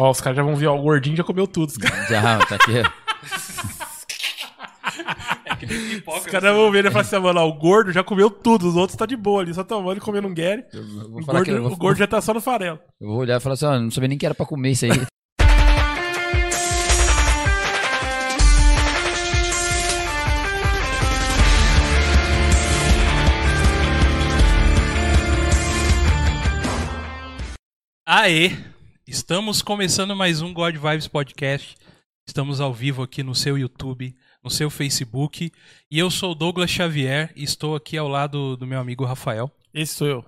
Ó, os caras já vão ver, ó, o gordinho já comeu tudo. Os caras, Já, tá aqui. os caras vão ver e falar assim, mano, ó, o gordo já comeu tudo, os outros tá de boa ali, só tomando e comendo um. Eu vou O falar gordo, que eu vou, o gordo já tá só no farelo. eu vou olhar e falar assim, ó, não sabia nem que era pra comer isso aí. Aê! Estamos começando mais um God Vibes Podcast. Estamos ao vivo aqui no seu YouTube, no seu Facebook. E eu sou o Douglas Xavier e estou aqui ao lado do meu amigo Rafael. Esse sou eu.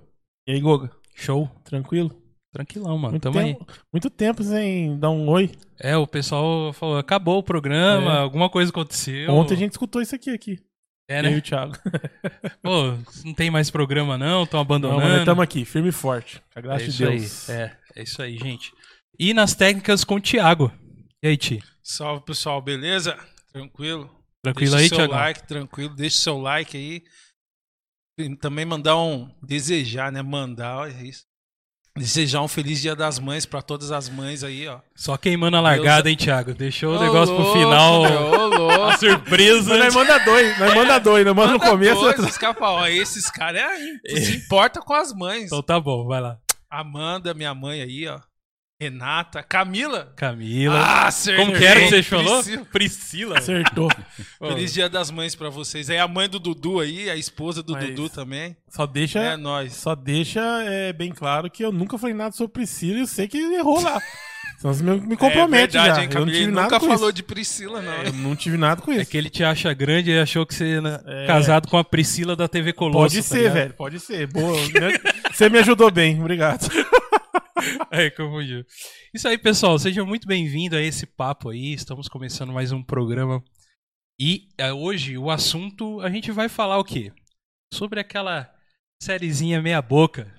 E aí, Goga? Show? Tranquilo? Tranquilão, mano. Muito Tamo aí. tempo, muito tempo sem dar um oi. É, o pessoal falou, acabou o programa, É. alguma coisa aconteceu. Ontem a gente escutou isso aqui, aqui. É, Eu e né? o Thiago. Pô, não tem mais programa não, estão Não, abandonando. mas estamos aqui, firme e forte. Com a é graça de isso Deus. aí. É, é isso aí, gente. E nas técnicas com o Thiago. E aí, Ti? Salve pessoal, beleza? Tranquilo? Tranquilo Deixa aí, o seu Thiago? like, tranquilo, deixa o seu like aí. E também mandar um desejar, né? Mandar, olha isso. Desejar um feliz Dia das Mães pra todas as mães aí, ó. Só queimando a largada, hein, Thiago? Deixou o negócio pro louco, final. meu, Ô, louco. A surpresa. Mas nós manda dois, nós manda dois, nós manda no começo. Dois, falam, ó, esses caras é, se importa com as mães. Então tá bom, vai lá. Amanda, minha mãe aí, ó. Renata, Camila. Camila. Ah, acertei. Como que era que você falou? Priscila. Priscila. Acertou. Feliz Dia das Mães pra vocês. Aí a mãe do Dudu aí, a esposa do Mas- Dudu também. Só deixa, É nóis. só deixa é, bem claro que eu nunca falei nada sobre Priscila e eu sei que ele errou lá. Senão você me, me compromete é verdade, já. hein, eu não tive Ele nada nunca com falou isso. de Priscila, não. Eu não tive nada com É isso. que ele te acha grande e achou que você era É. casado com a Priscila da TV Colosso. Pode tá ser, ligado? velho. Pode ser. Boa. né? Você me ajudou bem. Obrigado. É, confundiu. Isso aí, pessoal. Sejam muito bem-vindos a esse papo aí. Estamos começando mais um programa. E é, hoje o assunto a gente vai falar o quê? Sobre aquela sériezinha meia boca.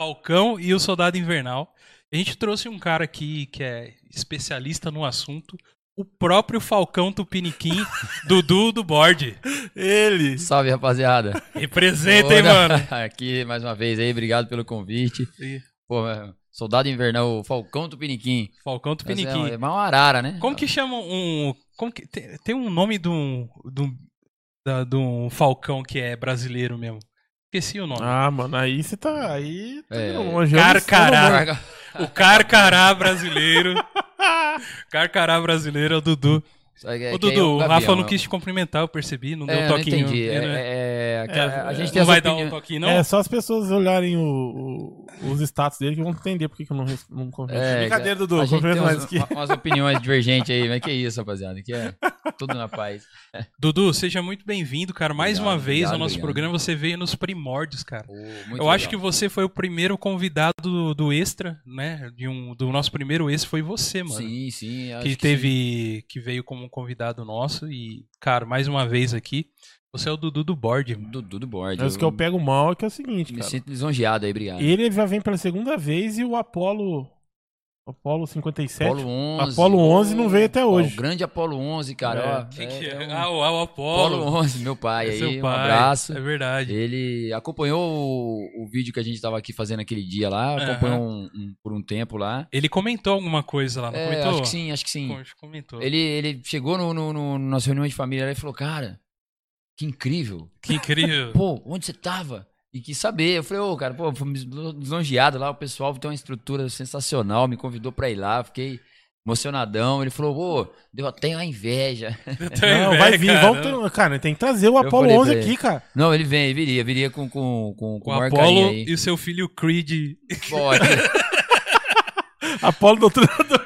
Falcão e o Soldado Invernal. A gente trouxe um cara aqui que é especialista no assunto. O próprio Falcão Tupiniquim, Dudu do Board. Ele. Salve, rapaziada. Representa, hein, mano? Aqui mais uma vez aí, obrigado pelo convite. Sim. Pô, é, soldado invernal, o Falcão Tupiniquim. Falcão Essa Tupiniquim. É, é uma arara, né? Como que chama um. Como que, tem, tem um nome de um. De um, de um falcão que é brasileiro mesmo. Esqueci o nome. Ah, mano, aí você tá. Aí tá É. longe. Carcará. O Carcará brasileiro. Carcará brasileiro é o Dudu. É, que- Ô, que é Dudu, o gavião, Rafa não quis te cumprimentar, eu percebi. Não deu É, um não toquinho. entendi. É, né? é, é, É, a, a gente tem não vai dar um toquinho, não? É só as pessoas olharem o, o- os status dele que vão entender por que que eu não, não cumprimento. É, Brincadeira, a Dudu. gente tem umas, aqui. umas opiniões divergentes aí, mas que isso, rapaziada. Que é tudo na paz. Dudu, seja muito bem-vindo, cara. Mais Obrigado, uma vez ao obrigado, nosso obrigado. programa. Você veio nos primórdios, cara. Muito Eu acho que legal. você foi o primeiro convidado do, do Extra, né? De um, do nosso primeiro Extra foi você, mano. Sim, sim. acho que teve que veio como um convidado nosso e cara mais uma vez aqui você é o Dudu do board mano. Dudu do board. Mas o que eu pego mal é que é o seguinte, Me cara. sinto lisonjeado aí, obrigado. Ele já vem pela segunda vez e o Apollo. Apollo 57. Apolo 11. Apolo 11 não veio até hoje. O grande Apolo 11, cara. É. Quem que é- é? é um- Ah, o, ah, o Apolo. Apolo 11, meu pai É aí, seu um pai. abraço. É verdade. Ele acompanhou o, o vídeo que a gente tava aqui fazendo aquele dia lá, acompanhou um- um- por um tempo lá. Ele comentou alguma coisa lá, não É, comentou? acho que sim, acho que sim. Com- Comentou. Ele, ele chegou no, no, no, na nossa reunião de família lá e falou, cara, que incrível. Que incrível. Pô, onde você tava? E quis saber. Eu falei, ô, cara, pô, fui lisonjeado lá, o pessoal tem uma estrutura sensacional, me convidou pra ir lá, fiquei emocionadão. Ele falou, ô, deu até uma inveja. Não, vai vir. Vamos ter- cara, tem que trazer o Apollo falei 11 pra ele. aqui, cara. Não, ele vem, ele viria, viria com, com, com, com o Apolo aí. e o seu filho Creed. Pode. Apollo doutrinador.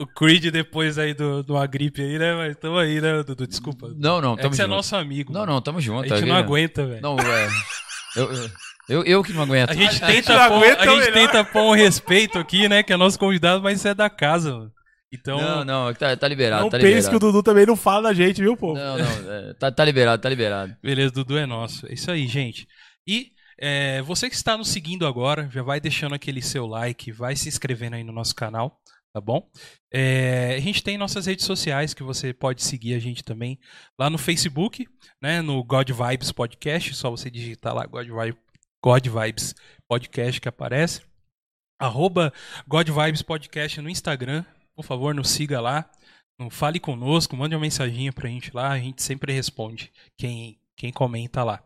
O Creed depois aí do, do gripe aí, né? Mas tamo aí, né, Dudu? Desculpa. Não, não, é que tamo você é junto. nosso amigo. Não, mano. não, tamo junto. A gente tá não vendo? aguenta, velho. Não, é. Eu, eu, eu, que não aguento. A gente tenta, pôr, aguenta a gente tenta pôr um respeito aqui, né? Que é nosso convidado, mas isso é da casa, mano. Então, Não, não, tá, tá liberado, Não tá pense liberado. que o Dudu também não fala da gente, viu, pô? Não, não, é, tá, tá liberado, tá liberado. beleza, Dudu é nosso. É isso aí, gente. E é, você que está nos seguindo agora, já vai deixando aquele seu like, vai se inscrevendo aí no nosso canal, tá bom? É, a gente tem nossas redes sociais que você pode seguir a gente também lá no Facebook, né? No God Vibes Podcast, só você digitar lá God, Vibe- God Vibes Podcast que aparece. Arroba God Vibes Podcast no Instagram. Por favor, nos siga lá. Fale conosco, mande uma mensaginha pra gente lá. A gente sempre responde quem, quem comenta lá.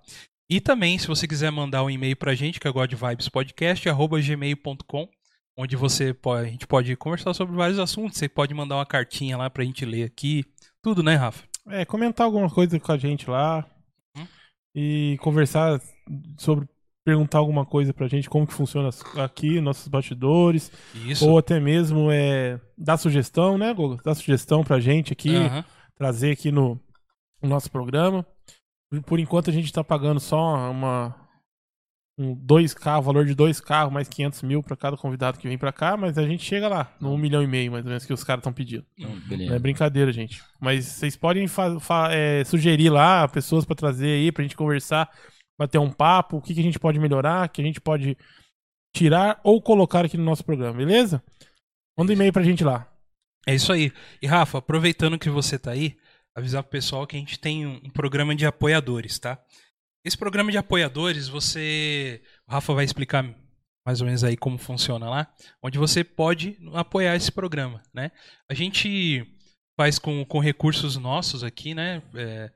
E também, se você quiser mandar um e-mail pra gente, que é godvibespodcast.gmail.com, onde você pode, a gente pode conversar sobre vários assuntos. Você pode mandar uma cartinha lá pra gente ler aqui. Tudo, né, Rafa? É, comentar alguma coisa com a gente lá. Hum. E conversar sobre. Perguntar alguma coisa pra gente, como que funciona aqui, nossos bastidores. Isso. Ou até mesmo é, dar sugestão, né, Gogo? Dar sugestão pra gente aqui, Aham. trazer aqui no, no nosso programa. Por enquanto a gente tá pagando só uma. Um, dois carros, valor de dois carros, mais 500 mil pra cada convidado que vem pra cá, mas a gente chega lá, no um milhão e meio, mais ou menos, que os caras estão pedindo. Não é brincadeira, gente. Mas vocês podem é, sugerir lá pessoas pra trazer aí, pra gente conversar, bater um papo, o que, que a gente pode melhorar, que a gente pode tirar ou colocar aqui no nosso programa, beleza? Manda um e-mail pra gente lá. É isso aí. E Rafa, aproveitando que você tá aí, avisar pro pessoal que a gente tem um, um programa de apoiadores, tá? Esse programa de apoiadores, você. O Rafa vai explicar mais ou menos aí como funciona lá, onde você pode apoiar esse programa, né? A gente faz com, com recursos nossos aqui, né? É,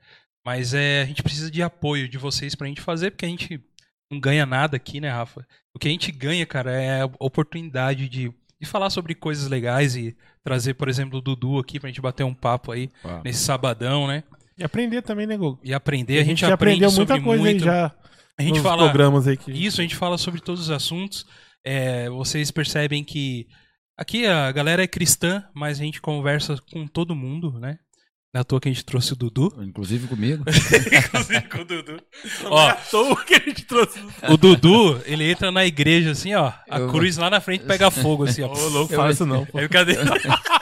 mas é, a gente precisa de apoio de vocês pra gente fazer, porque a gente não ganha nada aqui, né, Rafa? O que a gente ganha, cara, é a oportunidade de, de falar sobre coisas legais e trazer, por exemplo, o Dudu aqui pra gente bater um papo aí Uau. nesse sabadão, né? E aprender também, né, Gogo? E aprender. A gente, já aprende aprendeu sobre muita coisa aí muito. já A gente nos fala programas aí que isso, a gente fala sobre todos os assuntos. É, vocês percebem que aqui a galera é cristã, mas a gente conversa com todo mundo, né? É à toa que a gente trouxe o Dudu. Inclusive comigo. Inclusive com o Dudu. Ó, Ó, à toa que a gente trouxe. o Dudu, ele entra na igreja assim, ó. A Eu- cruz lá na frente pega fogo, assim, ó. Ô, louco, Eu- fala isso não. pô. Aí cadê?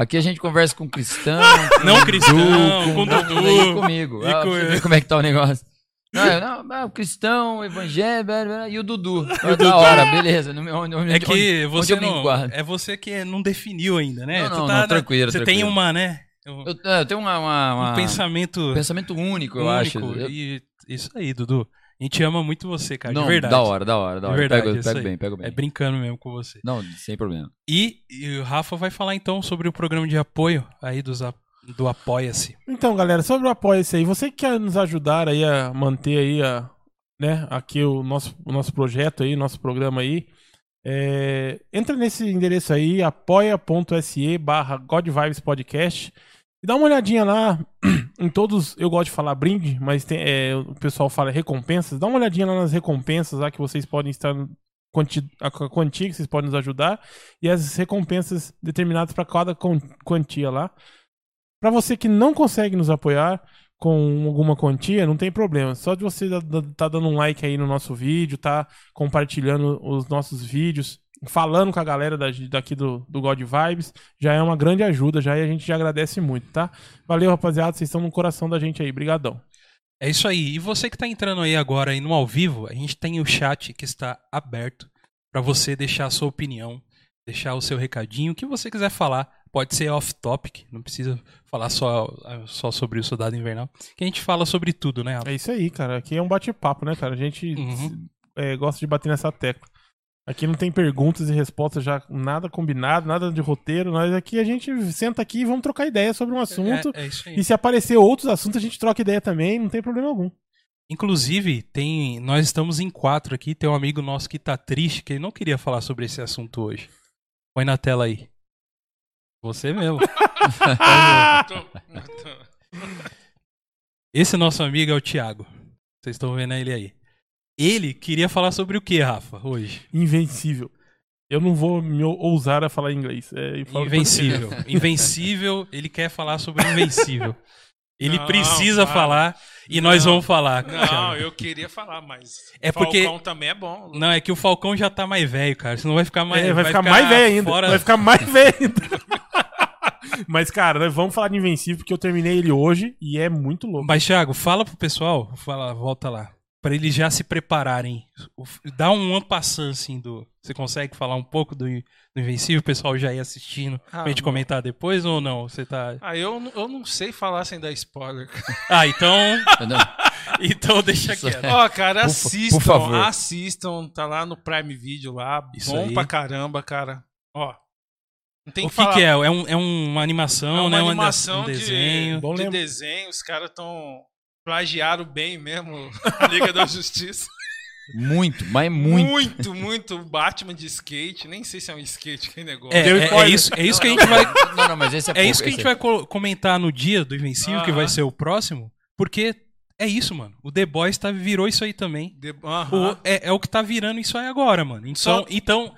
Aqui a gente conversa com cristão, com Não cristão, Dudu, com não, Dudu. e comigo. E Ah, com ele. como é que tá o negócio. Não, eu- não, ah, o cristão, o evangelho, blá, blá, e o Dudu. Ah, da hora, beleza. No meu- onde- onde- É que onde- você onde eu não. É você que não definiu ainda, né? Não, não, tá- não, tranquilo, Você tem tranquilo. uma, né? Um, Eu, é, eu tenho uma, uma- uma- um pensamento um pensamento único, eu único. acho. Eu- E isso aí, Dudu. A gente ama muito você, cara. não, de verdade. da hora, da hora, da De hora. verdade, pego pego bem, pego bem. É brincando mesmo com você. Não, sem problema. E, e o Rafa vai falar então sobre o programa de apoio aí dos, do Apoia-se. Então, galera, sobre o Apoia-se aí, você que quer nos ajudar aí a manter aí a, né, aqui o nosso, o nosso projeto aí, nosso programa aí, é, entra nesse endereço aí, apoia.se barra godvibespodcast e dá uma olhadinha lá em todos, eu gosto de falar brinde, mas tem- é, o pessoal fala recompensas, dá uma olhadinha lá nas recompensas lá que vocês podem estar a quantia que vocês podem nos ajudar e as recompensas determinadas para cada quantia lá. Para você que não consegue nos apoiar com alguma quantia, não tem problema. Só de você tá dando um like aí no nosso vídeo, tá compartilhando os nossos vídeos, falando com a galera da- daqui do, do God Vibes, já é uma grande ajuda, já e a gente já agradece muito, tá? Valeu, rapaziada, vocês estão no coração da gente aí, brigadão. É isso aí. E você que tá entrando aí agora aí no ao vivo, a gente tem o chat que está aberto para você deixar a sua opinião, deixar o seu recadinho, o que você quiser falar. Pode ser off-topic, não precisa falar só, só sobre o Soldado Invernal. Que a gente fala sobre tudo, né? Rafa? É isso aí, cara. Aqui é um bate-papo, né, cara? A gente Uhum. é, gosta de bater nessa tecla. Aqui não tem perguntas e respostas já, nada combinado, nada de roteiro. Nós aqui a gente senta aqui e vamos trocar ideia sobre um assunto. É, é isso aí. E se aparecer outros assuntos, a gente troca ideia também, não tem problema algum. Inclusive, tem, nós estamos em quatro aqui. Tem um amigo nosso que tá triste, que ele não queria falar sobre esse assunto hoje. Põe na tela aí. Você mesmo. Esse nosso amigo é o Thiago. Vocês estão vendo ele aí. Ele queria falar sobre o que, Rafa, hoje? Invencível. Eu não vou me ou- ousar a falar inglês. É, Invencível. Invencível, ele quer falar sobre o Invencível. Ele Não, precisa para. falar e nós Não. vamos falar. Não, Thiago. eu queria falar, mas. É porque- Falcão também é bom. Não, é que o Falcão já tá mais velho, cara. Senão vai ficar mais. É, vai, ficar, mais velho ainda. fora- Vai ficar mais velho ainda. Mas, cara, nós vamos falar de Invencível, porque eu terminei ele hoje e é muito louco. Mas, Thiago, fala pro pessoal, fala, volta lá, Pra eles já se prepararem. Dá um ampassant, assim, do... Você consegue falar um pouco do, do Invencível? O pessoal já ir assistindo Ah, pra gente comentar depois ou não? Você tá... Ah, eu, não- eu não sei falar sem dar spoiler. Ah, então... Então deixa Isso. quieto. Ó, cara, Por fa- assistam, por favor. assistam, tá lá no Prime Video lá, Isso bom aí. pra caramba, cara. Ó, não tem o que, que, falar. que é? É, um- é uma animação, É uma né? animação um de, desenho. Bom de desenho, os caras tão plagiaram bem mesmo a Liga da Justiça. Muito, mas muito. muito, muito Batman de skate, nem sei se é um skate que negócio. É, é- é isso, é isso que a Não, gente não, vai. Não, não, mas esse é É pouco, isso que a gente esse vai co- comentar no dia do Invencível, que vai ser o próximo, porque é isso, mano. O The Boys tá, virou isso aí também. De- O- Aham. é, é o que tá virando isso aí agora, mano. Então, Só- então,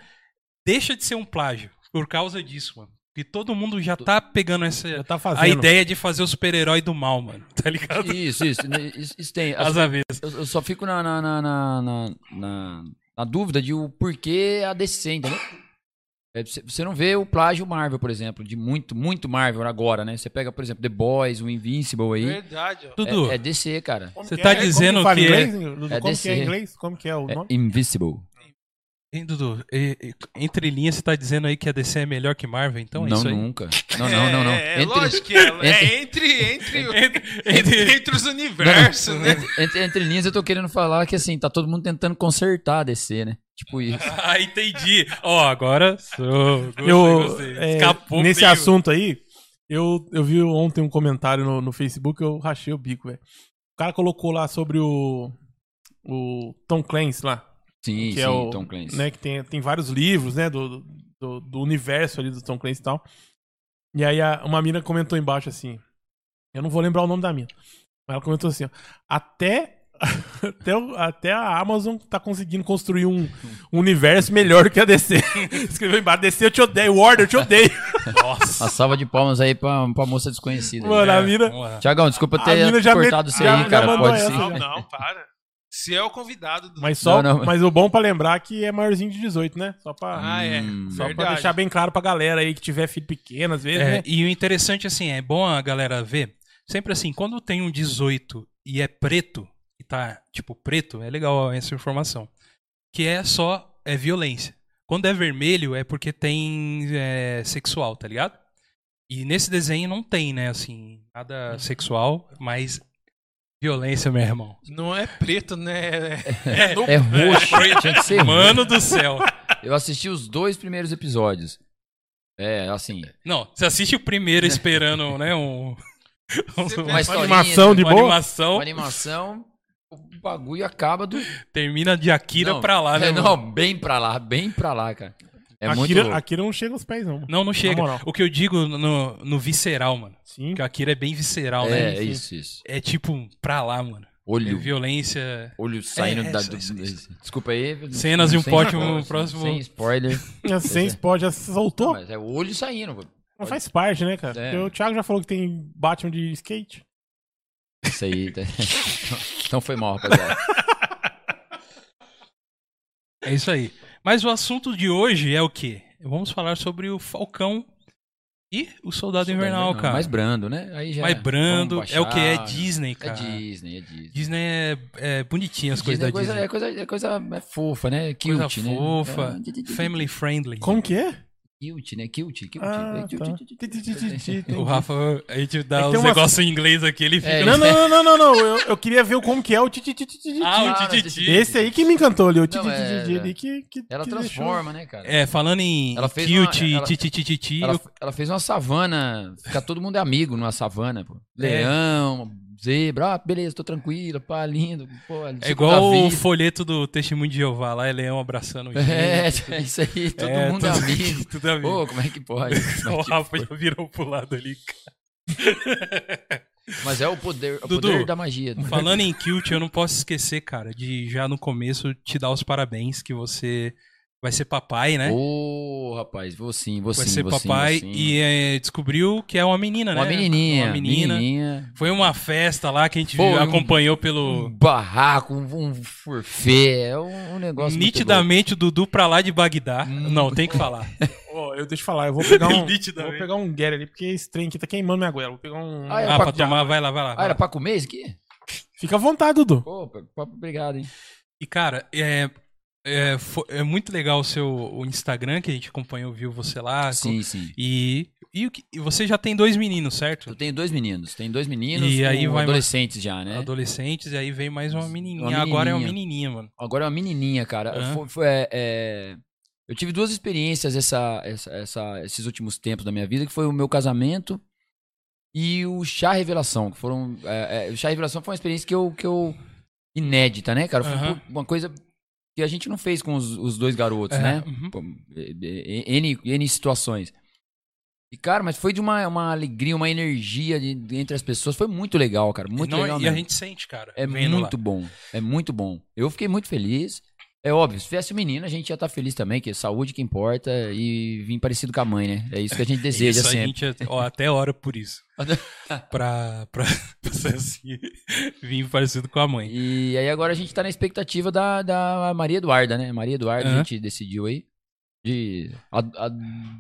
deixa de ser um plágio por causa disso, mano. Porque todo mundo já tá pegando essa, Já tá fazendo. a ideia de fazer o super-herói do mal, mano. Tá ligado? Isso, isso, né, isso, isso tem. Às vezes. Eu, eu só fico na, na, na, na, na, na- na dúvida de o porquê a DC, entendeu? É, você- não vê o plágio Marvel, por exemplo, de muito, muito Marvel agora, né? Você pega, por exemplo, The Boys, o Invincible aí. Verdade, ó. Dudu, É, é DC, cara. Você tá é? Dizendo que é- inglês, Dudu? é Como que é DC. em inglês? Como que é o É nome? Invisible. Hein, Dudu, e- e- entre linhas você tá dizendo aí que a DC é melhor que Marvel, então é não, isso aí. nunca. Não, não, não, não. É, é Entre- lógico que é. entre- É entre, entre, Entre- entre, entre os universos, né? Entre, entre, linhas eu tô querendo falar que assim, tá todo mundo tentando consertar a DC, né? Tipo isso. Ah, entendi. Ó, agora sou. Gostei, eu, gostei. é, Escapou nesse meio. assunto aí, eu, eu vi ontem um comentário no, no Facebook, eu rachei o bico, velho. O cara colocou lá sobre o, o Tom Clancy lá, Sim, que sim, é o, Tom Clancy. né, que tem, tem vários livros, né, do, do, do universo ali do Tom Clancy e tal. E aí a- uma mina comentou embaixo assim, eu não vou lembrar o nome da mina, mas ela comentou assim, ó, até até, até a Amazon tá conseguindo construir um, um universo melhor que a DC. Escreveu embaixo, DC eu te odeio, Warner eu te odeio. Nossa. Uma salva de palmas aí pra, pra moça desconhecida. Mano, a É, mina... Tiagão, desculpa A ter mina já cortado met- você já- aí, já cara. Pode essa, ser. Não, não, para. Se é o convidado do. Mas, só, Não, não. mas o bom pra lembrar que é maiorzinho de 18, né? Só pra, Ah, é. Hum, só pra Verdade. deixar bem claro pra galera aí que tiver filho pequeno, às vezes, É, né? e o interessante, assim, é bom a galera ver. Sempre assim, quando tem um 18 e é preto, e tá, tipo, preto, é legal essa informação. Que é só, é violência. Quando é vermelho, é porque tem é, sexual, tá ligado? E nesse desenho não tem, né, assim, nada sexual, mas violência, meu irmão. Não é preto, né? É, É, no- É roxo, tinha que ser roxo. Mano do céu. Eu assisti os dois primeiros episódios. É, assim. Não, você assiste o primeiro esperando, né, um... Você uma Uma animação de uma boa? animação, Uma animação, o bagulho acaba do. termina de Akira Não, pra lá, né, é? Não, bem pra lá, bem pra lá, cara. É muito. Akira, louco. Akira não chega aos pés, não. Não, não chega. O que eu digo no, no visceral, mano. Sim. Porque a Akira é bem visceral, né? É, é isso, isso. É tipo, pra lá, mano. É Olho, violência. olho saindo é, da. isso, isso, isso. Desculpa aí. Cenas de um pote, spoiler, próximo- Sem spoiler. Sem spoiler, já soltou. Mas é o olho saindo. pô. Mas faz parte, né, cara? É. O Thiago já falou que tem Batman de skate. Isso aí. Então foi mal, rapaziada. É isso aí. Mas o assunto de hoje é o quê? Vamos falar sobre o Falcão e o Soldado Invernal, cara. Mais brando, né? Aí já Mais brando. vamos É o que? É baixar. Disney, É cara. Disney, é Disney. Disney é, é bonitinho as Disney coisas da é coisa, Disney. É coisa, é coisa é fofa, né? Coisa Cute, né? fofa, É, family friendly. Como que é? Cute, né? Cute, cute. Ah, É tá. O Rafa, a gente dá É os uma- negócios em inglês aqui, ele fica. É, Não, não, não, não, não, não. Eu, eu queria ver o como que é o tititititi. Ah, o Ah, Tititi. Esse aí que me encantou ali, o é- ali que, que Ela transforma, né, cara? É, falando em Ela fez cute, uma- ela- titititi, Ela, fez uma savana, ficar todo mundo é amigo numa savana, pô. É. Leão, zebra, ah, beleza, tô tranquilo, pá, lindo. Pô, é igual o folheto do Testemunho de Jeová, lá é leão abraçando o É, é isso aí, todo É, mundo é tudo- amigo. Tudo amigo. Pô, como é que pode? o Mas, Rafa já virou pro lado ali. mas é o poder, o Dudu, poder da magia. Falando em cute, eu não posso esquecer, cara, de já no começo te dar os parabéns que você vai ser papai, né? Ô, rapaz, vou sim, vou vai sim, ser vou sim, papai vou sim. e é, descobriu que é uma menina, né? Uma menininha, Uma menina. menininha. Foi uma festa lá que a gente Pô, um- acompanhou Um pelo. barraco, um, um forfê, é um, um negócio muito Nitidamente o Dudu pra lá de Bagdá. Hum. Não, tem que falar. Ó, eu deixa eu falar, eu vou pegar um. vou pegar um Gary ali, porque esse trem aqui tá queimando minha goela. Vou pegar um. Ah, Ah, pra- pra tomar, vai lá, vai lá. vai Ah, era lá. pra comer isso aqui? Fica à vontade, Dudu. Pô, obrigado, hein? E, cara, é, é, fo- é muito legal o seu o Instagram, que a gente acompanhou, viu você lá. Sim, sim. E E, e você já tem dois meninos, certo? Eu tenho dois meninos. Tem dois meninos E aí com vai- adolescentes já, né? Adolescentes, e aí vem mais uma menininha. Uma Agora é uma menininha. menininha, mano. Agora é uma menininha, cara. Foi- foi, é, é, Eu tive duas experiências essa, essa, essa- esses últimos tempos da minha vida, que foi o meu casamento e o chá revelação. Que foram, é, é, o chá revelação foi uma experiência que eu, que eu inédita, né, cara? Foi pô, uma coisa que a gente não fez com os, os dois garotos, É, né? uhum. É, é, N, N situações. E, cara, mas foi de uma, uma alegria, uma energia de- entre as pessoas. Foi muito legal, cara. Muito Não, legal e mesmo. a gente sente, cara. É muito lá. bom. É muito bom. Eu fiquei muito feliz. É óbvio, se tivesse um menino, a gente ia estar feliz também, que é saúde que importa e vir parecido com a mãe, né? É isso que a gente deseja Isso, a sempre. gente ó, até ora por isso. pra, pra, pra ser assim, vir parecido com a mãe. E aí agora a gente tá na expectativa da, da Maria Eduarda, né? Maria Eduarda, a Aham. gente decidiu aí. De. A, a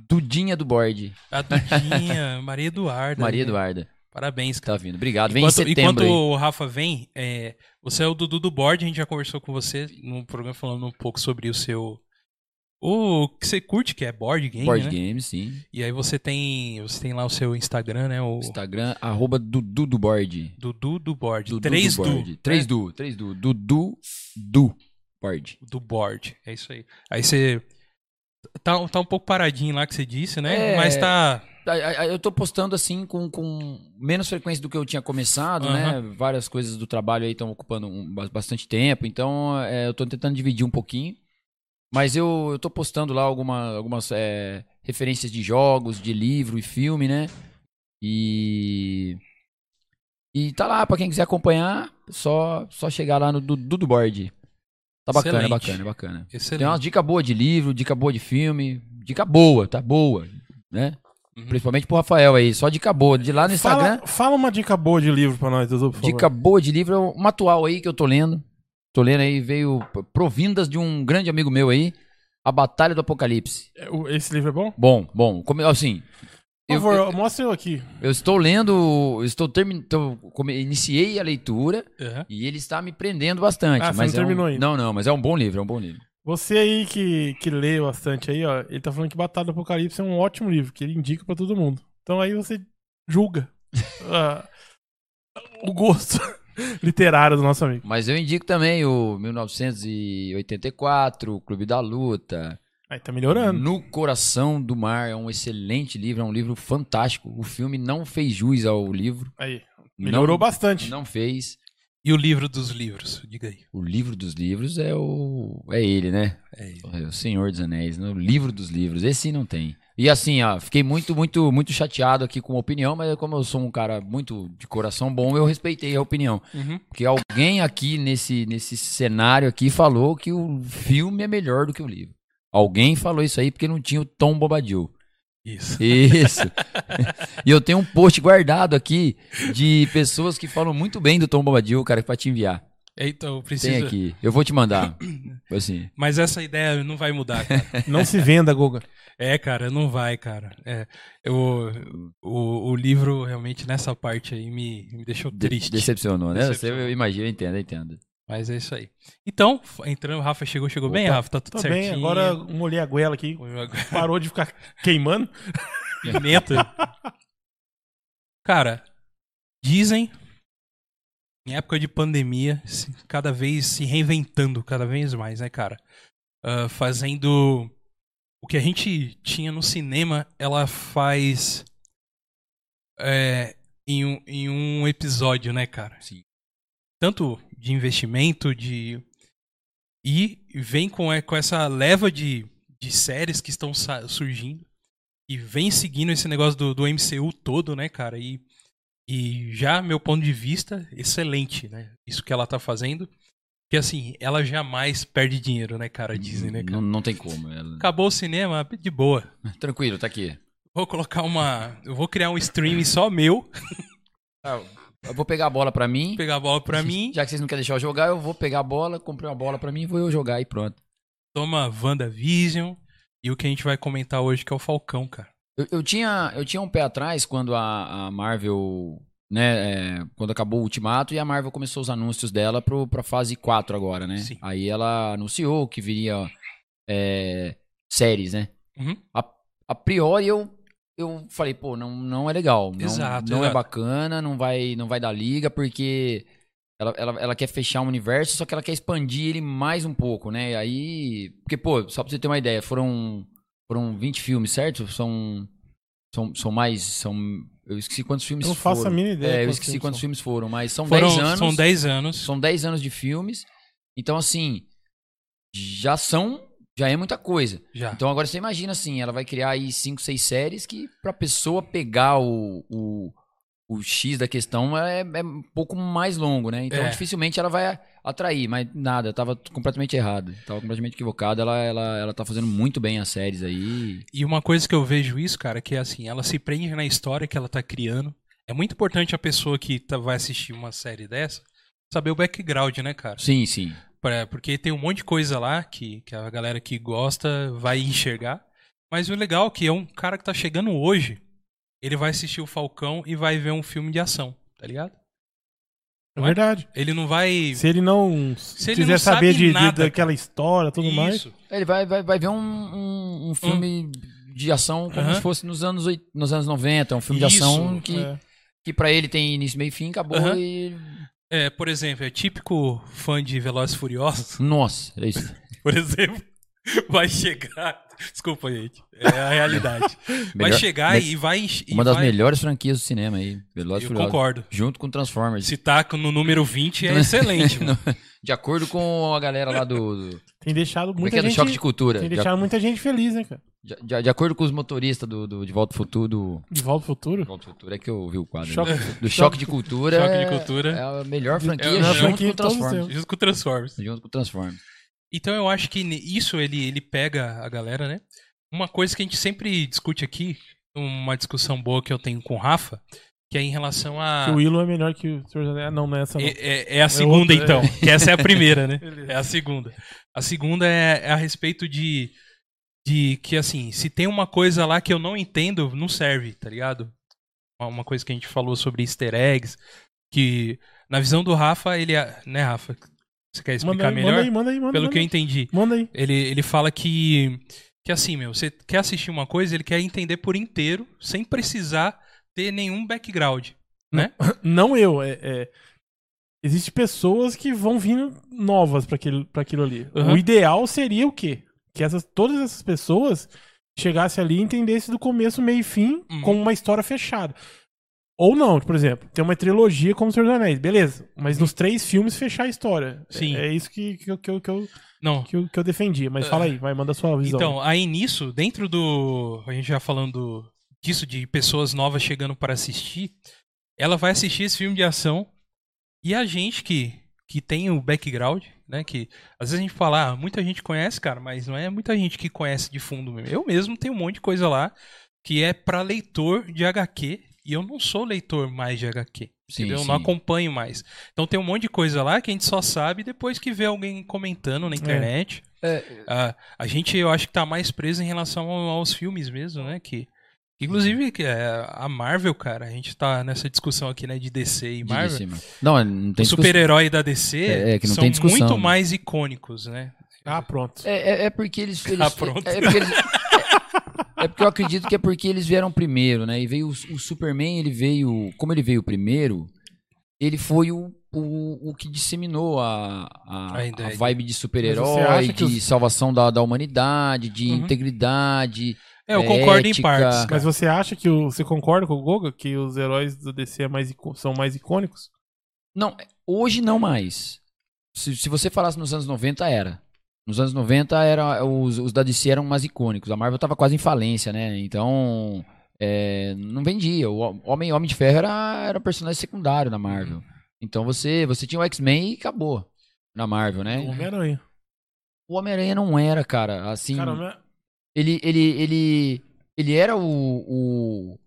Dudinha do board. A Dudinha, Maria Eduarda. Maria né? Eduarda. Parabéns, cara. Tá vindo. Obrigado. Vem Enquanto, em setembro enquanto aí. o Rafa vem, é, você é o Dudu do Board, a gente já conversou com você no programa falando um pouco sobre o seu. O que você curte, que é board game, Board né? Games, sim. E aí você tem. Você tem lá o seu Instagram, né? O Instagram, arroba Dudu do Board. Dudu do Board. Dudu Três do do. Board. Três né? do. Três do. Dudu do Board. do board. É isso aí. Aí você. Tá, tá um pouco paradinho lá que você disse, né? É. Mas tá. Eu tô postando assim com, com menos frequência do que eu tinha começado, Aham. né? Várias coisas do trabalho aí estão ocupando um- ba- bastante tempo, então é, eu tô tentando dividir um pouquinho. Mas eu, eu tô postando lá alguma, algumas é, referências de jogos, de livro e filme, né? E. E tá lá, pra quem quiser acompanhar, só, só chegar lá no Dudu Board. Tá bacana, Excelente. bacana, bacana. Excelente. Tem umas dicas boas de livro, dica boa de filme, dica boa, tá boa, né? Uhum. Principalmente pro Rafael aí, só dica boa. De lá no Instagram, Fala, fala uma dica boa de livro pra nós, Dudu, por favor. dica boa de livro, é uma atual aí que eu tô lendo. Tô lendo aí, veio provindas de um grande amigo meu aí, A Batalha do Apocalipse. É, Esse livro é bom? Bom, bom, como, assim, Por eu, favor, eu, mostra eu aqui. eu estou lendo, eu estou terminando, iniciei a leitura Aham. e ele está me prendendo bastante. Ah, você mas não é um- terminou ainda. Não, não, mas é um bom livro, é um bom livro. Você aí que, que lê bastante aí, ó, ele tá falando que Batalha do Apocalipse é um ótimo livro, que ele indica pra todo mundo. Então aí você julga ah, o gosto literário do nosso amigo. Mas eu indico também o 1984, o Clube da Luta, Aí tá melhorando. No Coração do Mar é um excelente livro, é um livro fantástico. O filme não fez jus ao livro. Aí, melhorou não, bastante. Não fez. E o livro dos livros? Diga aí. O livro dos livros é o. É ele, né? É isso. É o Senhor dos Anéis, né? O livro dos livros. Esse não tem. E assim, ó, fiquei muito, muito, muito chateado aqui com a opinião, mas como eu sou um cara muito de coração bom, eu respeitei a opinião. Uhum. Porque alguém aqui nesse, nesse cenário aqui falou que o filme é melhor do que o livro. Alguém falou isso aí porque não tinha o Tom Bobadil. Isso. Isso. e eu tenho um post guardado aqui de pessoas que falam muito bem do Tom Bobadil, cara, pra te enviar. Então, Tem precisa. aqui. Eu vou te mandar. Assim. Mas essa ideia não vai mudar, cara. Não se venda, Goga. É, cara, não vai, cara. É, eu, o, o livro realmente nessa parte aí me, me deixou De- triste. decepcionou, né? Decepcionou. Você, eu imagino, eu entendo, eu entendo. Mas é isso aí. Então, entrando, o Rafa chegou, chegou bem, Opa. Rafa? Tá tudo Tá certinho. bem, agora molhei a goela aqui. Parou de ficar queimando. Pimenta. Cara, dizem, em época de pandemia, cada vez se reinventando cada vez mais, né, cara? Ah, fazendo o que a gente tinha no cinema, ela faz é, em, um, em um episódio, né, cara? Sim. Tanto de investimento, de. E vem com, é, com essa leva de, de séries que estão surgindo e vem seguindo esse negócio do, do MCU todo, né, cara? E, e já, meu ponto de vista, excelente, né? Isso que ela tá fazendo. Porque assim, ela jamais perde dinheiro, né, cara? Dizem, né, cara? Não, não tem como. ela- Acabou o cinema, de boa. Tranquilo, tá aqui. Vou colocar uma. Eu vou criar um stream só meu, Eu vou pegar a bola pra mim. pegar a bola pra mim. Já que vocês não querem deixar eu jogar, eu vou pegar a bola, comprei uma bola pra mim, vou eu jogar e pronto. Toma WandaVision. E o que a gente vai comentar hoje, que é o Falcão, cara. Eu, eu tinha, eu tinha um pé atrás quando a, a Marvel, né, é, quando acabou o Ultimato e a Marvel começou os anúncios dela pro, pra fase 4 agora, né? Sim. Aí ela anunciou que viria é, séries, né? Uhum. A, a priori eu eu falei, pô, não, não é legal. Não, Exato, não é exato. bacana, não vai, não vai dar liga, porque ela, ela, ela quer fechar um universo, só que ela quer expandir ele mais um pouco, né? E aí. Porque, pô, só pra você ter uma ideia, foram, foram 20 filmes, certo? São. São, são mais. São, eu esqueci quantos filmes Eu não faço foram. a mínima ideia É, eu quantos esqueci filmes quantos são. filmes foram, mas são Foram, 10 anos. são 10 anos. São 10 anos de filmes. Então, assim, já são. Já é muita coisa. Já. Então agora você imagina assim, ela vai criar aí 5, 6 séries que pra pessoa pegar o, o, o X da questão é, é um pouco mais longo, né? Então É. dificilmente ela vai atrair, mas nada, eu tava completamente errado. Tava completamente equivocado. Ela, ela, ela tá fazendo muito bem as séries aí. E uma coisa que eu vejo isso, cara, que é assim, ela se prende na história que ela tá criando. É muito importante a pessoa que tá- vai assistir uma série dessa saber o background, né, cara? Sim, sim. Pra- porque tem um monte de coisa lá que, que a galera que gosta vai enxergar. Mas o legal é que é um cara que tá chegando hoje, ele vai assistir o Falcão e vai ver um filme de ação, tá ligado? É verdade. Ele não vai. Se ele não Se ele quiser não saber sabe de, de- nada, daquela história tudo mais. Isso. Ele vai, vai, vai ver um, um, um filme de ação como Aham. se fosse nos anos, nos anos 90. Um filme Isso, de ação que, É. que pra ele tem início, meio e fim, acabou Aham. e. É, por exemplo, é típico fã de Velozes e Furiosos, Nossa, é isso. por exemplo, vai chegar. Desculpa, gente. É a realidade. vai Melhor- chegar me- e vai. e Uma das vai- melhores franquias do cinema aí. Velozes e Eu Furiosos. concordo. Junto com Transformers. Se tá no número 20 é excelente, mano. De acordo com a galera lá do. do Tem deixado é muita que é? Do gente. Choque de Cultura. Tem De, deixado muita gente feliz, né, cara? de- de- de acordo com os motoristas do, do De Volta ao Futuro. Do, De volta ao futuro. De Volta ao Futuro é que eu vi o quadro. Choque- né? Do Choque de Cultura. Choque de é- Cultura. É a melhor franquia É junto franquia com de todos os Transformers. Junto com o Transformers. Junto com Transformers. Então eu acho que isso ele, ele pega a galera, né? Uma coisa que a gente sempre discute aqui, uma discussão boa que eu tenho com o Rafa, que é em relação a. Que o Willow é melhor que o Senhor dos Anéis. Ah, Não, não é essa não. É, é- é a segunda, outra, então. Que essa é a primeira, né? É a segunda. A segunda é, é a respeito de. De que, assim, se tem uma coisa lá que eu não entendo, não serve, tá ligado? Uma- coisa que a gente falou sobre easter eggs. Que, na visão do Rafa, ele. é- Né, Rafa? Você quer explicar Manda aí, melhor? manda aí, manda aí, manda Pelo manda que eu aí. entendi. Manda aí. Ele, ele fala que, que assim, meu, você quer assistir uma coisa, ele quer entender por inteiro, sem precisar ter nenhum background. Não eu, é. é... Existem pessoas que vão vindo novas pra aquilo, pra aquilo ali. Uhum. O ideal seria o quê? Que essas, todas essas pessoas chegassem ali e entendessem do começo, meio e fim, Uhum. como uma história fechada. Ou não, por exemplo, tem uma trilogia como o Senhor dos Anéis, beleza. Mas nos três filmes fechar a história. Sim. É, é isso que, que, eu- que, eu, que, eu, Não. que, eu, que eu defendia. Mas fala aí, vai, manda a sua visão. Então, aí nisso, dentro do. A gente já falando disso, de pessoas novas chegando para assistir, ela vai assistir esse filme de ação e a gente que, que tem o background, né? Que às vezes a gente fala, ah, muita gente conhece, cara, mas não é muita gente que conhece de fundo mesmo. Eu mesmo tenho um monte de coisa lá que é para leitor de HQ e eu não sou leitor mais de HQ. Sim? Eu sim. não acompanho mais. Então tem um monte de coisa lá que a gente só sabe depois que vê alguém comentando na internet. É, A, a gente, eu acho que tá mais preso em relação ao- aos filmes mesmo, né? Que, inclusive, que é a Marvel, cara, a gente tá nessa discussão aqui, né, de DC e Marvel. cima. Não, não Os tem discussão. super-herói da DC É, é que não são tem discussão, muito né? mais icônicos, né? Ah, pronto. É, é, é porque eles. eles Ah, pronto. É, é porque eles- é- é porque eu acredito que é porque eles vieram primeiro, né? E veio o, o Superman, ele veio. Como ele veio primeiro, ele foi o, o, o que disseminou a, a, A vibe de super-herói, de os- salvação da, da humanidade, de Uhum. integridade. É, eu É, concordo em ética. partes. Mas você acha que o, você concorda com o Goga que os heróis do DC é mais são mais icônicos? Não, hoje não mais. Se, se você falasse nos anos 90, era. Nos anos 90, era, os, os da DC eram mais icônicos. A Marvel tava quase em falência, né? Então, é, não vendia. O Homem, Homem de Ferro era, era personagem secundário na Marvel. Então, você, você tinha o X-Men e acabou na Marvel, né? O Homem-Aranha. O Homem-Aranha não era, cara. Assim, Cara, ele, ele, ele, ele era o, o,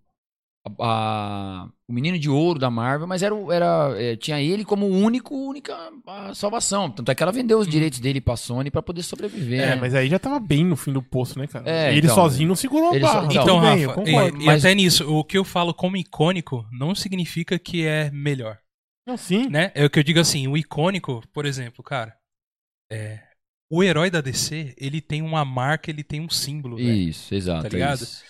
a- a- o menino de ouro da Marvel, mas era, era, é, tinha ele como único, única a salvação. Tanto é que ela vendeu os direitos dele pra Sony pra poder sobreviver. É, né? mas aí já tava bem no fim do poço, né, cara? É, ele então, sozinho não segurou a barra. então, tudo Então, bem, eu Rafa, concordo. e, e Mas- até nisso, o que eu falo como icônico não significa que é melhor, Não, sim. né? É o que eu digo assim, o icônico, por exemplo, cara, é, o herói da DC, ele tem uma marca, ele tem um símbolo, velho. Isso, exato. Tá ligado? isso.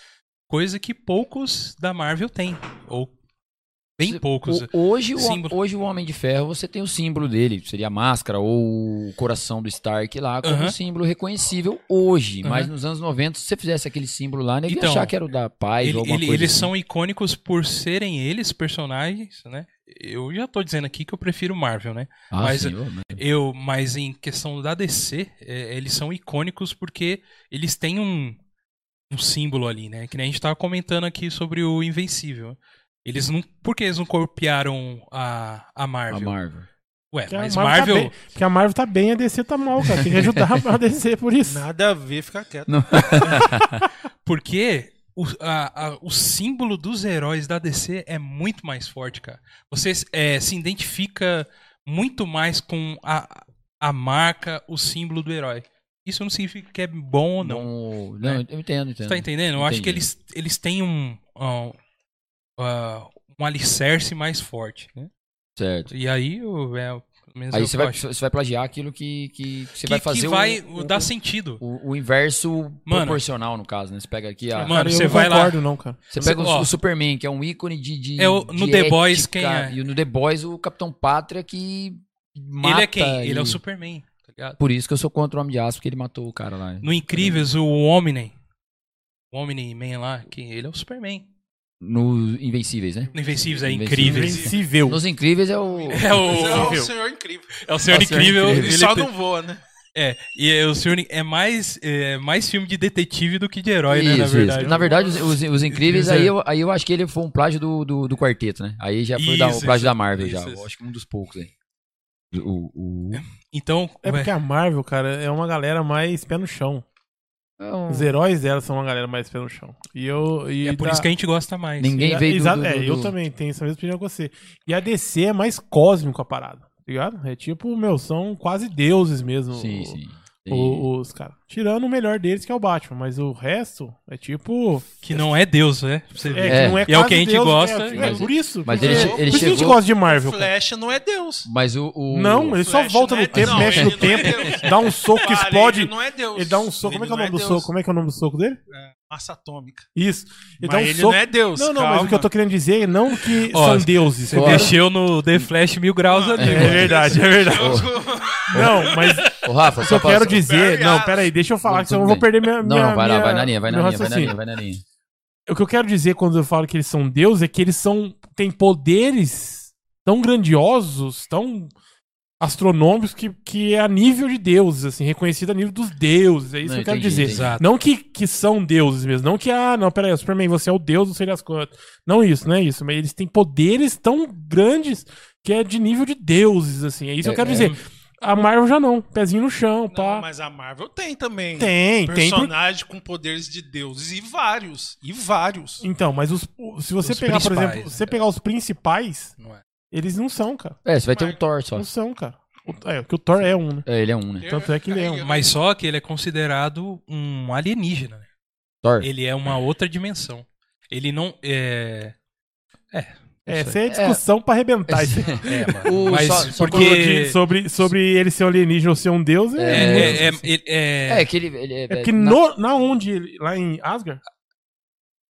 coisa que poucos da Marvel têm. Ou bem Você- poucos. o- hoje, o, hoje o Homem de Ferro, você tem o símbolo dele, seria a máscara ou o coração do Stark lá, como Aham. um símbolo reconhecível hoje. Aham. Mas nos anos 90, se você fizesse aquele símbolo lá, ninguém ia Então, achar que era o da paz Ele- ou alguma ele- coisa eles assim. são icônicos por serem eles personagens, né? Eu já tô dizendo aqui que eu prefiro Marvel, né? Ah, mas- sim, ô, mas- Eu, mas em questão da DC, é, eles são icônicos porque eles têm um, um símbolo ali, né? Que nem a gente tava comentando aqui sobre o Invencível. Eles não. Por que eles não copiaram a, a a Marvel? Marvel. Ué, Porque a mas Marvel tá Marvel. bem- Porque a Marvel tá bem, a DC tá mal, cara. Tem que ajudar a DC por isso. Nada a ver, fica quieto. Porque o, a- a- o símbolo dos heróis da DC é muito mais forte, cara. Você é, se identifica muito mais com a, a marca, o símbolo do herói. Isso não significa que é bom ou não. Não, eu entendo, entendo. Você tá entendendo? Eu acho que Entendi. eles, eles têm um, um, ah, um alicerce mais forte. Né? Certo. E aí, o- é, Aí você vai, você vai plagiar aquilo que, que, que você que, vai fazer que o- vai o, dar o, sentido. o, o inverso Mano. proporcional, no caso, né? Você pega aqui a. Mano, Cara, eu você não vai lá- concordo, não, cara. Você Você- pega o, ó. o Superman, que é um ícone de. de É o- no de The Boys, ética, quem é? E no The Boys, o Capitão Pátria que. Mata Ele é quem? Ele é o e- Superman. Tá ligado? Por isso que eu sou contra o Homem de Aço, porque ele matou o cara lá. No Incríveis, o Omni. O Omni-Man lá, que ele é o Superman. No Invencíveis, né? No Invencíveis é incríveis. Invencível. Nos Incríveis é o. É Esse é o, o senhor incrível. é o Senhor É o Senhor Incrível. Incrível. Ele ele só tem- não voa, né? É, e é, o Senhor é mais, é mais filme de detetive do que de herói, né? Isso, Na isso. verdade. Na verdade, os, os- os Incríveis, Isso é- aí eu, aí eu acho que ele foi um plágio do, do, do quarteto, né? Aí já foi da- o Isso, plágio isso, da Marvel já. isso, Eu isso. acho que um dos poucos aí. O, o... Então, É porque a Marvel, cara, é uma galera mais pé no chão. É um- Os heróis dela são uma galera mais pé no chão. E eu. E é por da- isso que a gente gosta mais. Ninguém e a- veio do- exa- do- É, do- eu do- também tenho essa mesma opinião que você. E a DC é mais cósmico a parada, tá ligado? É tipo, meu, são quase deuses mesmo. Sim, o- sim. O- os caras. Tirando o melhor deles, que é o Batman. Mas o resto é tipo. Que não é Deus, né? Você É, É. não é E é o que a gente Deus, gosta, É, é mas- por isso. mas ele che- por ele isso que a gente chegou- gosta de Marvel. cara. Flash não é Deus. Mas o. o- Não, ele só volta no é- tempo, não, mexe ele no é tempo, dá um soco que explode. Ele não é Deus. Ele dá um soco. Como é que é o Ele nome do não soco? Como é que é o nome do soco dele? É, Massa atômica. Isso. Ele Mas um ele soco. não é Deus. Não, não, mas o calma. que eu tô querendo dizer é não que Ó, são deuses. Você mexeu no The Flash mil graus ali. É verdade, é verdade. Não, mas Ô, Rafa, só eu quero pra- dizer. Não, Allen. pera aí, deixa eu falar, Não, que senão eu vou perder minha. Não, minha- não, vai lá, vai na linha, vai na linha, vai na linha, vai na linha. O que eu quero dizer quando eu falo que eles são deuses é que eles são têm poderes tão grandiosos, tão astronômicos que, que é a nível de deuses, assim, reconhecido a nível dos deuses. É isso Não, que eu quero entendi, dizer. entendi. Exato. Não que, que são deuses mesmo, não que, ah, não, peraí, Superman, você é o deus, não sei das quantas. Não isso, não é isso, mas eles têm poderes tão grandes que é de nível de deuses, assim. É isso que eu É, quero é. dizer. A Marvel já não, pezinho no chão, Não, pá. mas a Marvel tem também. Tem, tem. por- Personagem com poderes de deuses. E vários. E vários. Então, mas os, se você Os pegar, por exemplo, se você né? pegar os principais, Não é. eles não são, cara. É, você vai ter o Thor só. Não são, cara. O- é, porque o Thor é um, né? É, ele é um, né? Tanto é que ele é um. Mas só que ele é considerado um alienígena. né? Thor. Ele é uma outra dimensão. Ele não. É. É, essa é discussão pra arrebentar. É, mano. O- Mas só- só porque. Sobre, sobre ele ser um alienígena ou ser um deus, é. É, é, é, ele- é- É, que ele. ele É porque na- no, na onde ele. Lá em Asgard?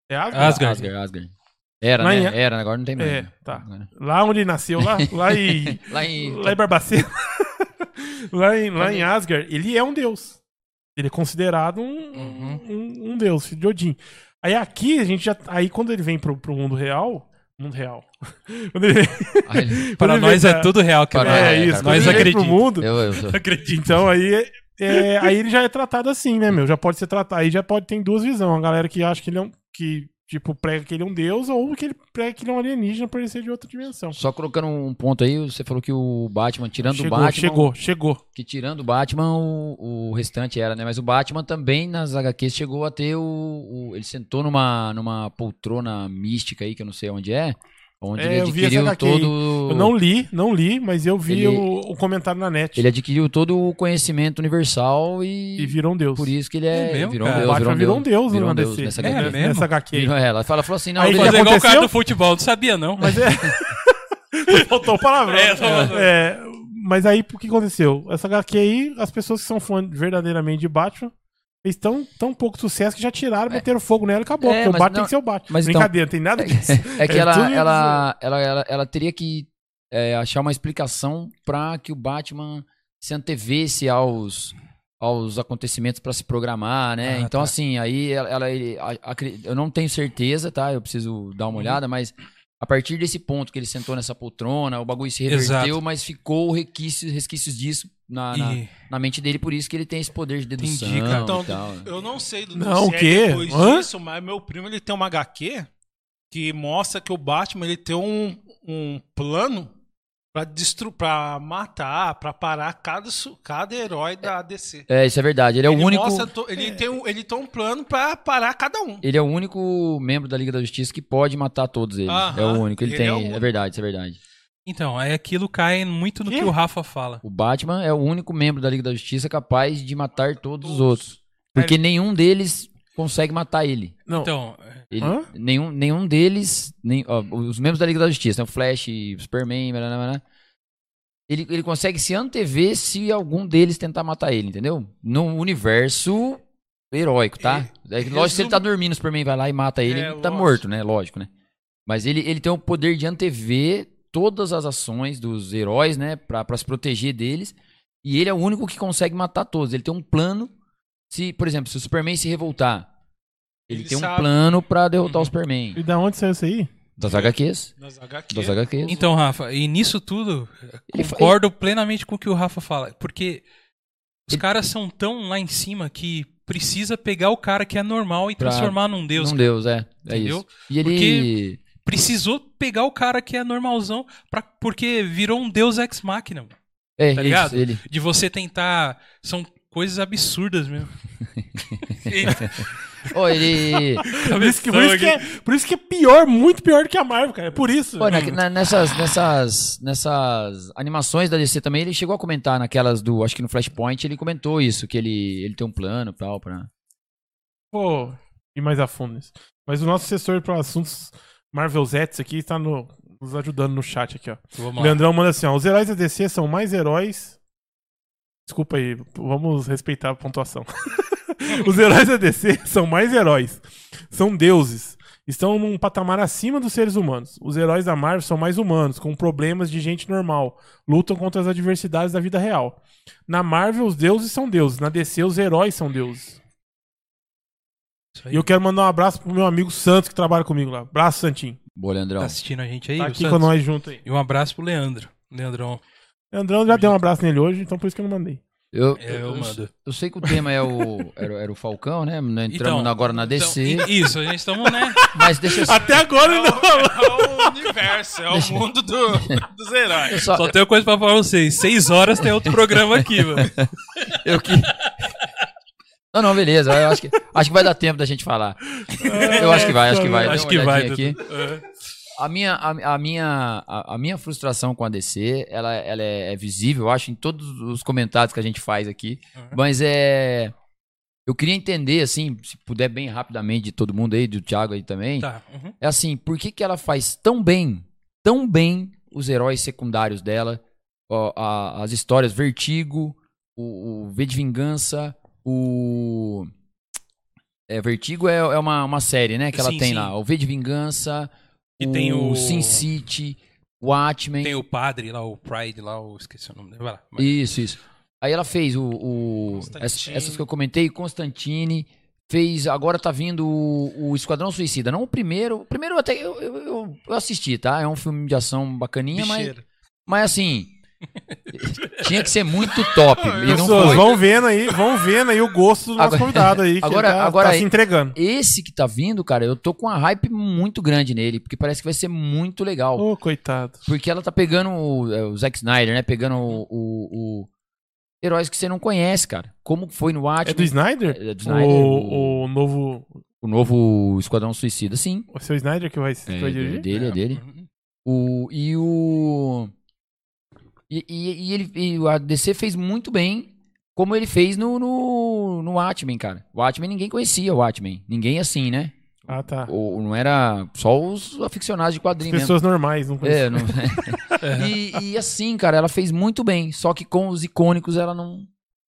É Asgard? Asgard. Asgard, Asgard. Era, Lá né? em- Era, agora não tem mais. É, né? tá. Lá onde ele nasceu, lá, lá em. Lá em. lá em Barbacena. lá, em, lá em Asgard, ele é um deus. Ele é considerado um, Uhum. um, um deus, filho de Odin. Aí aqui, a gente já. Aí quando ele vem pro, pro mundo real. Mundo real. ele- Para nós vem é tudo real, cara. Para- É, é, isso. nós acreditamos. mundo. Eu, eu sou- Acredito. Então aí, é, aí ele já é tratado assim, né, meu? Já pode ser tratado. Aí já pode ter duas visões. A galera que acha que ele é um. Que, tipo, prega que ele é um deus, ou que ele prega que ele é um alienígena por ele ser de outra dimensão. Só colocando um ponto aí, você falou que o Batman, tirando o chegou, Batman. chegou, chegou. Que tirando o Batman, o, o restante era, né? Mas o Batman também nas HQs chegou a ter o. o- ele sentou numa, numa poltrona mística aí, que eu não sei onde é. Onde É, ele eu vi essa adquiriu todo. Eu não li, não li, mas eu vi Ele- o, o comentário na net. Ele adquiriu todo o conhecimento universal e. E virou um deus. Por isso que ele é. É mesmo, virou um deus. o Batman virou um deus, virou um deus nessa É HQ. mesmo? Nessa HQ. aí. Virou ela. Ela falou assim: não, Aí ele- Fazer igual o cara aconteceu? do futebol, não sabia, não. Mas é. Faltou o palavrão. É. É, mas aí, o que aconteceu? Essa HQ aí, as pessoas que são fãs verdadeiramente de Batman Eles estão tão pouco sucesso que já tiraram, meteram fogo nela e acabou. É, porque o Batman não- tem que ser o Batman. mas então- Brincadeira, não tem nada disso. É que É ela, ela, ela, ela, ela teria que é, achar uma explicação pra que o Batman se antevesse aos, aos acontecimentos pra se programar, né? Ah, então, tá. assim, aí ela, ela- eu não tenho certeza, tá? Eu preciso dar Uhum. uma olhada, mas a partir desse ponto que ele sentou nessa poltrona, o bagulho se reverteu, Exato. mas ficou resquícios, resquícios disso na, na, E- na mente dele, por isso que ele tem esse poder de dedução Entendi, cara. Então, e tal. eu não sei do Não, se o é quê? depois Hã? disso, mas meu primo ele tem uma HQ que mostra que o Batman ele tem um, um plano pra, destru pra matar, pra parar cada, su- cada herói da DC. É, isso é verdade. Ele é o único... mostra ele, tem um, ele tem um plano pra parar cada um. Ele é o único membro da Liga da Justiça que pode matar todos eles. Aham, é o único. Ele, ele tem. é o É, verdade, isso é verdade. Então, aí aquilo cai muito no Quê? que o Rafa fala. O Batman é o único membro da Liga da Justiça capaz de matar todos os outros. Porque nenhum deles consegue matar ele. Não, Então, Ele- nenhum, nenhum deles. Nem, ó, os membros da Liga da Justiça, né? o Flash, o Superman, blá, blá, blá, ele, ele consegue se antever se algum deles tentar matar ele, entendeu? No universo heróico, tá? É, que lógico, se ele tá dormindo, o Superman vai lá e mata ele, É, ele tá lógico. morto, né? Lógico, né? Mas ele, ele tem o poder de antever todas as ações dos heróis, né? Pra, pra se proteger deles. E ele é o único que consegue matar todos. Ele tem um plano. Se, por exemplo, se o Superman se revoltar, ele, Ele tem um sabe. plano pra derrotar Uhum. o Superman. e da onde saiu isso aí? Das HQs. Nas HQ. Das HQs. então, Rafa, e nisso tudo, Ele concordo plenamente com o que o Rafa fala. Porque os Ele- caras são tão lá em cima que precisa pegar o cara que é normal e Pra- transformar num deus. um Deus, é. É Entendeu? isso. E ele. Precisou pegar o cara que é normalzão, pra, porque virou um deus ex-máquina. É, Tá isso, ligado? ele. De você tentar. São coisas absurdas mesmo. Ó, ele. Por isso, que, por, isso que é, por isso que é pior, muito pior do que a Marvel, cara. É por isso. Pô, na- na- nessas, nessas, nessas animações da DC também, ele chegou a comentar naquelas do. Acho que no Flashpoint ele comentou isso, que ele, ele tem um plano e tal pra. Pô, ir mais a fundo nisso. Mas o nosso assessor para assuntos Marvel Zets aqui está no- nos ajudando no chat aqui, ó. Vamos O lá. Leandrão manda assim, ó. Os heróis da DC são mais heróis. Desculpa aí, vamos respeitar a pontuação. Os heróis da DC são mais heróis. São deuses. Estão num patamar acima dos seres humanos. Os heróis da Marvel são mais humanos, com problemas de gente normal. Lutam contra as adversidades da vida real. Na Marvel, os deuses são deuses. Na DC, os heróis são deuses. E eu quero mandar um abraço pro meu amigo Santos, que trabalha comigo lá. Abraço, Santinho. Boa, Leandrão. Tá assistindo a gente aí? Tá aqui Santos? com nós junto aí. E um abraço pro Leandro. Leandrão. Leandrão já deu um abraço nele hoje, então por isso que eu não mandei. Eu, É, eu mando. eu sei que o tema é o, era, era o Falcão, né? Nós Entramos Então, agora na Então, DC. i- isso, a gente estamos, né? Mas deixa eu. Até agora É o, não. é o universo, é o mundo do- dos heróis. eu só- Só tenho coisa pra falar pra vocês. Seis horas tem outro programa aqui, mano. Eu que. Não, não, beleza. Eu acho que, acho que vai dar tempo da gente falar. Eu acho que vai, acho que vai. Acho que vai. aqui. É. A minha, a, a minha, a, a minha frustração com a DC, ela, ela é, é visível, eu acho, em todos os comentários que a gente faz aqui. Uhum. Mas é. Eu queria entender, assim, se puder bem rapidamente, de todo mundo aí, do Thiago aí também. Tá. uhum. É assim, por que, que ela faz tão bem, tão bem os heróis secundários dela? Ó, a- as histórias Vertigo, o, o V de Vingança, o. É, Vertigo é, é uma, uma série, né? Que ela Sim, tem sim. lá. O V de Vingança, E o, tem o- Sin City, o Watchmen. Tem o padre lá, o Pride lá, o... esqueci o nome dele. Vai lá. vai. Isso, isso. Aí ela fez o. o essas, essas que eu comentei, Constantine. Fez. Agora tá vindo o, o Esquadrão Suicida. Não o primeiro. O primeiro até eu, eu, eu- assisti, tá? É um filme de ação bacaninha, mas, Bicheira. mas assim. tinha que ser muito top. E não foi. vão vendo aí, vão vendo aí o gosto do nosso Agora- convidado aí, que agora- tá, agora tá se entregando. Esse que tá vindo, cara, eu tô com uma hype muito grande nele, porque parece que vai ser muito legal. Ô, coitado. Porque ela tá pegando o, é, o Zack Snyder, né? Pegando o, o- o- heróis que você não conhece, cara. Como foi no Watchmen. É do Snyder? É do Snyder, o, o novo. O novo Esquadrão Suicida, sim. O seu Snyder que vai, É, vai é dirigir? dele, é dele. O, e o. E, e, e ele, e a DC fez muito bem, como ele fez no, no, no Watchmen, cara. O Watchmen ninguém conhecia o Watchmen. Ninguém assim, né? Ah, tá. Ou, não era só os aficionados de quadrinhos mesmo. Pessoas normais, não conheço. É, não... e, e assim, cara, ela fez muito bem. Só que com os icônicos ela não,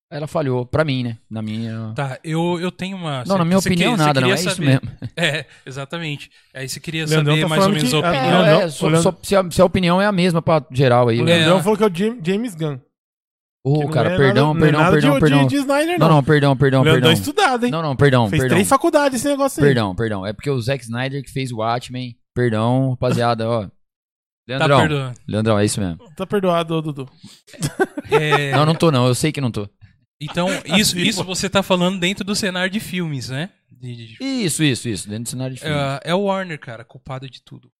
Ela falhou, pra mim, né? Na minha. Tá, eu, eu tenho uma. Não, na minha opinião, nada, não. É queria isso saber- mesmo. É, exatamente. Aí você queria Leandrão saber tá mais ou menos a que- opinião. Não, É, é, o só- Leandro- só- se, a, se a opinião é a mesma pra geral aí. O né? Leandrão É. falou que é o Jam- James Gunn. Ô, não cara, é perdão, nada, perdão, é perdão, de, perdão. De, de Snyder, Não, não. não, perdão, perdão, o Leandrão perdão. é estudado, hein? Não, não, perdão, Fez perdão. três faculdades esse negócio aí. Perdão, perdão. É porque o Zack Snyder que fez o Watchmen. Perdão, rapaziada, ó. Tá Leandrão, perdoando. Leandrão, é isso mesmo. Tá perdoado, Dudu. É, Não, não tô não, eu sei que não tô. Então, isso, isso você tá falando dentro do cenário de filmes, né? De- de- Isso, isso, isso, dentro do cenário de filme. é, é o Warner, cara, culpado de tudo.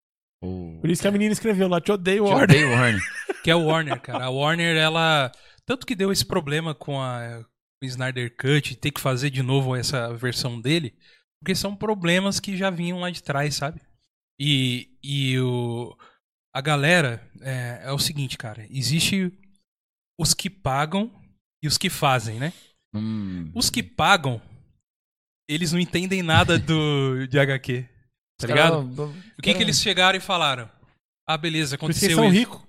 O- Por isso que a menina escreveu lá, te odeio, Te Warner. odeio, Warner. Que é o Warner, cara. A Warner, ela. Tanto que deu esse problema com a com o Snyder Cut, ter que fazer de novo essa versão dele, porque são problemas que já vinham lá de trás, sabe? E, e o, a galera é, é o seguinte, cara. Existe os que pagam e os que fazem, né? Hum, Os que pagam, eles não entendem nada do de HQ. Tá ligado? O que, que eles chegaram e falaram? Ah, beleza, aconteceu são isso. ricos.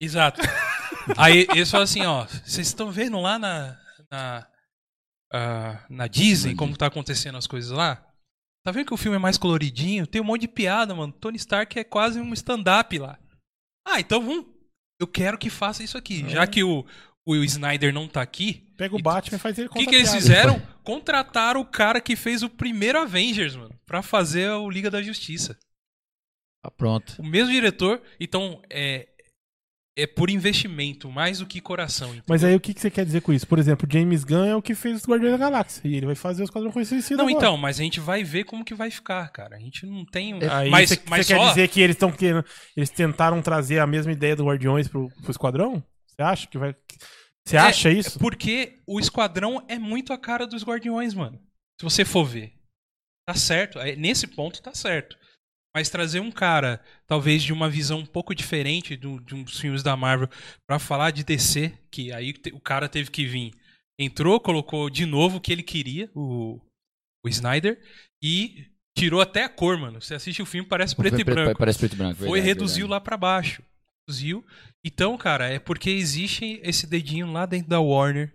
Exato. Aí eles falam assim, ó, vocês estão vendo lá na na, ah, na Disney como tá acontecendo as coisas lá? Tá vendo que o filme é mais coloridinho? Tem um monte de piada, mano. Tony Stark é quase um stand-up lá. Ah, então vamos. Eu quero que faça isso aqui. É. Já que o, o Snyder não tá aqui, Pega o E- Batman e faz ele o que, que eles fizeram? Contrataram o cara que fez o primeiro Avengers, mano, pra fazer o Liga da Justiça. Ah, pronto. O mesmo diretor, então é é por investimento, mais do que coração. entendeu? Mas aí o que, que você quer dizer com isso? Por exemplo, James Gunn é o que fez os Guardiões da Galáxia. E ele vai fazer os Quadrão Suicida Não, agora. então, mas a gente vai ver como que vai ficar, cara. A gente não tem. um- Aí mas você mas você quer só- dizer que eles estão querendo. Eles tentaram trazer a mesma ideia do Guardiões pro, pro Esquadrão? Você acha que vai. Você É, acha isso? Porque o Esquadrão é muito a cara dos Guardiões, mano. Se você for ver. Tá certo. é- Nesse ponto tá certo. Mas trazer um cara, talvez de uma visão um pouco diferente do, de uns filmes da Marvel, pra falar de DC, que aí te- o cara teve que vir. Entrou, colocou de novo o que ele queria, o, o Snyder, e tirou até a cor, mano. Você assiste o filme, parece preto Foi e branco. Parece preto e branco. Foi verdade, reduziu verdade. lá pra baixo. Reduziu. Então, cara, é porque existe esse dedinho lá dentro da Warner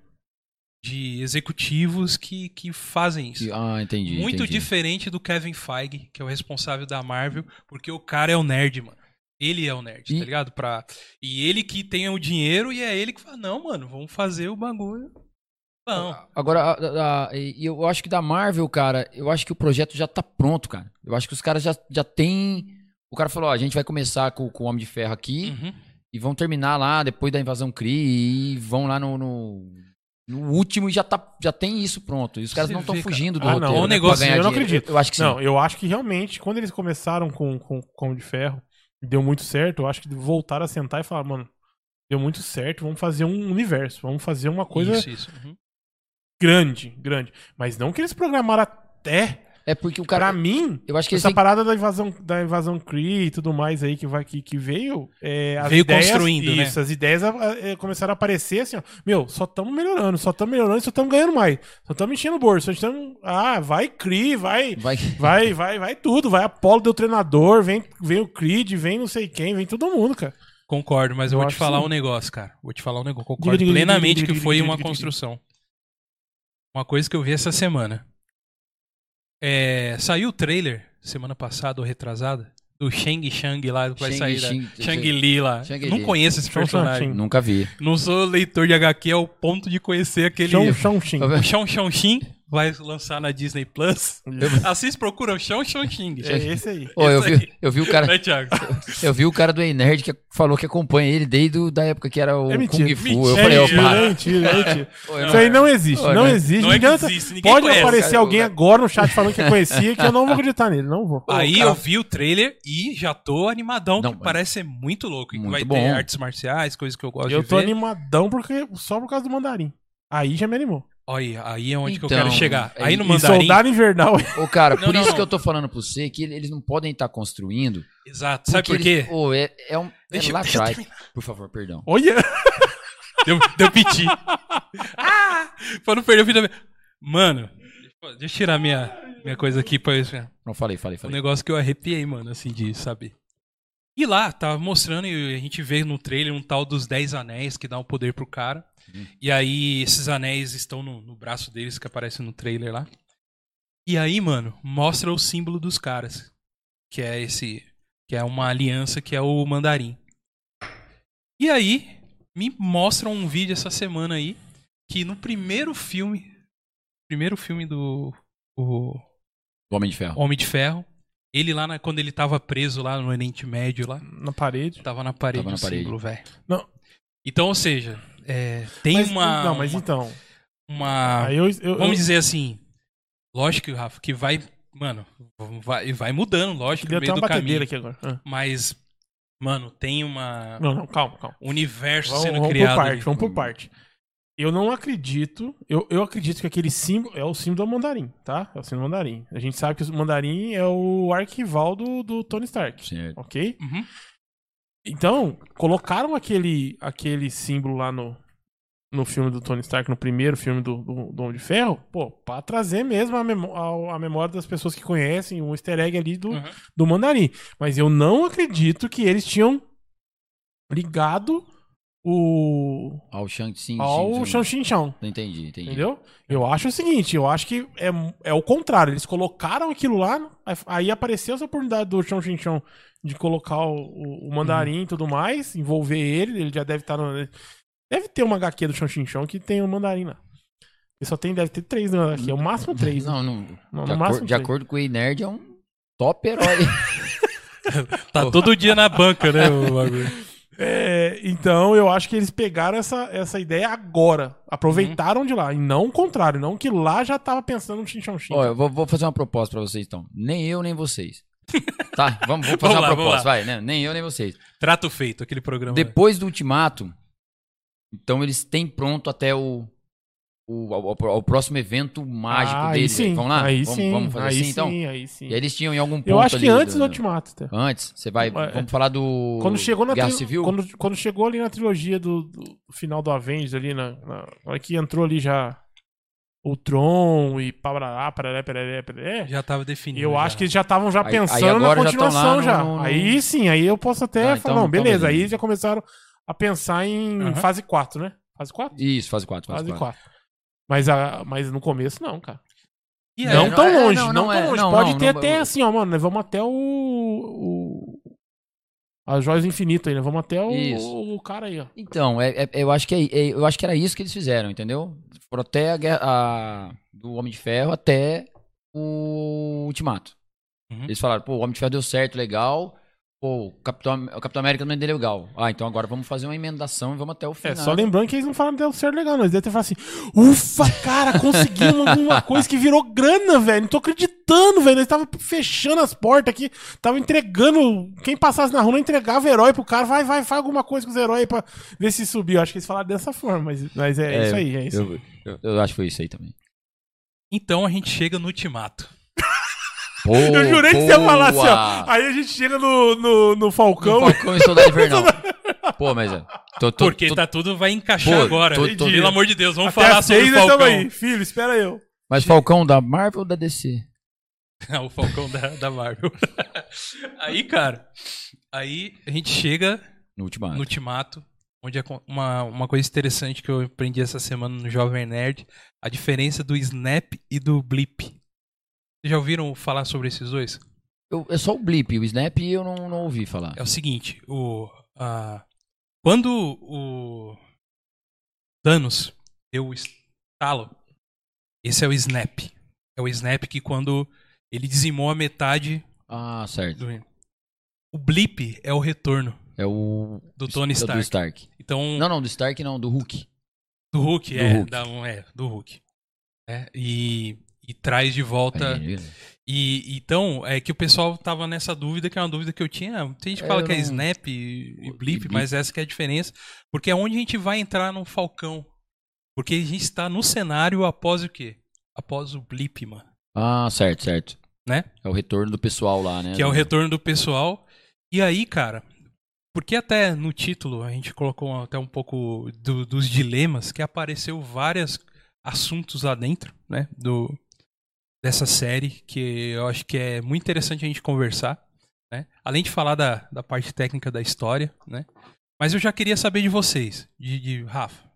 de executivos que, que fazem isso. Ah, entendi. Muito entendi. diferente do Kevin Feige, que é o responsável da Marvel, porque o cara é o nerd, mano. Ele é o nerd, E- tá ligado? Pra... E ele que tem o dinheiro e é ele que fala, não, mano, vamos fazer o bagulho. Não. Agora, a- a- eu acho que da Marvel, cara, eu acho que o projeto já tá pronto, cara. Eu acho que os caras já, já têm. O cara falou: ó, a gente vai começar com, com o Homem de Ferro aqui Uhum. e vão terminar lá depois da invasão Kree e vão lá no, no, no último e já, tá, já tem isso pronto. E os caras Você não estão fugindo do Ah, roteiro. não, o né, negócio- eu não dinheiro. acredito. Eu, eu acho que sim. Não, eu acho que realmente, quando eles começaram com, com, com Homem de Ferro, deu muito certo. Eu acho que voltaram a sentar e falar, mano, deu muito certo, vamos fazer um universo, vamos fazer uma coisa Isso, isso. Uhum. grande, grande. Mas não que eles programaram até. É porque o Pra cara. mim, Eu acho que essa parada da invasão, da invasão Kree e tudo mais aí que, vai, que, que veio. é, as Veio ideias, construindo, né? Isso, as ideias ah, é, começaram a aparecer assim, ó. Meu, só estamos melhorando, só estamos melhorando e só estamos ganhando mais. Só estamos enchendo o bolso. Só estamos. Ah, vai Kree, vai. vai. Vai, vai, vai tudo. Vai Apolo deu treinador, vem, vem o Creed, vem não sei quem, vem todo mundo, cara. Concordo, mas eu, Eu vou te falar sim. um negócio, cara. Vou te falar um negócio. Concordo diga, diga, plenamente diga, que foi uma construção. Uma coisa que eu vi essa semana. É, saiu o trailer semana passada ou retrasada do Shang Shang lá que vai Shang- sair da Shang- Shang Li lá. Não conheço esse Shang- personagem. Shang- Nunca vi. Não sou leitor de HQ ao ponto de conhecer aquele chão, chim. o Shang Shang Xin vai lançar na Disney Plus. Assiste, procura o Shang Shang Xin. É esse aí. Eu, Esse vi, eu vi o cara. Thiago? Eu vi o cara do Ei Nerd que falou que acompanha ele desde da época que era o É mentira. Kung Fu. Mentira. Eu É falei, mentira, é mentira, é mentira. Eu- Isso aí não existe, Ô, não né? existe. Não Não é existe, ninguém Pode conhece. aparecer cara. alguém agora no chat falando que conhecia, que eu não vou acreditar nele. Não vou. Aí cara- eu vi o trailer e já tô animadão, Não, que parece ser muito louco. e muito vai bom. ter artes marciais, coisas que eu gosto Eu de tô ver. animadão porque, só por causa do mandarim. Aí já me animou. Olha, aí é onde que eu Então, quero chegar. é- Aí no E mandarim... Soldado Invernal. Ô, cara, Não, por não, isso não. que eu tô falando pra você que eles não podem estar construindo. Exato. Sabe por quê? eles- Ô, é, é um. Deixa- é lá deixa eu atrás. Por favor, perdão. Olha! Deu, deu piti. ah! Pra não perder o fim da... Mano, deixa eu- deixa tirar minha, minha coisa aqui pra isso. Não falei, falei, Um falei. negócio que eu arrepiei, mano, assim, de saber. E lá, tava mostrando, e a gente vê no trailer um tal dos 10 anéis que dá o poder pro cara. Uhum. E aí, esses anéis estão no, no braço deles, que aparece no trailer lá. E aí, mano, mostra o símbolo dos caras. Que é esse. Que é uma aliança que é o mandarim. E aí, me mostram um vídeo essa semana aí. Que no primeiro filme. Primeiro filme do. O O Homem de Ferro. Homem de Ferro. Ele lá, na- quando ele tava preso lá no Oriente Médio lá. Na parede. Tava na parede Tava na o parede. símbolo, velho. Não. Então, ou seja, é, tem Mas- uma. Não, mas uma, então. uma- Aí eu, eu, vamos eu dizer assim. Lógico, Rafa, que vai. Mano, vai, vai mudando, lógico, no queria ter meio uma do caminho. aqui agora. Ah. Mas, mano, tem uma. Não, não, calma, calma. universo Vamos, sendo vamos por criado. parte, ali. vamos por parte. Eu não acredito. Eu, eu acredito que aquele símbolo é o símbolo do mandarim, tá? É o símbolo do mandarim. A gente sabe que o mandarim é o arquival do, do Tony Stark. Certo. Ok? Uhum. Então, colocaram aquele, aquele símbolo lá no, no filme do Tony Stark, no primeiro filme do, do, do Homem de Ferro, pô, pra trazer mesmo a, memó- a, a memória das pessoas que conhecem, um easter egg ali do, Uhum. do mandarim. Mas eu não acredito que eles tinham ligado o. Ao Shang-Chi. ao Shang Chão. Entendi, entendi. Entendeu? Eu acho o seguinte, eu acho que é, é o contrário. Eles colocaram aquilo lá, aí- apareceu essa oportunidade do Chão Chin Chão de colocar o, o- mandarim e tudo mais, envolver ele, ele já deve estar no. Deve ter uma HQ do Chão Chin Chão que tem o mandarim lá. Ele só tem, deve ter três na HQ, é o máximo três. né? Não, não. Não, de, acor- de três. acordo com o Nerd, é um top herói. Tá todo dia na banca, né, o bagulho. É, então eu acho que eles pegaram essa, essa ideia agora, aproveitaram de lá, e não o contrário, não que lá já tava pensando no Chin Chão Chin. Ó, eu vou, vou fazer uma proposta pra vocês, então. Nem eu, nem vocês. Tá, vamos, vamos fazer Vamos uma lá, proposta, vai, né? Nem eu, nem vocês. Trato feito, aquele programa. Depois do ultimato, então eles têm pronto até o, o, o- o próximo evento mágico Ah, aí deles. sim, Vamos lá? Aí vamos, sim, vamos fazer aí assim, sim, então? aí sim. E aí eles tinham em algum ponto Eu acho que ali antes do Ultimato. até. Antes, você vai. É. Vamos falar do. Quando chegou na Guerra tri- Civil? Quando, quando chegou ali na trilogia do, do final do Avengers ali, na, na hora que entrou ali já o Tron e parará, pararé, pararé, pararé, Já tava definido. eu já. acho que eles já estavam já Aí- aí pensando na continuação já. no- no- no- Aí sim, aí eu posso até Ah, falar, então- não, então beleza, beleza. aí já começaram a pensar em Aham. fase 4, né? Fase 4? Isso, fase 4. Fase Fase 4. 4. Mas, a, mas no começo não, cara. E aí, não tão é, longe, não, não, não tão é, longe. não, Pode ter até eu- assim, ó, mano, nós vamos até o. o as joias do infinito aí, né? Vamos até o, Isso. o cara aí, ó. Então, é, é- eu, acho que é- é- eu acho que era isso que eles fizeram, entendeu? Foram até a, guerra- a- do Homem de Ferro até o Ultimato. Uhum. Eles falaram, pô, o Homem de Ferro deu certo, legal. Pô, o Capitão, o Capitão América também deu legal. Ah, então agora vamos fazer uma emendação e vamos até o É, final. só lembrando que eles não falaram que deu certo legal, não. Eles devem ter falado assim: ufa, cara, conseguimos alguma coisa que virou grana, velho. Não tô acreditando, velho. Eles estavam fechando as portas aqui, estavam entregando. Quem passasse na rua não entregava herói pro cara. Vai, vai, faz alguma coisa com os heróis pra ver se subiu. Acho que eles falaram dessa forma, mas, mas é, É, isso aí, é isso. Eu, eu- eu acho que foi isso aí também. Então a gente chega no ultimato. Pô, Eu jurei que você ia falar assim, ó. boa! Aí a gente chega no, no, no Falcão. No Falcão e Soldado Invernal. Pô, mas é. Tô, tô, Porque tô- tá tudo vai encaixar Pô, agora. tô- tô- Pelo amor de Deus, vamos Até falar sobre o nós tamo Falcão. aí. Filho, espera eu. Mas Falcão da Marvel ou da DC? o Falcão da, da Marvel. aí, cara, aí a gente chega No Ultimato. no Ultimato, onde é uma, uma coisa interessante que eu aprendi essa semana no Jovem Nerd, a diferença do Snap e do Blip. Vocês já ouviram falar sobre esses dois? Eu- é só o Blip, o Snap eu não, não ouvi falar. É o seguinte, o a- quando o Thanos deu o estalo, esse é o Snap. É o Snap que quando ele dizimou a metade Ah, certo. do o Blip é o retorno É o. do Tony é Stark. Do Stark. Então, Não, não, do Stark não, do Hulk. do Hulk, Do é, Hulk. da- é, do Hulk. É, e, e traz de volta. E então, é que o pessoal tava nessa dúvida, que é uma dúvida que eu tinha. Tem gente que É, fala que é Snap e, e Blip, mas essa que é a diferença. Porque é onde a gente vai entrar no Falcão. Porque a gente está no cenário após o quê? Após o Blip, mano. Ah, certo, certo. Né? É o retorno do pessoal lá, né? Que é o retorno do pessoal. E aí, cara, porque até no título a gente colocou até um pouco do- dos dilemas, que apareceu vários assuntos lá dentro, né? Do, dessa série, que eu acho que é muito interessante a gente conversar. né? Além de falar da, da parte técnica da história, né? Mas eu já queria saber de vocês, de, de Rafa.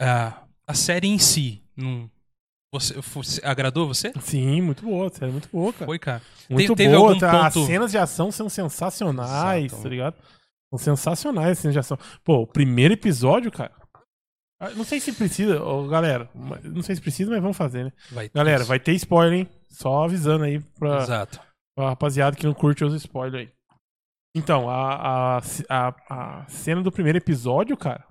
A, a série em si, não, você, você- agradou você? Sim, muito boa, sério, muito boa, cara. Foi, cara. Muito teve boa, tá? As ponto- cenas de ação são sensacionais, Exato. tá ligado? São sensacionais as cenas de ação. Pô, o primeiro episódio, cara. Ah, Não sei se precisa, ô, galera. Não sei se precisa, mas vamos fazer, né? Vai Galera, vai ter spoiler, hein? Só avisando aí pra, Exato. pra rapaziada que não curte os spoilers aí. Então, a, a, a, a cena do primeiro episódio, cara,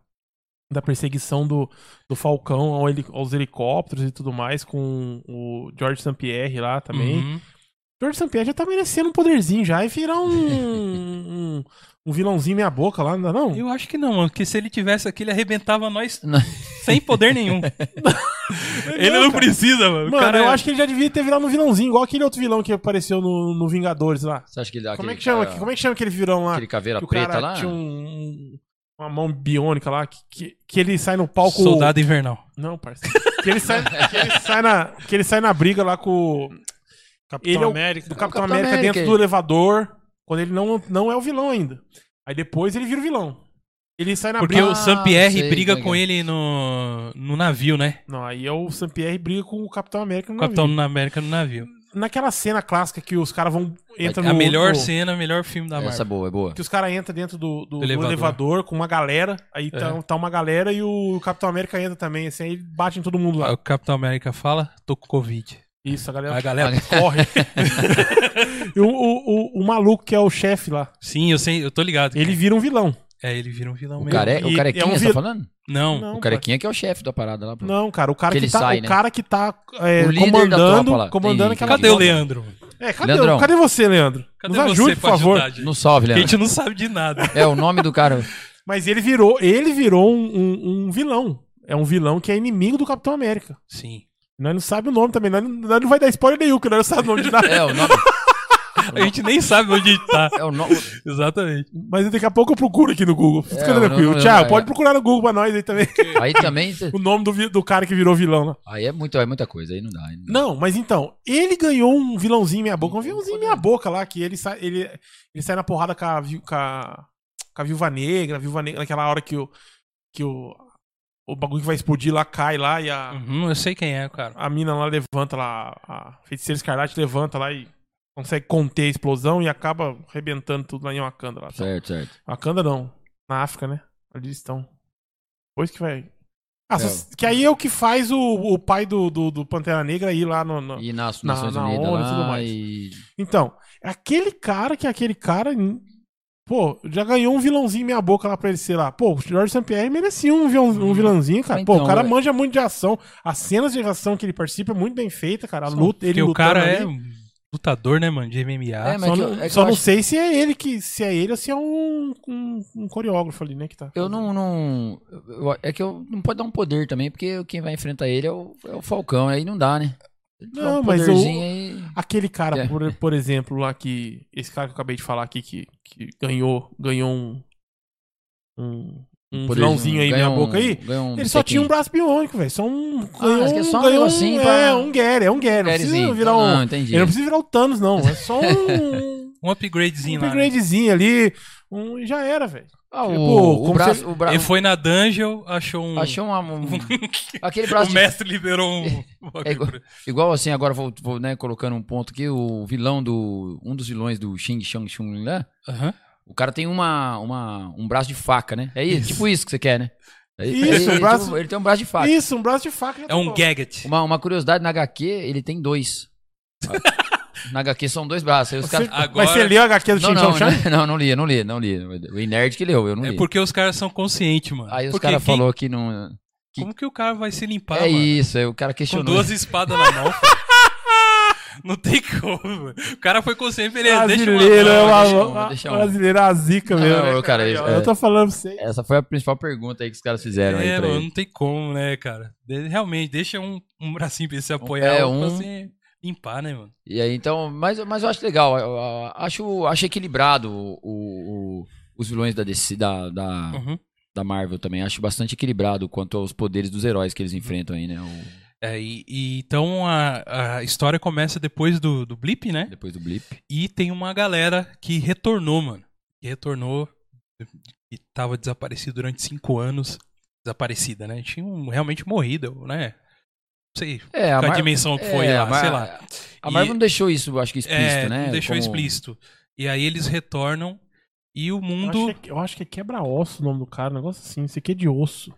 da perseguição do, do Falcão ao heli- aos helicópteros e tudo mais, com o George St. Pierre lá também. Uhum. George St. Pierre já tá merecendo um poderzinho já e virar um, um, um vilãozinho meia boca lá, não dá não? Eu acho que não, mano. Porque se ele tivesse aqui, ele arrebentava nós Não. sem poder nenhum. ele não precisa, mano. Mano, cara eu é- acho que ele já devia ter virado um vilãozinho, igual aquele outro vilão que apareceu no, no Vingadores lá. Você acha que ele dá Como é aquele que chama? cara- Como é que chama aquele vilão lá? Aquele caveira que o preta lá? tinha um- um- uma mão biônica lá, que, que, que ele sai no palco. Soldado Invernal. Não, parceiro. Que ele sai, que ele sai, na, que ele sai na briga lá com o- Capitão Ele é o- América. do Capitão, Capitão América, América. dentro do elevador, quando ele não, não é o vilão ainda. Aí depois ele vira o vilão. Ele sai na Porque briga. o Ah, Saint-Pierre sei, briga com é. ele no, no navio, né? Não, aí é o Sam Pierre briga com o Capitão América no O Capitão navio. América no navio. Naquela cena clássica que os caras vão. Entra a no, melhor no- cena, melhor filme da Essa é Marvel. boa, é boa. Que os caras entram dentro do, do- do elevador. elevador. com uma galera. Aí tá, É. tá uma galera e o Capitão América entra também. Assim, aí ele bate em todo mundo lá. o Capitão América fala, tô com Covid. Isso, a galera A galera. corre. e o, o, o, o maluco que é o chefe lá, Sim, eu sei, eu tô ligado. ele vira um vilão. É, ele vira um vilão O, mesmo. care... E- o carequinha, é um você vil- tá falando? Não, Não, o carequinha que é o chefe da parada lá. pô. Não, cara, o cara Que que, tá, sai, o né? cara que tá é, O comandando, tropa lá. comandando Entendi, cadê o. Leandro? É, cadê, Leandrão. cadê você, Leandro? Cadê Nos você ajude, por favor. ajudar? Não salve, Porque a Leandro. gente não sabe de nada. É, o nome do cara. Mas ele virou, ele virou um, um- um vilão. É um vilão que é inimigo do Capitão América. Sim. Nós não sabe o nome também. Nós não, nós não vai dar spoiler nenhum, porque nós não sabe o nome de nada. É, o nome. A gente nem sabe onde a gente tá. É o nome. Exatamente. Mas daqui a pouco eu procuro aqui no Google. Fica É, tranquilo. não- pode é. procurar no Google pra nós aí também. Aí também. o nome do, do cara que virou vilão lá. Aí é, muito, é muita coisa, aí não dá. aí não dá. Não, mas então, ele ganhou um vilãozinho meia boca, um vilãozinho meia boca lá, que ele sai, ele, ele sai na porrada com a, com a, com a viúva negra, a viúva negra, naquela hora que o, que o, o bagulho que vai explodir lá cai lá e a, Uhum, eu sei quem é, cara. a mina lá levanta lá, a feiticeira escarlate levanta lá e consegue conter a explosão e acaba arrebentando tudo lá em Wakanda. Lá. Certo, certo. Wakanda não, na África, né? Ali eles estão. Depois que vai. Ah, É. só- que aí é o que faz o, o pai do, do, do Pantera Negra ir lá no. no- E nas Na- Nações na Unidas ONU e tudo mais. e... Então, aquele cara que é aquele cara. Pô, já ganhou um vilãozinho meia boca lá pra ele ser lá. Pô, o George St. Pierre merecia um, vilão, um vilãozinho, cara. Pô, Então, o cara é- manja muito de ação. As cenas de ação que ele participa é muito bem feita, cara. A luta, ele Porque o cara ali. é um lutador, né, mano? De MMA. É, Só, que não, é que só não acho- sei se é ele que se é ele ou se é um, um, um coreógrafo ali, né, que tá. Eu não, não. eu- É que eu não pode dar um poder também, porque quem vai enfrentar ele é o, é o Falcão, aí não dá, né? Tiver Não, um mas o- aí. Aquele cara, É. por, por exemplo, lá que. Esse cara que eu acabei de falar aqui, que, que ganhou, ganhou um. Um, um poderzinho, vilãozinho aí, ganha um- boca aí. um Ele só tinha um braço biônico, velho. Só um. Ah, ganhou é só um ganhou É, pra- um Gary, é um Gary. Não precisa virar um. Não, entendi. Ele não precisa virar o Thanos, não. É só um. Um upgradezinho um lá. né? upgradezinho ali. Um, e já era, velho. Ah, Tipo, o, o braço. se- O bra... Ele foi na dungeon, achou um. Achou uma, um, aquele braço o de- mestre liberou um. É igual, igual assim, agora vou, vou né, colocando um ponto aqui, o vilão do. Um dos vilões do Xing Shang Chung lá. Aham. O cara tem uma, uma, um braço de faca, né? É isso, tipo isso que você quer, né? É Isso, ele, um braço- tem um- ele tem um braço de faca. Isso, um braço de faca. É um bom. gadget. Uma, uma curiosidade, na HQ, ele tem dois. Na HQ são dois braços. Aí os Você, caras... Agora- Mas você leu a HQ do não, Chong Chang? não, não, não li, não li, não li. O Inerd que leu, eu não É li. porque os caras são conscientes, mano. Aí os caras quem- falaram que não... Como que o cara vai se limpar, É mano? isso, aí o cara Com questionou. duas espadas na mão. Não tem como, mano. O cara foi consciente, beleza, deixa uma Brasileiro é mão, uma, deixa um, uma- deixa um. brasileiro é a zica mesmo. não, né, cara, Aí, é. Eu tô falando pra você. Essa foi a principal pergunta aí que os caras fizeram aí É, pra mano, não tem como, né, cara? De- Realmente, deixa um, um bracinho pra ele se apoiar É, um- se limpar, né, mano? E aí, então, mas, mas eu acho legal. eu- eu acho, acho equilibrado o, o- os vilões da, DC, da, da, Uhum. da Marvel também. Acho bastante equilibrado quanto aos poderes dos heróis que eles enfrentam aí, né? O- É, e, e então a, a história começa depois do, do blip, né? Depois do blip. E tem uma galera que retornou, mano. Que retornou, que tava desaparecido durante cinco anos. Desaparecida, né? Tinham realmente morrido, né? Não sei É, a Mar- dimensão que foi é, lá, a Mar- sei lá. A E- Marvel não deixou isso, eu acho que explícito, é, né? não deixou Como- explícito. E aí eles retornam e o Eu mundo. acho, que é, eu acho que é quebra-osso o nome do cara, um negócio assim. Isso aqui é de osso.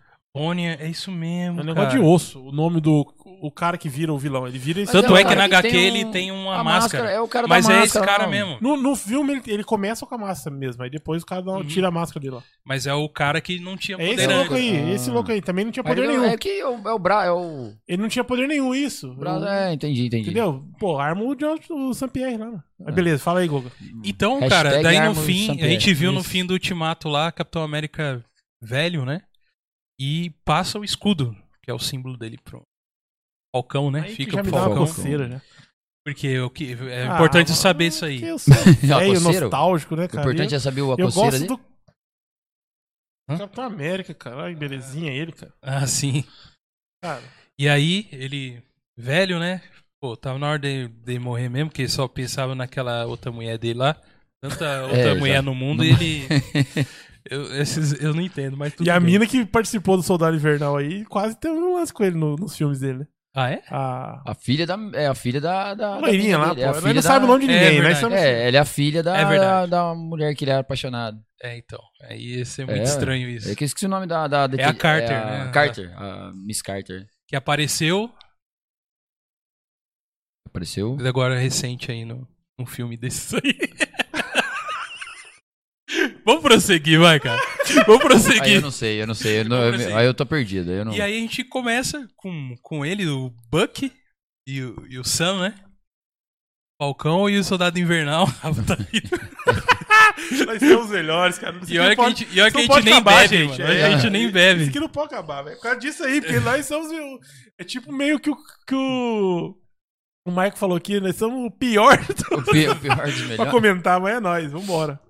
É isso mesmo. É um negócio cara. de osso. O nome do o cara que vira o vilão. Ele vira esse Tanto o é que na HQ tem um- ele tem uma a máscara. É o cara Mas da é máscara. esse cara não. mesmo. No, no filme ele, ele começa com a máscara mesmo. Aí depois o cara Uhum. tira a máscara dele lá. Mas é o cara que não tinha É esse poder louco aí. Ah. Esse louco aí. Também não tinha Mas poder ele- nenhum. É que é o, é o Bra, é o. Ele não tinha poder nenhum, isso. Bra, Eu- é, entendi, entendi. Entendeu? Pô, arma o John o Saint-Pierre lá. né? Mas beleza, fala aí, Goga. Então, Hashtag cara, daí no o fim, a gente viu no Isso. fim do Ultimato lá, Capitão América velho, né? E passa o escudo, que é o símbolo dele pro Falcão, né? Aí Fica já pro Falcão. coceira, já. Porque o que é Ah, importante mas- saber isso aí. Eu sou velho, nostálgico, né, O cara? importante eu, é saber o- a eu coceira gosto dele. do Hã? Capitão América, cara. Ai, belezinha ele, cara. Ah, sim. Cara, E aí, ele, velho, né? Pô, tava na hora de, de morrer mesmo, porque só pensava naquela outra mulher dele lá. Tanta outra É, já- mulher no mundo e ele. eu, esses, eu não entendo, mas tudo e a bem. mina que participou do Soldado Invernal aí quase teve um lance com ele no- nos filmes dele, né? Ah, é? A A filha da. É a filha da. da a loirinha da lá, dele, é a pô. filha Nós não da- sabe o nome de É ninguém, né? verdade. Isso É, ela é a filha da, É verdade. da, da mulher que ele era apaixonado. É, então. Aí ia ser muito É, estranho isso. É que eu esqueci o nome da. da É a Carter, a né? Carter, a Miss Carter. Que apareceu Apareceu. agora recente aí no, num filme desses aí. Vamos prosseguir, vai, cara. Vamos Aí prosseguir. eu não sei, eu não sei. eu não- eu- aí eu tô perdido. Eu não... E aí a gente começa com, com ele, o Buck e o, e o Sam, né? Falcão e o Soldado Invernal. Nós somos melhores, cara. Isso e olha que a pode- gente, e olha isso que a gente nem acabar, bebe, gente. mano. É, a gente nem Isso bebe. aqui não pode acabar, velho. Por causa disso aí, porque nós somos. o- É tipo meio que o. Que o... O Marco falou aqui, nós somos o pior O pi- o pior dos pra melhores. comentar, mas é nós, vambora.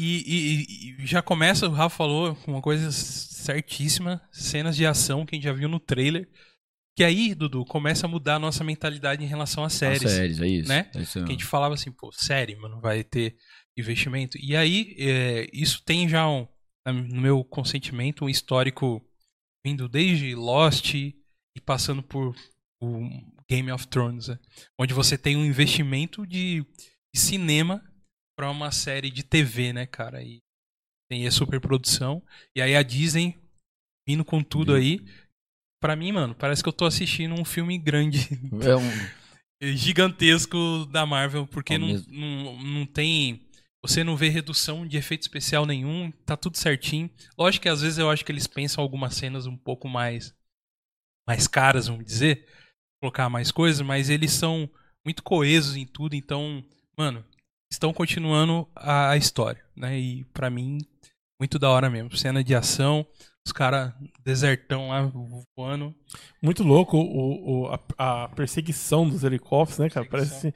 E, e- e já começa, o Rafa falou, com uma coisa certíssima, cenas de ação que a gente já viu no trailer. Que aí, Dudu, começa a mudar a nossa mentalidade em relação às séries. As séries, é isso. né? É isso Que a gente falava assim, pô, série, mano, vai ter investimento. E aí, é, isso tem já, um, no meu consentimento, um histórico vindo desde Lost e passando por o Game of Thrones, né? onde você tem um investimento de cinema pra uma série de TV, né, cara? E tem a superprodução. E aí a Disney vindo com tudo aí. Pra mim, mano, parece que eu tô assistindo um filme grande É um, gigantesco da Marvel, porque Ao não, não, não tem. Você não vê redução de efeito especial nenhum, tá tudo certinho. Lógico que às vezes eu acho que eles pensam algumas cenas um pouco mais. mais caras, vamos dizer. Colocar mais coisas, mas eles são muito coesos em tudo, então, mano, estão continuando a, história, né? E pra mim, muito da hora mesmo. Cena de ação, os caras desertão lá voando. Muito louco o, o- a, a perseguição dos helicópteros, né, cara? Parece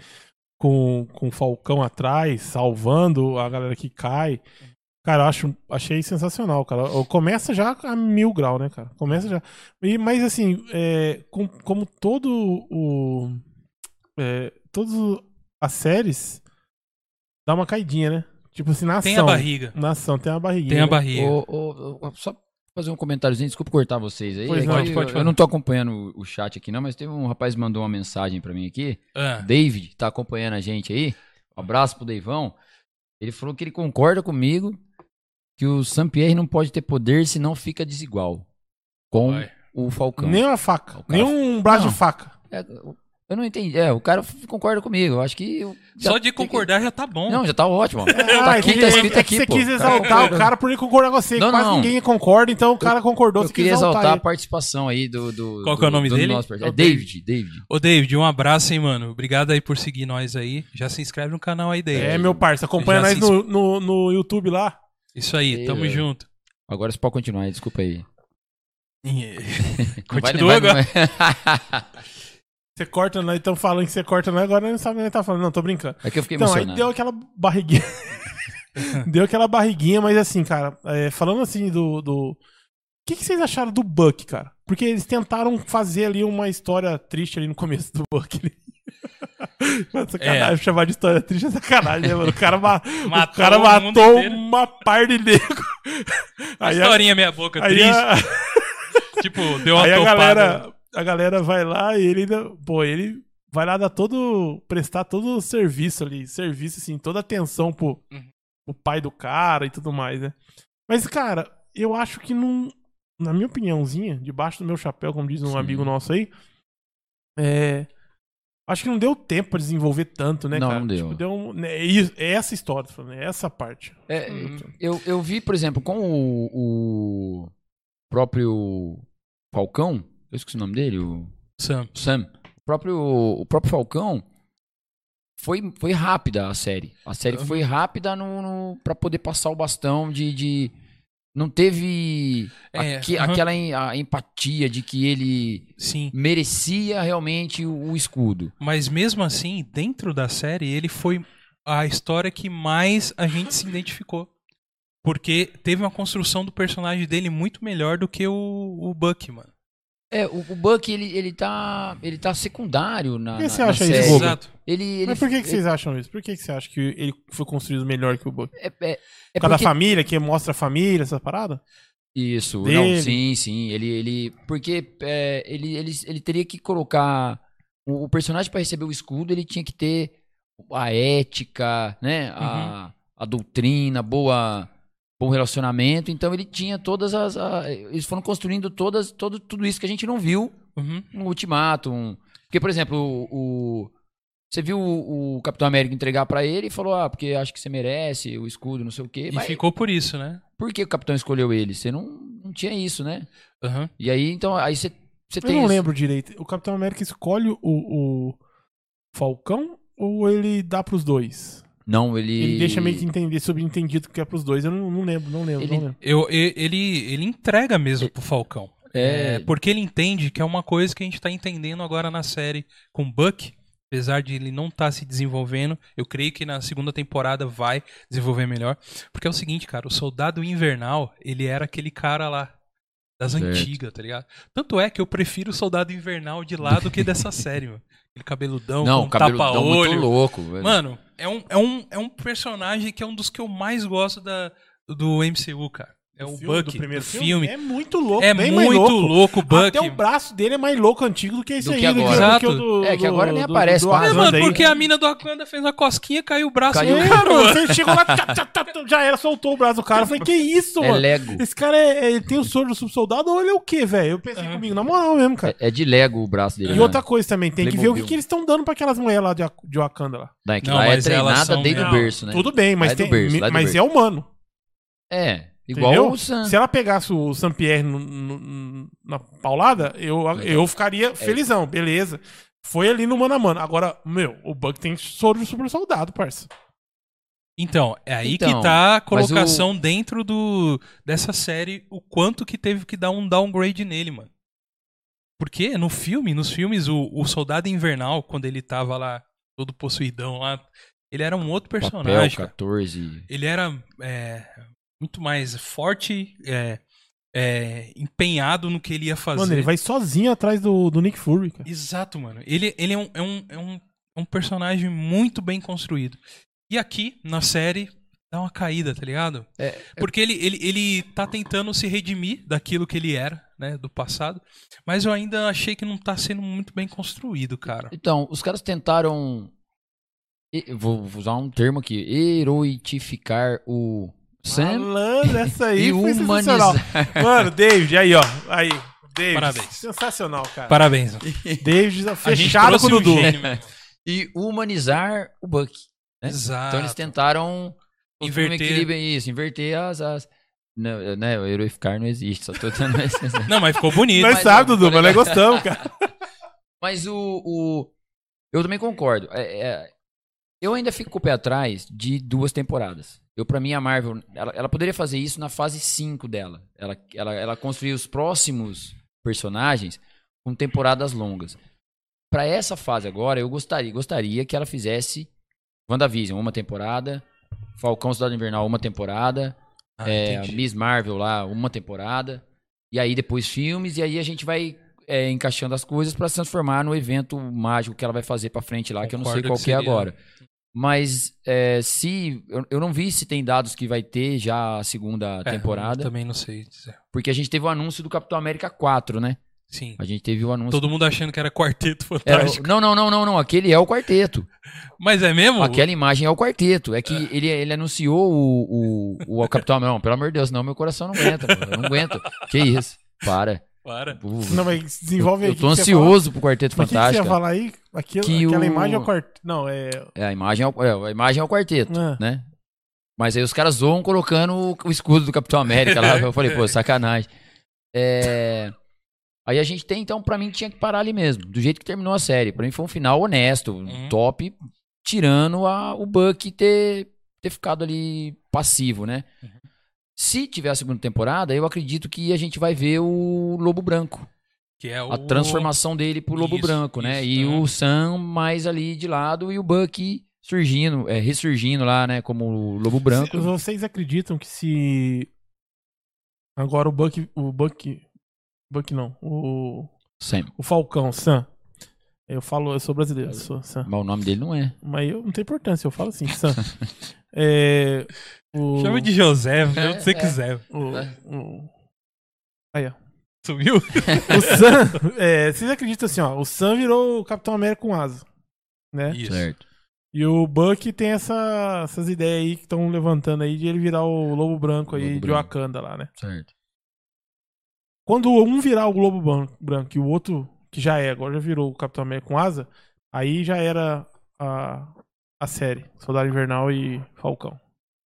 com, com o Falcão atrás, salvando a galera que cai. Cara, eu acho, achei sensacional, cara. Começa já a mil grau, né, cara? Começa já. E, mas assim, é, com- como todo o. É, todas as séries dá uma caidinha, né? Tipo assim, na ação. Tem a barriga. Na ação, tem a barriguinha. Tem a barriga. Ô, ô, ô, só fazer um comentáriozinho, desculpa cortar vocês aí. Pois é não, pode, pode eu, eu não tô acompanhando o, chat aqui, não, mas teve um rapaz que mandou uma mensagem pra mim aqui. Ah, David, tá acompanhando a gente aí. Um abraço pro Deivão. Ele falou que ele concorda comigo que o Saint-Pierre não pode ter poder senão fica desigual com vai. o Falcão. Nem uma faca. Nem um braço Não. de faca. É, eu não entendi. É, o cara concorda comigo. Eu acho que. eu- já Só de que- concordar já tá bom. Não, já tá ótimo. Ah, tá aqui, é que- tá escrito é aqui, que você pô. quis Cara exaltar o cara por ele concordar com você. Não, Quase não. ninguém concorda, então o cara concordou. Eu você quis queria exaltar a participação aí do. do Qual que é o do- nome do dele? nosso. É É o David, David. Ô, David, um abraço, hein, mano. Obrigado aí por seguir nós aí. Já se inscreve no canal aí, David. É, meu parça, acompanha Já nós se no, no, no YouTube lá. Isso aí, tamo Eu- junto. Agora você pode continuar aí, desculpa aí. Continua agora. Você corta, nós estamos falando que você corta nós, agora nós não sabemos o que tá falando. Não, tô brincando. É que eu fiquei Então, aí emocionado. deu aquela barriguinha. deu aquela barriguinha, mas assim, cara, é, falando assim do, do, que, que vocês acharam do Buck, cara? Porque eles tentaram fazer ali uma história triste ali no começo do Buck. Mano, sacanagem, chamar de história triste é sacanagem, né, mano? O cara, ma- o Matou cara o mundo matou uma par de nego. Aí, a, Historinha meia boca, aí, triste. a, Tipo, deu uma aí a topada. galera, a galera vai lá e ele ainda, pô, ele vai lá dar todo, prestar todo o serviço ali, serviço assim, toda atenção pro, Uhum. pro pai do cara e tudo mais, né? Mas, cara, eu acho que não, na minha opiniãozinha, debaixo do meu chapéu, como diz um Sim. amigo nosso aí, é, acho que não deu tempo pra desenvolver tanto, né, Não, cara? não deu. Tipo, deu um, né, é é essa história, tô falando, é essa parte. É, Hum. eu, eu vi, por exemplo, com o, o próprio Falcão, eu esqueci o nome dele, o Sam. Sam. O próprio, o próprio Falcão foi, foi rápida a série. A série Uhum. foi rápida no, no, pra poder passar o bastão de. de- não teve É, aque- aham. aquela em- empatia de que ele Sim. merecia realmente o, o escudo. Mas mesmo assim, dentro da série, ele foi a história que mais a gente se identificou. Porque teve uma construção do personagem dele muito melhor do que o, o Buck, mano. É, o, o Buck, ele, ele, tá, ele tá secundário na. Por que você na acha isso? Exato. Ele, ele, Mas por que, que ele- vocês acham isso? Por que, que você acha que ele foi construído melhor que o Buck? É, é, é Por causa porque- da família, que mostra a família, essa parada? Isso, dele. não, sim, sim. Ele, ele, porque é, ele, ele, ele teria que colocar o, o personagem para receber o escudo, ele tinha que ter a ética, né, a, a doutrina, boa, bom relacionamento. Então ele tinha todas as, a- eles foram construindo todas, todo, tudo isso que a gente não viu Uhum. no Ultimatum. Porque, por exemplo, o, o- você viu o, o Capitão América entregar para ele e falou, ah, porque acho que você merece o escudo, não sei o quê. E Mas ficou por isso, né? por que o Capitão escolheu ele? Você não, não tinha isso, né? Aham. E aí, então, aí você, você Eu tem. não isso. lembro direito. O Capitão América escolhe o, o Falcão ou ele dá pros dois? Não, ele. Ele deixa meio que entender, subentendido que é pros dois. Eu não, não lembro, não lembro, Ele- não lembro. Eu, ele, ele entrega mesmo pro Falcão. É. É, porque ele entende que é uma coisa que a gente tá entendendo agora na série com o Buck. Apesar de ele não estar se desenvolvendo, eu creio que na segunda temporada vai desenvolver melhor. Porque é o seguinte, cara, o Soldado Invernal, ele era aquele cara lá das Certo. antigas, tá ligado? Tanto é que eu prefiro o Soldado Invernal de lá do que dessa série, mano. Aquele cabeludão, Não, com o cabeludão muito louco. velho. Mano, é um, é, um, é um personagem que é um dos que eu mais gosto da, do MCU, cara. É o, filme, Buck, do primeiro do filme. É muito louco, É muito louco. louco o Buck. Até o braço dele é mais louco antigo do que esse Do aí. que agora. do Exato. o do- É, que agora do- nem do- aparece do quase. É, mano, aí. porque a mina do Wakanda fez uma cosquinha, caiu o braço. Caiu. do É, cara, mano, você chegou lá, tchá, tchá, tchá, já era, soltou o braço do cara. Eu falei, que isso, é mano? Lego. Esse cara é, é- ele tem o soro do subsoldado ou ele é o quê, velho? Eu pensei Aham. comigo, na moral mesmo, cara. É, é de Lego o braço dele. E né? outra coisa também, tem que ver o que, que eles estão dando pra aquelas mulheres lá de, de Wakanda lá. Daí, que Não, lá é treinada desde o Não, berço, né? Tudo bem, mas, é do é do é humano. É, igual Entendeu? o Sam. Se ela pegasse o Saint-Pierre no- no- na paulada, eu, eu ficaria felizão, beleza. Foi ali no mano a mano. Agora, meu, o Buck tem soro de super soldado, parça. Então, é aí Então, que tá a mas colocação dentro do dessa série, o quanto que teve que dar um downgrade nele, mano. Porque no filme, nos filmes, o, o Soldado Invernal, quando ele tava lá, todo possuidão lá, ele era um outro Papel personagem. cara. 14. ele era é, muito mais forte, é, é, empenhado no que ele ia fazer. Mano, ele vai sozinho atrás do, do Nick Fury, cara. Exato, mano. Ele, ele é, um, é, um, é, um, é um personagem muito bem construído. E aqui, na série, dá uma caída, tá ligado? É, Porque ele, ele, ele tá tentando se redimir daquilo que ele era, né, do passado. Mas eu ainda achei que não tá sendo muito bem construído, cara. Então, os caras tentaram. Vou vou usar um termo aqui. Heroitificar o Sam Malandro, essa aí e foi sensacional. humanizar. Mano, David, aí, ó. Aí. David. Parabéns. Sensacional, cara. Parabéns. David A gente fechado com o Dudu. gênio, mano. e humanizar o Buck. né? Exato. Então eles tentaram um Inverter. equilíbrio isso, inverter as. as... Não, né, o heroificar não existe, só tô dando esse. Não, mas ficou bonito. Nós Mas sabemos, eu- Dudu, mas nós gostamos, cara. Mas o, o- Eu também concordo. É- é, eu ainda fico com o pé atrás de duas temporadas. Eu, pra mim, a Marvel. Ela, ela poderia fazer isso na fase 5 dela. Ela, ela, ela construir os próximos personagens com temporadas longas. Pra essa fase agora, eu gostaria, gostaria que ela fizesse WandaVision, uma temporada. Falcão Cidade Invernal, uma temporada. Ah, é. Miss Marvel lá, uma temporada. E aí depois filmes, e aí a gente vai é, encaixando as coisas pra se transformar no evento mágico que ela vai fazer pra frente lá, que eu não sei Concordo qual que que é agora. Mas é, se. Eu, eu não vi se tem dados que vai ter já a segunda É, temporada. eu também não sei dizer. Porque a gente teve o anúncio do Capitão América 4, né? Sim. A gente teve o anúncio. Todo mundo achando que era quarteto Era- fantástico. não, não, não, não, não. Aquele é o quarteto. Mas é mesmo? Aquela imagem é o quarteto. É que ele, ele anunciou o, o, o Capitão América. Não, pelo amor de Deus, não, meu coração não aguenta. Eu não aguento. Que isso? Para. Para. Não, mas desenvolve eu, aí. eu tô ansioso pro Quarteto Mas o que, que você ia Fantástico. falar aí? Aquilo, Que aquela o- imagem é o quarto. Não, é. É, a imagem é o, é, a imagem é o quarteto, Ah. né? Mas aí os caras zoam colocando o, o escudo do Capitão América lá. Eu falei, pô, sacanagem. É... Aí a gente tem, então, pra mim tinha que parar ali mesmo. Do jeito que terminou a série. Pra mim foi um final honesto, Uhum. top, tirando a, o Buck ter, ter ficado ali passivo, né? Uhum. Se tiver a segunda temporada, eu acredito que a gente vai ver o Lobo Branco. Que é o... A transformação dele pro Lobo Isso, Branco, né? isso, E aham. o Sam mais ali de lado e o Buck surgindo, é, ressurgindo lá, né? Como o Lobo Branco. Se- Vocês acreditam que se. Agora o Buck. O Buck. Buck não. O. Sam. O Falcão, Sam. Eu falo, eu sou brasileiro, sou Sam. Mas o nome dele não é. Mas eu, não tem importância, eu falo assim, Sam. é. O, Chama de José, se É, você é. quiser. O, É. o, aí, ó. Sumiu? O Sam. é, vocês acreditam assim, ó. O Sam virou o Capitão América com asa. Né? Isso. Certo. E o Buck tem essa- essas ideias aí que estão levantando aí de ele virar o Lobo Branco aí Lobo de Branco. Wakanda lá, né? Certo. Quando um virar o Globo Ban- Branco e o outro, que já é, agora já virou o Capitão América com asa, aí já era a, a série, Soldado Invernal e Falcão.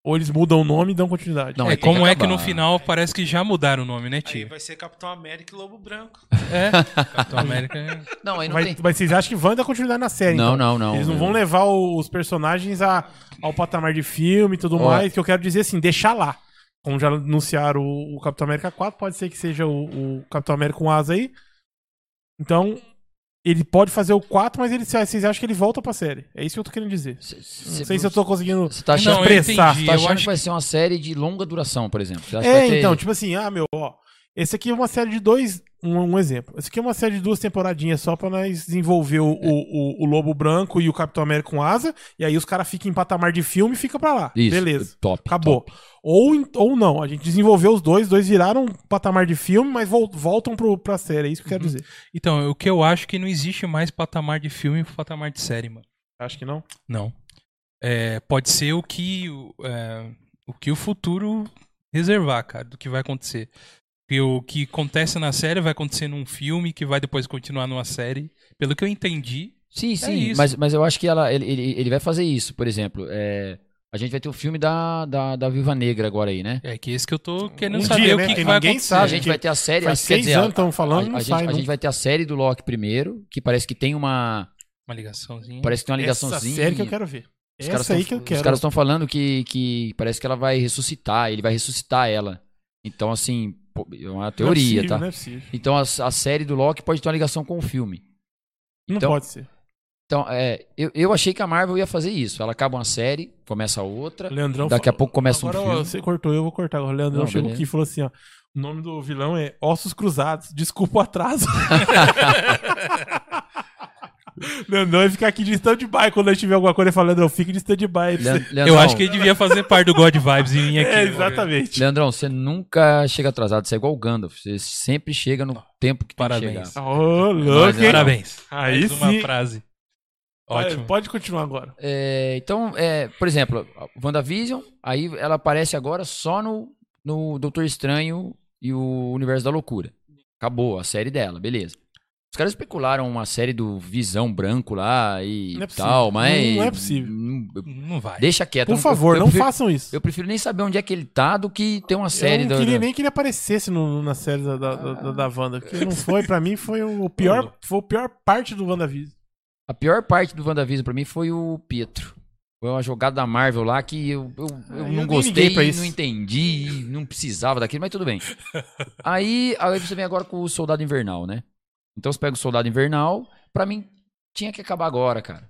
Ou eles mudam o nome e dão continuidade. Não, é, como que é que no final parece que já mudaram o nome, né, Aí tio? vai ser Capitão América e Lobo Branco. É, Capitão América é... Não, aí não mas, tem. mas vocês acham que vão dar continuidade na série, Não, então? não, não. Eles não vão levar os personagens a- ao patamar de filme e tudo mais, que eu quero dizer assim, deixar lá. Como já anunciaram o, o Capitão América 4, pode ser que seja o, o Capitão América com asa aí. Então, ele pode fazer o 4, mas ele, vocês acham que ele volta pra série. É isso que eu tô querendo dizer. Não sei se eu tô conseguindo Você tá achando, Não, eu expressar. entendi. tá eu achando acho que vai ser uma série de longa duração, por exemplo? É, vai ter- então, tipo assim, ah, meu, ó. Esse aqui é uma série de dois. Um, um exemplo. Esse aqui é uma série de duas temporadinhas só pra nós desenvolver o, o, o- o Lobo Branco e o Capitão América com asa. E aí os caras ficam em patamar de filme e fica pra lá. Isso, Beleza. Top. Acabou. top. Ou, ou não. A gente desenvolveu os dois, os dois viraram patamar de filme, mas vol- voltam pro, pra série. É isso que eu quero Uhum. dizer. Então, o que eu acho que não existe mais patamar de filme e patamar de série, mano. Acho que não. Não. É, pode ser o que, o, é, o que o futuro reservar, cara, do que vai acontecer. Porque o que acontece na série vai acontecer num filme que vai depois continuar numa série. Pelo que eu entendi. Sim, sim, É isso. mas, mas eu acho que ela, ele, ele, ele vai fazer isso. Por exemplo, é, a gente vai ter o filme da, da, da Viúva Negra agora aí, né? É que esse que eu tô querendo Um saber dia, o né? que, que Porque vai ninguém acontecer. sabe. a gente vai ter a série, Faz seis dizer, anos a- estão falando, a, não a sai, gente, a gente vai ter a série do Loki primeiro, que parece que tem uma. Uma ligaçãozinha. Parece que tem uma Essa ligaçãozinha. série que eu quero ver. Os caras Essa aí tão- que eu Os quero. caras estão falando que, que parece que ela vai ressuscitar, ele vai ressuscitar ela. Então, assim, é uma Não é teoria, possível, tá? Não é possível. Então a, a série do Loki pode ter uma ligação com o filme. Não Então- pode ser. Então, é, eu, eu achei que a Marvel ia fazer isso. Ela acaba uma série, começa outra, Leandrão daqui a pouco começa um Agora filme. você cortou, eu vou cortar. agora. O Leandrão Não, chegou beleza. aqui e falou assim: ó. O nome do vilão é Ossos Cruzados. Desculpa o atraso. Leandrão vai ficar aqui de stand-by quando a gente tiver alguma coisa falando, eu fico de stand-by. Leand- Eu acho que ele devia fazer parte do God Vibes e vir aqui. É, exatamente. Leandrão, você nunca chega atrasado, você é igual o Gandalf. Você sempre chega no tempo que tem Parabéns. que chegar. Ô, Mas, louco? Parabéns. Aí Mais uma sim. frase. Vai, Ótimo. Pode continuar agora. É, então, é, por exemplo, WandaVision, aí ela aparece agora só no, no Doutor Estranho e o Universo da Loucura. Acabou a série dela, beleza. Os caras especularam uma série do Visão Branco lá e Não é tal, mas. Não é possível. Não- Não vai. Deixa quieto. Por eu- favor, eu, não prefiro, façam isso. Eu prefiro nem saber onde é que ele tá do que ter uma série eu não queria do- nem que ele aparecesse no- na série da, da, da, da Wanda. Porque não foi, pra mim, foi o pior, foi a pior parte do WandaVision. A pior parte do WandaVision pra mim foi o Pietro. Foi uma jogada da Marvel lá que eu, eu, eu Ah, eu não gostei, liguei pra isso. não entendi, não precisava daquilo, mas tudo bem. aí, aí você vem agora com o Soldado Invernal, né? Então você pega o Soldado Invernal, pra mim tinha que acabar agora, cara.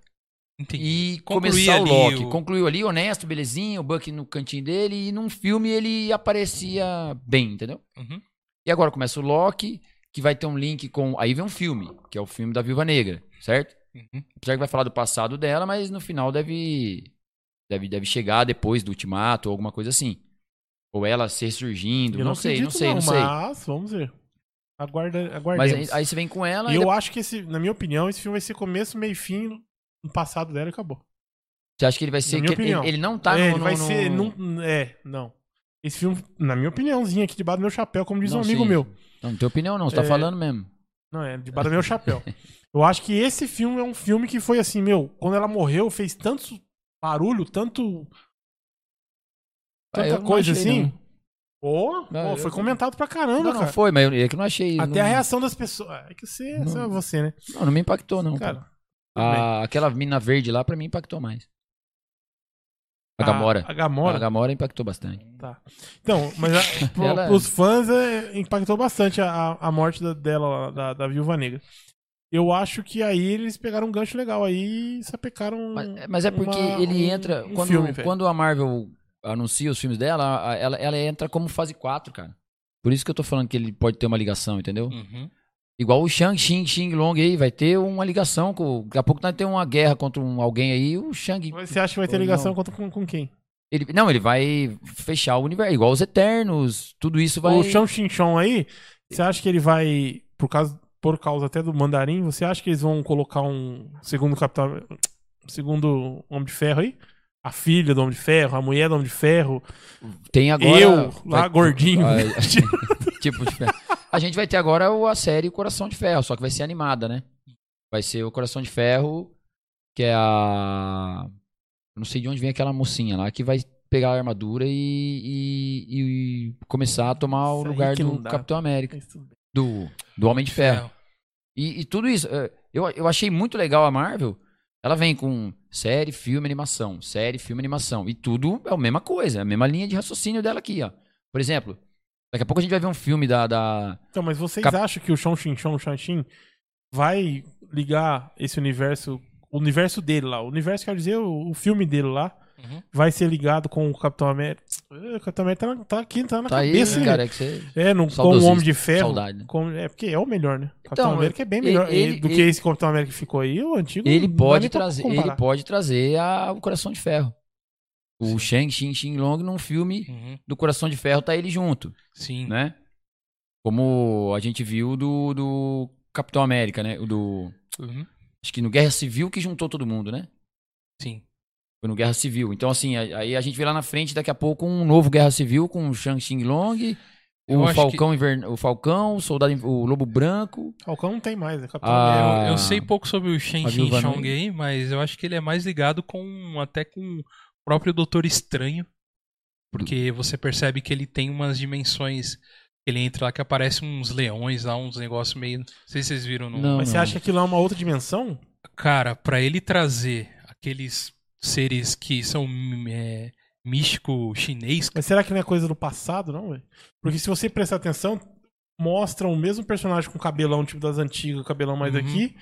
Entendi. E Concluir começar o Loki. o- Concluiu ali, honesto, belezinha, o Buck no cantinho dele, e num filme ele aparecia bem, entendeu? Uhum. E agora começa o Loki, que vai ter um link com. Aí vem um filme, que é o filme da Viúva Negra, certo? Uhum. Apesar que vai falar do passado dela, mas no final deve. Deve, deve chegar depois do ultimato ou alguma coisa assim. Ou ela ser surgindo. Eu Não, sei, não sei, não, sei. Mas vamos ver. Aguarda, Mas aguardemos. aí, aí você vem com ela E eu depois- acho que esse, na minha opinião, esse filme vai ser começo, meio fim no passado dela e acabou. você acha que ele vai ser. minha que ele, opinião. ele não tá é, no. ele no- vai no- ser. Não, é, não. Esse filme, na minha opiniãozinha, aqui debaixo do meu chapéu, como diz Não, um amigo sim. meu. Não, não tem opinião, não. Você tá É, falando mesmo. Não, é, debaixo do meu chapéu. Eu acho que esse filme é um filme que foi assim, meu, quando ela morreu, fez tanto barulho, tanto. Ah, Tanta não coisa achei, assim. não. Pô, Não, pô, eu- foi comentado pra caramba, Não, não cara. foi, mas eu, é que não achei. Até não, a reação das pessoas. É que você, Não. você é você, né? Não, não me impactou, não. Cara, cara. A, aquela mina verde lá, pra mim, impactou mais. A Gamora. A, a Gamora. A Gamora impactou bastante. Tá. Então, mas a, pro, Ela- pros fãs é, impactou bastante a, a morte da- dela, da, da Viúva Negra. Eu acho que aí eles pegaram um gancho legal aí e sapecaram. Mas, mas é porque uma- ele um- entra. um quando, filme, quando a Marvel anuncia os filmes dela, ela, ela entra como fase 4, cara. Por isso que eu tô falando que ele pode ter uma ligação, entendeu? Uhum. Igual o Shang Xing Xing Long aí, vai ter uma ligação. Com, daqui a pouco nós temos uma guerra contra um, alguém aí, o Shang. Mas Você acha que vai ter ligação não. com, com, com quem? Ele, não, ele vai fechar o universo, igual os Eternos, tudo isso vai. O Shang Xinchon aí, você acha que ele vai, por causa, por causa até do Mandarim, você acha que eles vão colocar um segundo Capitão. Segundo Homem de Ferro aí? A filha do Homem de Ferro, a mulher do Homem de Ferro, Tem agora. eu, vai- lá gordinho. Vai- tipo, de ferro. a gente vai ter agora o- a série Coração de Ferro, só que vai ser animada, né? Vai ser o Coração de Ferro, que é a. Não sei de onde vem aquela mocinha lá, que vai pegar a armadura e, e- e começar a tomar o lugar do. Capitão América, bem. do, do Homem de Ferro. E, e tudo isso, eh, eu, eu achei muito legal a Marvel. Ela vem com série, filme, animação. Série, filme, animação. E tudo é a mesma coisa, é a mesma linha de raciocínio dela aqui, ó. Por exemplo, daqui a pouco a gente vai ver um filme da. da... Então, mas vocês Cap- acham que o Shang Xinchon, o Shang-Xin, vai ligar esse universo, o universo dele lá, o universo quer dizer o, o filme dele lá, Uhum. vai ser ligado com o Capitão América? Eh, O Capitão América tá, tá aqui, tá na Tá aí, cabeça, cara, é que você. É, no, com o Homem de Ferro. saudade, né? com- é porque é o melhor, né? Capitão Então, América é bem ele- melhor ele- do que ele- esse Capitão América que ficou aí, o antigo. Ele pode trazer, ele pode trazer a, o Coração de Ferro. O Shang Xin Xin Long num filme Uhum. do Coração de Ferro tá ele junto, Sim. né? Como a gente viu do, do Capitão América, né? O do Uhum. acho que no Guerra Civil que juntou todo mundo, né? Sim. Foi no Guerra Civil. Então, assim, aí a gente vê lá na frente, daqui a pouco, um novo Guerra Civil com o Shang Xing Long, Eu o Falcão, Invern... o Falcão, o Soldado, o Lobo Branco. Falcão não tem mais, é Capitão Ah. Eu, eu sei pouco sobre o Shen Shin Viúva Chong aí, mas eu acho que ele é mais ligado com até com o próprio Doutor Estranho. Porque você percebe que ele tem umas dimensões. Ele entra lá que aparece uns leões lá, uns negócios meio. Não sei se vocês viram no. Não. Mas você acha que aquilo é uma outra dimensão? Cara, pra ele trazer aqueles seres que são é, místico chinês. Mas será que não é coisa do passado, não, velho? Porque se você prestar atenção, mostram o mesmo personagem com cabelão, tipo das antigas, cabelão mais Uhum. aqui,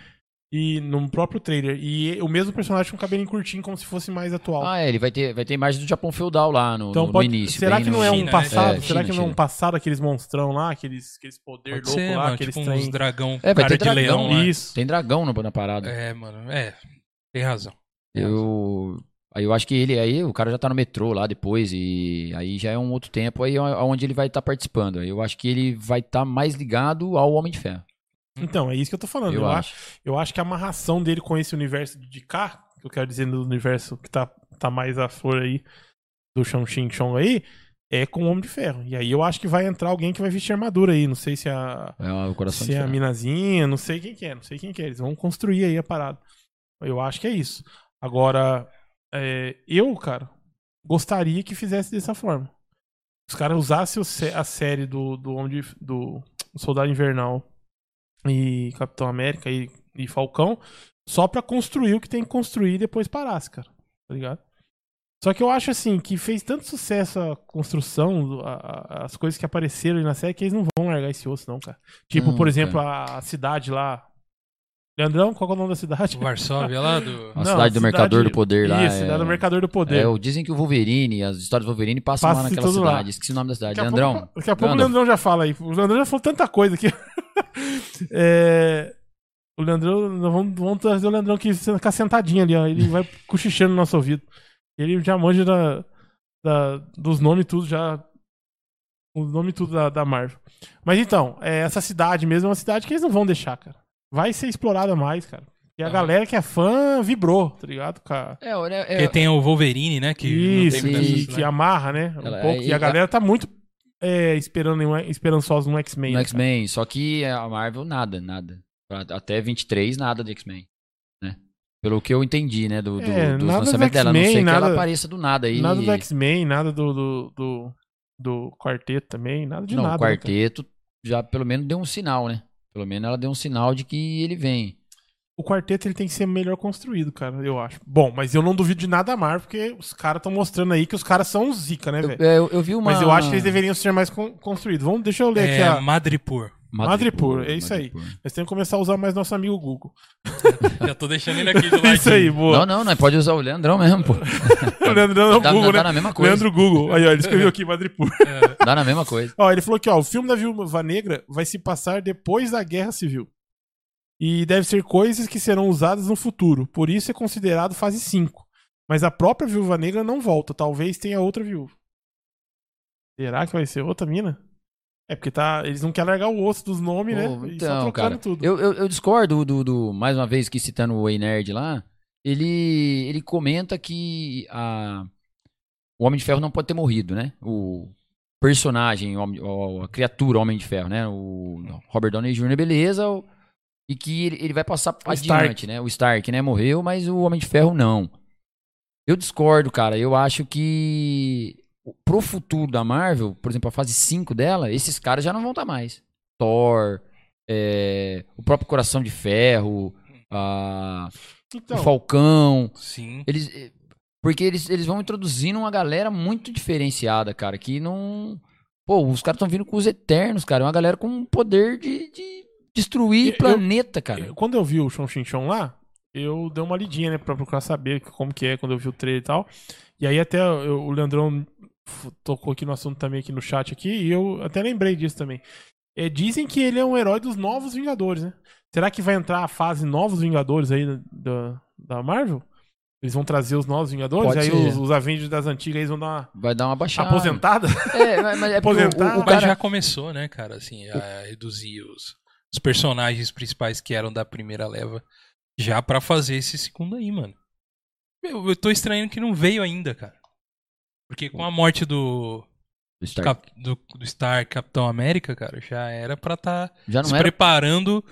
e no próprio trailer. E o mesmo personagem com cabelinho curtinho, como se fosse mais atual. Ah, é, ele vai ter, vai ter imagem do Japão feudal lá no, então no- no pode. início. será que no- não é um China, né? passado? É, será China, que não é um passado aqueles monstrão lá, aqueles, aqueles poder Pode louco ser, lá, mano, aqueles tipo trem. uns dragão É, vai cara ter de dragão, leão lá. Isso. Tem dragão na, na parada. É, mano, é. Tem razão. Eu, aí eu acho que ele aí, o cara já tá no metrô lá depois e aí já é um outro tempo aí onde ele vai estar participando. Aí Eu acho que ele vai estar mais ligado ao Homem de Ferro. Então, é isso que eu tô falando. Eu Eu, acho. acho, eu acho que a amarração dele com esse universo de cá, que eu quero dizer no universo que tá, tá mais à flor aí, do Shang Xing Chong aí, é com o Homem de Ferro. E aí eu acho que vai entrar alguém que vai vestir armadura aí. Não sei se é a, É o coração se de é a minazinha, não sei quem que é, não sei quem que é. Eles vão construir aí a parada. Eu acho que é isso. Agora, é, eu, cara, gostaria que fizesse dessa forma. Os caras usassem a série do, do, Homem de- do Soldado Invernal e Capitão América e, e Falcão só pra construir o que tem que construir e depois parasse, cara. Tá ligado? Só que eu acho assim que fez tanto sucesso a construção, a- a- as coisas que apareceram aí na série, que eles não vão largar esse osso, não, cara. Tipo, Não, por exemplo, a, a cidade lá. Leandrão, qual é o nome da cidade? Varsóvia lá do. A Não, cidade do cidade- Mercador do Poder lá. Isso, é... cidade do Mercador do Poder. É, o- dizem que o Wolverine, as histórias do Wolverine passam Passa lá naquela tudo lá. cidade. Esqueci o nome da cidade. Daqui a Leandrão. pouco, daqui a pouco o. Leandrão já fala aí. O Leandrão já falou tanta coisa aqui. É, o Leandrão, nós vamos, vamos trazer o Leandrão que ficar sentadinho ali, ó. Ele vai cochichando no nosso ouvido. Ele já manja da, da- dos nomes e tudo, já. Os nomes e tudo da, da Marvel. Mas então, é, essa cidade mesmo é uma cidade que eles não vão deixar, cara. Vai ser explorada mais, cara. E a Aham. galera que é fã vibrou, tá ligado? Cara? É, olha, é, Porque tem o Wolverine, né? Que Isso, não tem Sim. que, né? amarra, né? Um Ela- pouco. é, E a e- galera tá muito é, esperando, em um- esperançosa no X-Men. no né, X-Men. Só que a Marvel, nada, nada. Até 23, nada de X-Men. Né? Pelo que eu entendi, né? Do, do, É, dos nada do lançamentos dela. A Não sei X-Men, que ela nada- apareça do nada aí. Nada do X-Men, nada do, do, do, do quarteto também, nada de Não, nada. o né, cara? quarteto já pelo menos deu um sinal, né? Pelo menos ela deu um sinal de que ele vem. o quarteto ele tem que ser melhor construído, cara, eu acho. Bom, mas eu não duvido de nada da Marvel, porque os caras estão mostrando aí que os caras são zica, né, Eu, velho? eu, eu vi uma. Mas eu acho que eles deveriam ser mais con- construídos. Vamos, deixa eu ler aqui É a... Madripoor. Madripoor, é isso aí. Nós temos que começar a usar mais nosso amigo Google. Já tô deixando ele aqui do lado. É isso aí, boa. Não, não, não, pode usar o Leandrão mesmo, pô. o Leandro é o Dá, Google, dá né? na mesma coisa. Leandro Google. Aí, ó, ele escreveu aqui Madripoor. Dá na mesma coisa. Ó, ele falou que ó, o filme da Viúva Negra vai se passar depois da Guerra Civil. E deve ser coisas que serão usadas no futuro. Por isso é considerado fase 5. Mas a própria Viúva Negra não volta. Talvez tenha outra viúva. Será que vai ser outra mina? É porque tá, eles não querem largar o osso dos nomes, né? Pô, E só então, cara, tudo. eu, eu, eu discordo do, do. Mais uma vez, que citando o Ei Nerd lá, ele, ele comenta que a, o Homem de Ferro não pode ter morrido, né? O personagem, o o- a criatura Homem de Ferro, né? O Robert Downey Jr., beleza. o- E que ele, ele vai passar O adiante, né? O Stark, né? Morreu, mas o Homem de Ferro não. Eu discordo, cara. Eu acho que pro futuro da Marvel, por exemplo, a fase 5 dela, esses caras já não vão estar mais. Thor, é, o próprio Coração de Ferro, a- Então, o Falcão. Sim. Eles, eh, porque eles, eles vão introduzindo uma galera muito diferenciada, cara, que não. Pô, os caras estão vindo com os Eternos, cara. É uma galera com um poder de, de destruir Eu- planeta, cara. eu- quando eu vi o Chon Chin Chon lá, eu dei uma lidinha, né, pra procurar saber como que é quando eu vi o trailer e tal. E aí até eu- o Leandrão tocou aqui no assunto também aqui no chat aqui, e eu até lembrei disso também. É, dizem que ele é um herói dos novos Vingadores, né? Será que vai entrar a fase Novos Vingadores aí da, da, Marvel? Eles vão trazer os novos Vingadores? Pode aí ser. os, os Avengers das antigas eles vão dar uma Vai dar uma baixada. aposentada? É, mas, mas é porque o- o, o Mas cara. já começou, né, cara, assim, a reduzir os, os personagens principais que eram da primeira leva já pra fazer esse segundo aí, mano. Eu, eu tô estranhando que não veio ainda, cara. Porque com a morte do, do Stark. Cap- do, do Star Capitão América, cara, já era pra tá Já não se era. preparando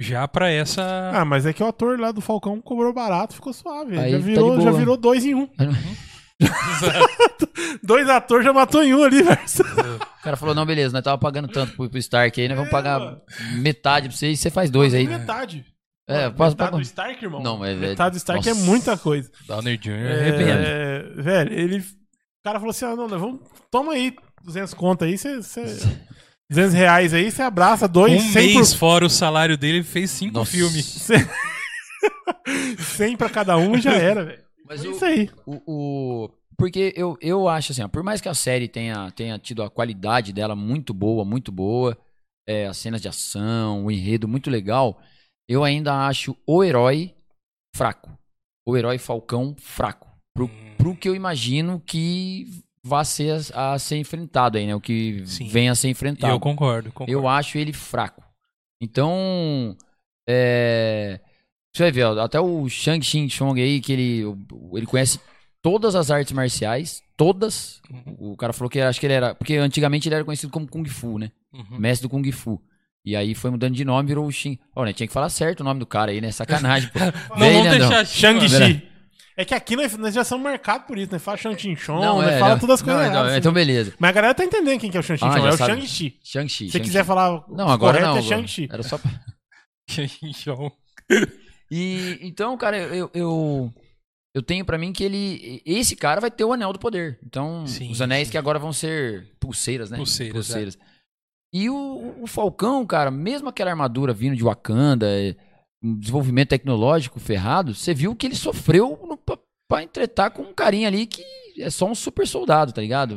já pra essa. Ah, mas é que o ator lá do Falcão cobrou barato, ficou suave. Aí já, tá virou, já virou dois em um. Dois atores já matou em um ali, velho. O cara falou: não, beleza, nós tava pagando tanto pro, pro Stark aí, nós vamos É, pagar mano. metade pra você e você faz dois aí. Metade. É, posso- metade posso- do Stark, irmão. Não, mas é- Metade do Stark é Nossa. muita coisa. Downer Jr. É, arrebenta. é, velho, ele. O cara falou assim: ah, não, vamos. Toma aí 200 conto aí, você. 200 reais aí, você abraça dois, Um 100 mês fora o salário dele, ele fez cinco Nossa. filmes. 100, 100 pra cada um já era, velho. Mas É isso aí. O, o- porque eu, eu acho assim, ó, por mais que a série tenha, tenha tido a qualidade dela muito boa, muito boa, é, as cenas de ação, o enredo muito legal, eu ainda acho o herói fraco. O herói Falcão fraco. Pro, Hum. Pro que eu imagino que vá ser a, a ser enfrentado aí, né? O que Sim. venha a ser enfrentado. eu concordo, concordo. Eu acho ele fraco. Então, é, você vai ver, ó, até o Shang Xin Chong aí, que ele, ele conhece todas as artes marciais, todas. Uhum. O cara falou que era- acho que ele era, porque antigamente ele era conhecido como Kung Fu, né? Uhum. Mestre do Kung Fu. E aí foi mudando de nome, virou o Xin. Ó, né, tinha que falar certo o nome do cara aí, né? Sacanagem, pô. Não Vem, vamos deixar assim, Shang-Chi. É que aqui nós, nós já somos marcados por isso, né? Fala Shang-Chi Chong, Não, né? é, fala não. todas as coisas Não, erradas. então, assim. então beleza. Mas a galera tá entendendo quem que é o Shang-Chi Ah, já É o sabe. Shang-Chi. Shang-Chi. Se você Shang-Chi. quiser falar Não, agora correto não. é agora. Shang-Chi. Era só pra... Show. E então, cara, eu eu, eu tenho pra mim que ele esse cara vai ter o anel do poder. Então, Sim, os anéis sim. que agora vão ser pulseiras, né? Pulseiras, E o, o Falcão, cara, mesmo aquela armadura vindo de Wakanda, é, um desenvolvimento tecnológico ferrado, você viu que ele sofreu no, pra, pra entretar com um carinha ali que é só um super soldado, tá ligado?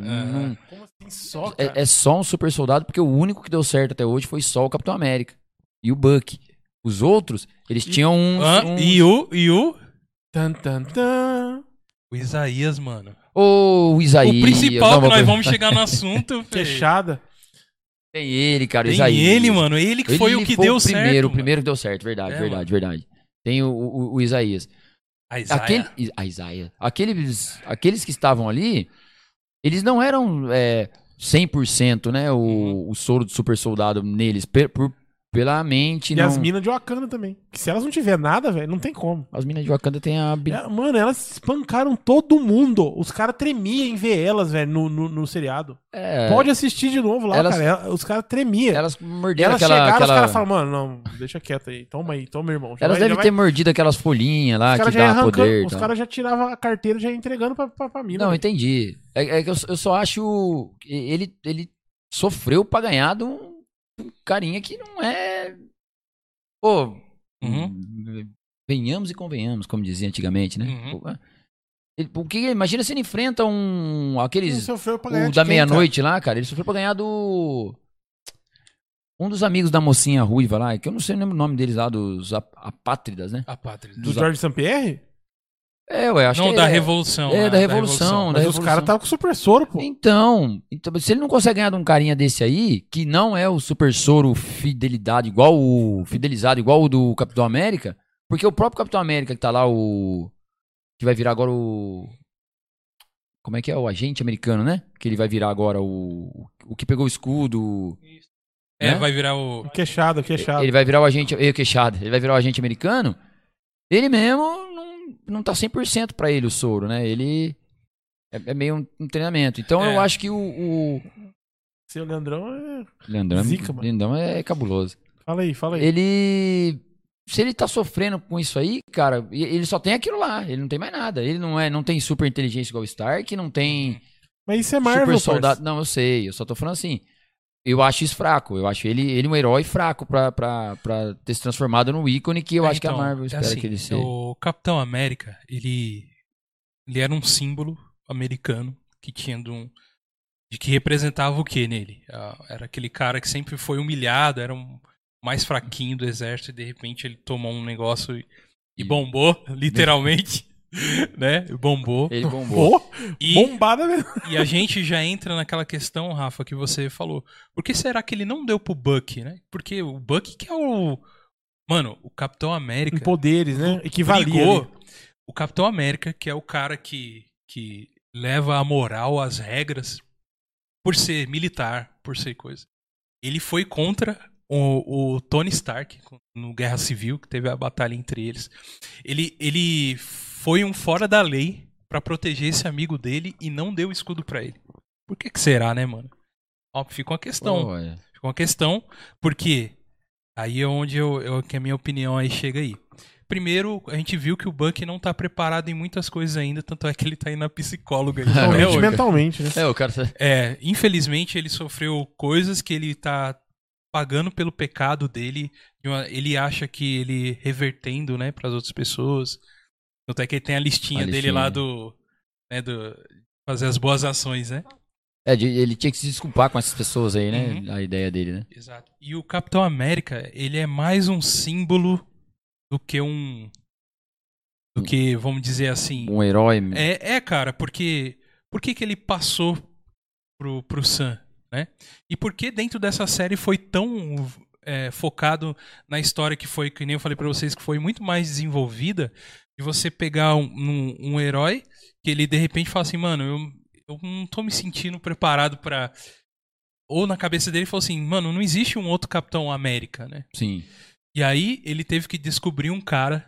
Como assim só, cara? é, é só um super soldado, porque o único que deu certo até hoje foi só o Capitão América e o Buck. Os outros, eles tinham uns. Hã? uns- E o, e o? Tan, tan, tan. O Isaías, mano. Ô, o Isaías. o principal não, que nós vamos chegar no assunto, velho. Tem ele, cara, o Tem Isaías. ele, mano. Ele que foi Ele o que foi deu o primeiro, certo. o primeiro que deu certo, verdade, É, verdade, verdade. Tem o, o, o Isaías. mano. A Isaia. Aquele, a Isaías. Aqueles, aqueles que estavam ali, eles não eram é, 100%, né, o, Uhum. o soro do super soldado neles, por, pela mente. E não... as minas de Wakanda também. Que se elas não tiver nada, velho, não tem como. As minas de Wakanda têm a. É, mano, elas espancaram todo mundo. Os caras tremiam em ver elas, velho, no, no, no seriado. É, Pode assistir de novo lá, elas- cara. Os caras tremiam. Elas morderam elas aquela. chegaram, aquela... os caras falaram, mano, não, deixa quieto aí. Toma aí, toma, irmão. Já Elas devem vai- ter mordido aquelas folhinhas lá que dá poder. os tal. caras já tiravam a carteira já entregando pra, pra, pra mina. Não, velho. entendi. É, é que eu, eu só acho. Ele, ele sofreu pra ganhar de um, um carinha que não é. Pô. Uhum. Venhamos e convenhamos, como dizia antigamente, né? Uhum. Pô, ele- porque imagina se ele enfrenta um. Ele Aqueles. sofreu pra ganhar O da meia-noite lá, cara. Ele sofreu pra ganhar do. Um dos amigos da mocinha ruiva lá, que eu não sei o nome deles lá, dos ap- apátridas, né? A pátria. cara? Do George St. É, ué, acho Não, que da é- Revolução. é, né? da Revolução, da Mas os Revolução. caras estavam com super soro, pô. Então, então, se ele não consegue ganhar de um carinha desse aí, que não é o super soro fidelidade, igual o. Fidelizado, igual o do Capitão América, porque o próprio Capitão América que tá lá, o. Que vai virar agora o. Como é que é? O agente americano, né? Que ele vai virar agora o. O que pegou o escudo. É, né? vai virar o. Queixado, queixado. Ele vai virar o agente. Eu, queixado. Ele vai virar o agente americano. Ele mesmo não, tá 100% pra ele o soro, né? Ele. É, é meio um, um treinamento. Então É. eu acho que o. o... Seu Leandrão é... Leandrão, Zica, mano. Leandrão é cabuloso. Fala aí, fala aí. Ele. Se ele tá sofrendo com isso aí, cara, ele só tem aquilo lá. Ele não tem mais nada. Ele não é, não tem super inteligência igual o Stark, não tem Mas isso é Marvel, super soldado. soldado. Não, eu sei. Eu só tô falando assim. Eu acho isso fraco. Eu acho ele, ele um herói fraco pra, pra, pra ter se transformado no ícone que eu É, acho que a então, Marvel é espera assim, que ele seja. O Capitão América, ele, ele era um símbolo americano que tinha de um. De que representava o que nele? Ah, Era aquele cara que sempre foi humilhado, era um mais fraquinho do exército e de repente ele tomou um negócio e, e bombou, literalmente. né? Bombou. Ele bombou. E, bombada mesmo. e a gente já entra naquela questão, Rafa, que você falou. Por que será que ele não deu pro Buck, né? Porque o Buck que é o. Mano, o Capitão América Em poderes, né? Equivalia. O Capitão América, que é o cara que, que leva a moral, as regras, por ser militar, por ser coisa. Ele foi contra o, o Tony Stark no Guerra Civil, que teve a batalha entre eles. Ele, ele foi um fora da lei pra proteger esse amigo dele e não deu escudo pra ele. Por que, que será, né, mano? Ó, fica uma questão. Olha. Fica uma questão, porque aí é onde eu, eu- que a minha opinião aí chega aí. Primeiro, a gente viu que o Buck não tá preparado em muitas coisas ainda, tanto é que ele tá indo na psicóloga. aí. É, É, mentalmente, né? É, o cara. tá- É, infelizmente ele sofreu coisas que ele tá pagando pelo pecado dele. de uma- ele acha que ele revertendo, né, para as outras pessoas. Tanto é que ele tem a listinha, A dele listinha. lá do, né, do fazer as boas ações, né? É, ele tinha que se desculpar com essas pessoas aí, né? Uhum. A ideia dele, né? Exato. E o Capitão América, ele é mais um símbolo do que um. Do que, vamos dizer assim. Um herói. É, é cara, porque. Por que, que ele passou pro, pro Sam, né? E por que dentro dessa série foi tão é, focado na história que foi, que nem eu falei pra vocês, que foi muito mais desenvolvida, de você pegar um, um, um herói que ele de repente fala assim, mano, eu, eu não tô me sentindo preparado pra. Ou na cabeça dele falou assim, mano, não existe um outro Capitão América, né? Sim. E aí ele teve que descobrir um cara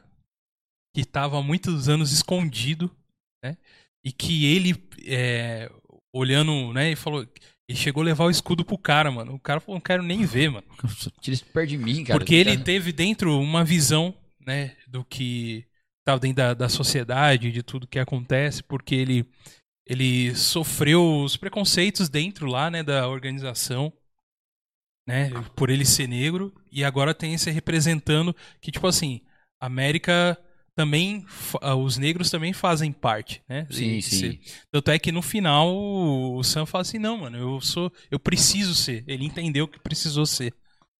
que estava há muitos anos escondido, né? E que ele, é, olhando, né, e falou. Ele chegou a levar o escudo pro cara, mano. O cara falou, não quero nem ver, mano. Tira isso perto de mim, cara. Porque ele Cara, teve dentro uma visão, né, do que estava dentro da, da sociedade, de tudo que acontece, porque ele, ele sofreu os preconceitos dentro lá, né, da organização, né, por ele ser negro, e agora tem esse representando que, tipo assim, América também. ah, Os negros também fazem parte, né? Sim, E sim. Tanto é que no final o Sam fala assim: não, mano, eu sou. Eu preciso ser. Ele entendeu que precisou ser.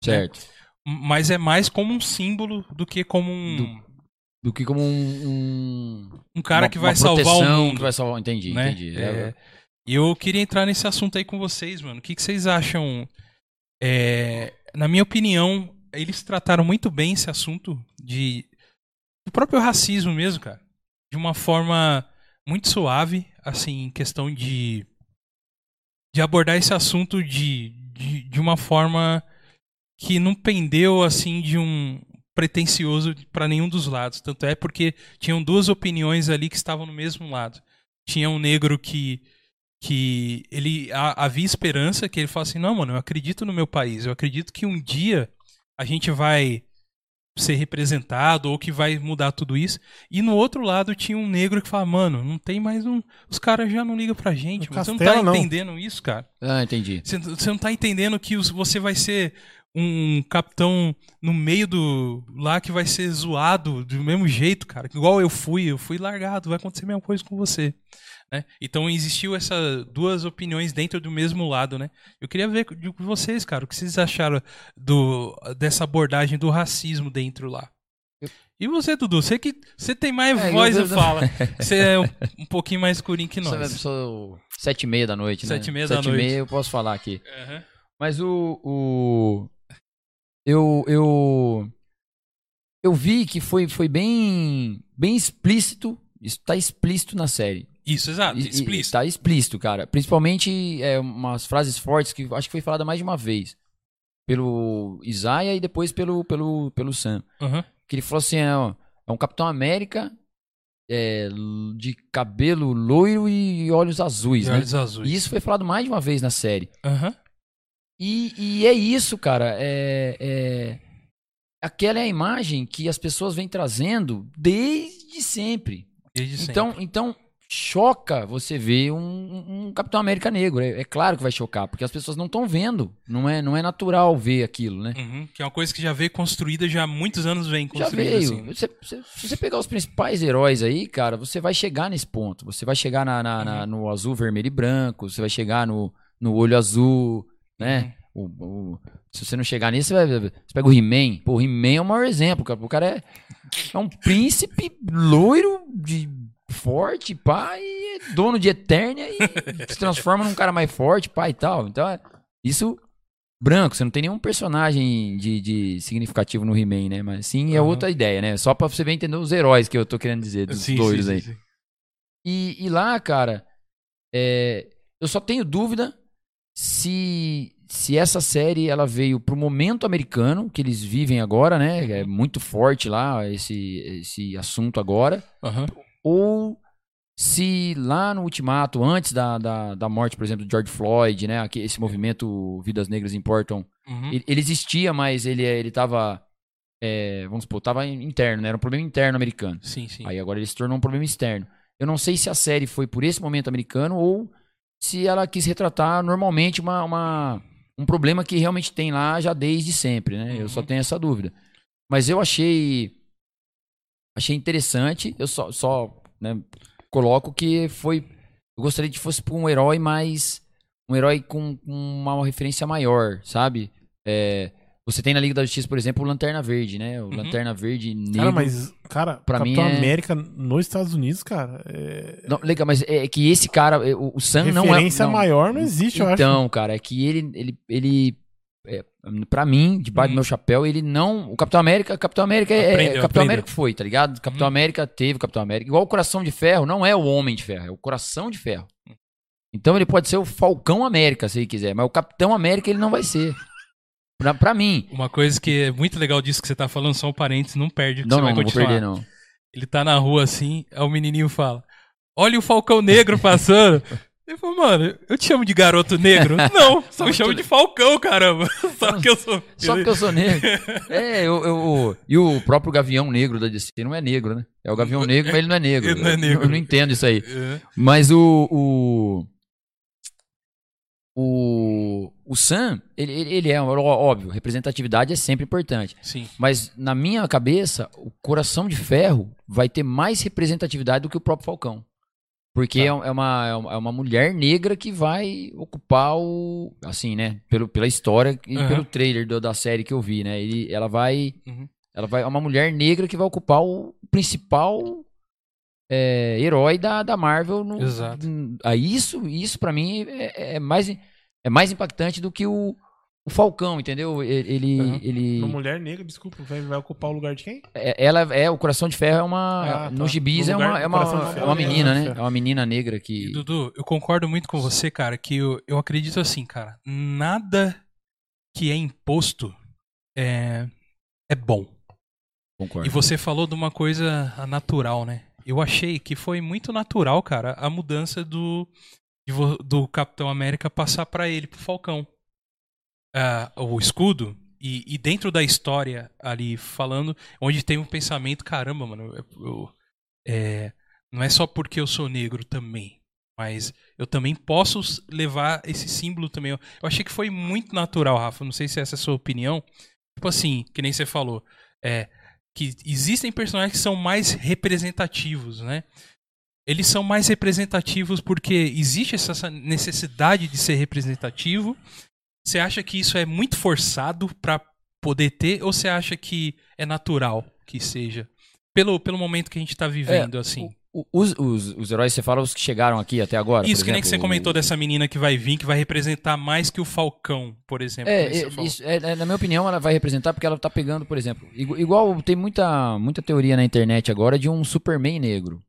Certo. Mas é mais como um símbolo do que como um. Do que como um. um Um cara uma- que vai salvar o mundo. Que vai salvar. Entendi, né? entendi. É, E eu queria entrar nesse assunto aí com vocês, mano. O que, que vocês acham? É, na minha opinião, eles trataram muito bem esse assunto de do próprio racismo mesmo, cara. De uma forma muito suave, assim, em questão de de abordar esse assunto de, de, de uma forma que não pendeu assim de um pretencioso para nenhum dos lados. Tanto é porque tinham duas opiniões ali que estavam no mesmo lado. Tinha um negro que que ele ha- havia esperança que ele fala assim, não, mano, eu acredito no meu país, eu acredito que um dia a gente vai ser representado ou que vai mudar tudo isso. E no outro lado tinha um negro que fala, mano, não tem mais um, os caras já não ligam pra gente, mano. você não tá não. entendendo isso, cara? Ah, entendi. Você, você não tá entendendo que os- você vai ser um capitão no meio do. lá que vai ser zoado do mesmo jeito, cara. Igual eu fui, eu fui largado, vai acontecer a mesma coisa com você. né? Então existiu essas duas opiniões dentro do mesmo lado, né? Eu queria ver de vocês, cara, o que vocês acharam do, dessa abordagem do racismo dentro lá. E você, Dudu, você que você tem mais É, voz eu- e fala. Você é um, um pouquinho mais escurinho que Sou, nós. sou sete e meia da noite, né? Sete e meia da Sete e noite. meia eu posso falar aqui. Aham. Mas o. o eu, eu. Eu vi que foi, foi bem. Bem explícito. Isso tá explícito na série. Isso, exato, E- e- explícito. Tá explícito, cara. Principalmente é, umas frases fortes que acho que foi falada mais de uma vez. Pelo Isaiah e depois pelo, pelo, pelo Sam. Aham. Que ele falou assim: é, ó, é um Capitão América é, de cabelo loiro e olhos azuis, E né? olhos azuis. E isso foi falado mais de uma vez na série. Aham. E, e é isso, cara. É, é- Aquela é a imagem que as pessoas vêm trazendo desde sempre. Desde sempre. Então, então choca você ver um, um Capitão América negro. É, é claro que vai chocar, porque as pessoas não estão vendo. Não é, não é natural ver aquilo, né? Uhum, que é uma coisa que já veio construída, já há muitos anos vem Já construída veio. assim. Você, você- se você pegar os principais heróis aí, cara, você vai chegar nesse ponto. Você vai chegar na, na- na- Uhum. no azul, vermelho e branco. Você vai chegar no, no olho azul, né? Uhum. O- o- se você não chegar nisso, você, vai, você pega o He-Man. Pô, o He-Man é o maior exemplo, cara. O cara é, é um príncipe loiro, de forte, pá, e é dono de Eternia e se transforma num cara mais forte, pá, e tal. Então, é- isso branco, você não tem nenhum personagem de, de significativo no He-Man, né? Mas sim, é Aham. outra ideia, né? Só pra você ver entender os heróis que eu tô querendo dizer, dos Sim, loiros sim, aí. sim. E, e lá, cara, é, eu só tenho dúvida se, se essa série ela veio pro momento americano que eles vivem agora, né? É muito forte lá esse, esse assunto agora. Aham. Ou se lá no Ultimato, antes da, da, da morte, por exemplo, do George Floyd, né? Esse movimento Vidas Negras Importam, Uhum. ele, ele existia, mas ele, ele tava. é, vamos supor, tava interno, né? Era um problema interno americano. Sim, sim. Aí agora ele se tornou um problema externo. Eu não sei se a série foi por esse momento americano ou se ela quis retratar normalmente uma, uma- um problema que realmente tem lá já desde sempre, né? Eu só Uhum. tenho essa dúvida. Mas eu achei achei interessante. Eu só, só né, coloco que foi eu gostaria que fosse para um herói mais um herói com, com uma referência maior, sabe? É, você tem na Liga da Justiça, por exemplo, o Lanterna Verde, né? O Uhum. Lanterna Verde negro. Cara, mas, cara, pra Capitão mim é- América nos Estados Unidos, cara, é... Não, legal, mas é que esse cara, é, o, o Sam não é. referência maior não existe, eu acho. Então, cara, é que ele, ele, ele é, pra mim, debaixo Uhum. do meu chapéu, ele não. O Capitão América, Capitão América é. Aprendeu, Capitão aprendeu. América foi, tá ligado? Capitão Uhum. América teve o Capitão América. Igual o Coração de Ferro, não é o Homem de Ferro, é o Coração de Ferro. Então ele pode ser o Falcão América, se ele quiser, mas o Capitão América ele não vai ser. Pra, pra mim. Uma coisa que é muito legal disso que você tá falando, são parentes, não perde que Não, você não, vai não vou continuar. perder, não. Ele tá na rua assim, aí o menininho fala: Olha o Falcão Negro passando. Ele falou, mano, eu te chamo de garoto negro? Não, só me chamo de Falcão, caramba. Só que eu sou. Só porque eu sou negro. É, eu, eu- e o próprio Gavião Negro da DC não é negro, né? É o Gavião Negro, mas ele não é negro. Ele não é Eu- negro. Eu, não entendo isso aí. É. Mas o. O. O, o Sam, ele, ele, é, óbvio, representatividade é sempre importante. Sim. Mas na minha cabeça, o Coração de Ferro vai ter mais representatividade do que o próprio Falcão. Porque é, é uma, é uma é uma mulher negra que vai ocupar o. Assim, né? Pelo, pela história e Aham. pelo trailer do- da série que eu vi, né? Ele, ela vai. Uhum. Ela vai. É uma mulher negra que vai ocupar o principal é, herói da, da Marvel. No, Exato. Aí isso, isso para mim é, é mais, é mais impactante do que o, o Falcão, entendeu? Ele. ele, Aham. ele- Uma mulher negra, desculpa, vai, vai ocupar o lugar de quem? é- ela é o Coração de Ferro é uma Ah, tá. no gibis No é uma é uma, é uma menina, né? Ferro. É uma menina negra E, que Dudu, eu concordo muito com você, cara, que eu, eu acredito assim, cara, nada que é imposto é, é bom. concordo. E você falou de uma coisa natural, né? Eu achei que foi muito natural, cara, a mudança do, do Capitão América passar pra ele, pro Falcão. Ah, o escudo, e, e dentro da história ali falando, onde tem um pensamento, caramba, mano, eu- eu- é, não é só porque eu sou negro também, mas eu também posso levar esse símbolo também. Eu eu achei que foi muito natural, Rafa, não sei se essa é a sua opinião. Tipo assim, que nem você falou, é, que existem personagens que são mais representativos, né? Eles são mais representativos porque existe essa necessidade de ser representativo. Você acha que isso é muito forçado pra poder ter ou você acha que é natural que seja? Pelo, pelo momento que a gente tá vivendo, assim. Os, os, os heróis, você fala os que chegaram aqui até agora? Isso que nem que você exemplo, comentou o- dessa menina que vai vir, que vai representar mais que o Falcão, por exemplo. É, é, isso- é, é, na minha opinião, ela vai representar porque ela tá pegando, por exemplo, igu- igual tem muita, muita teoria na internet agora de um Superman negro.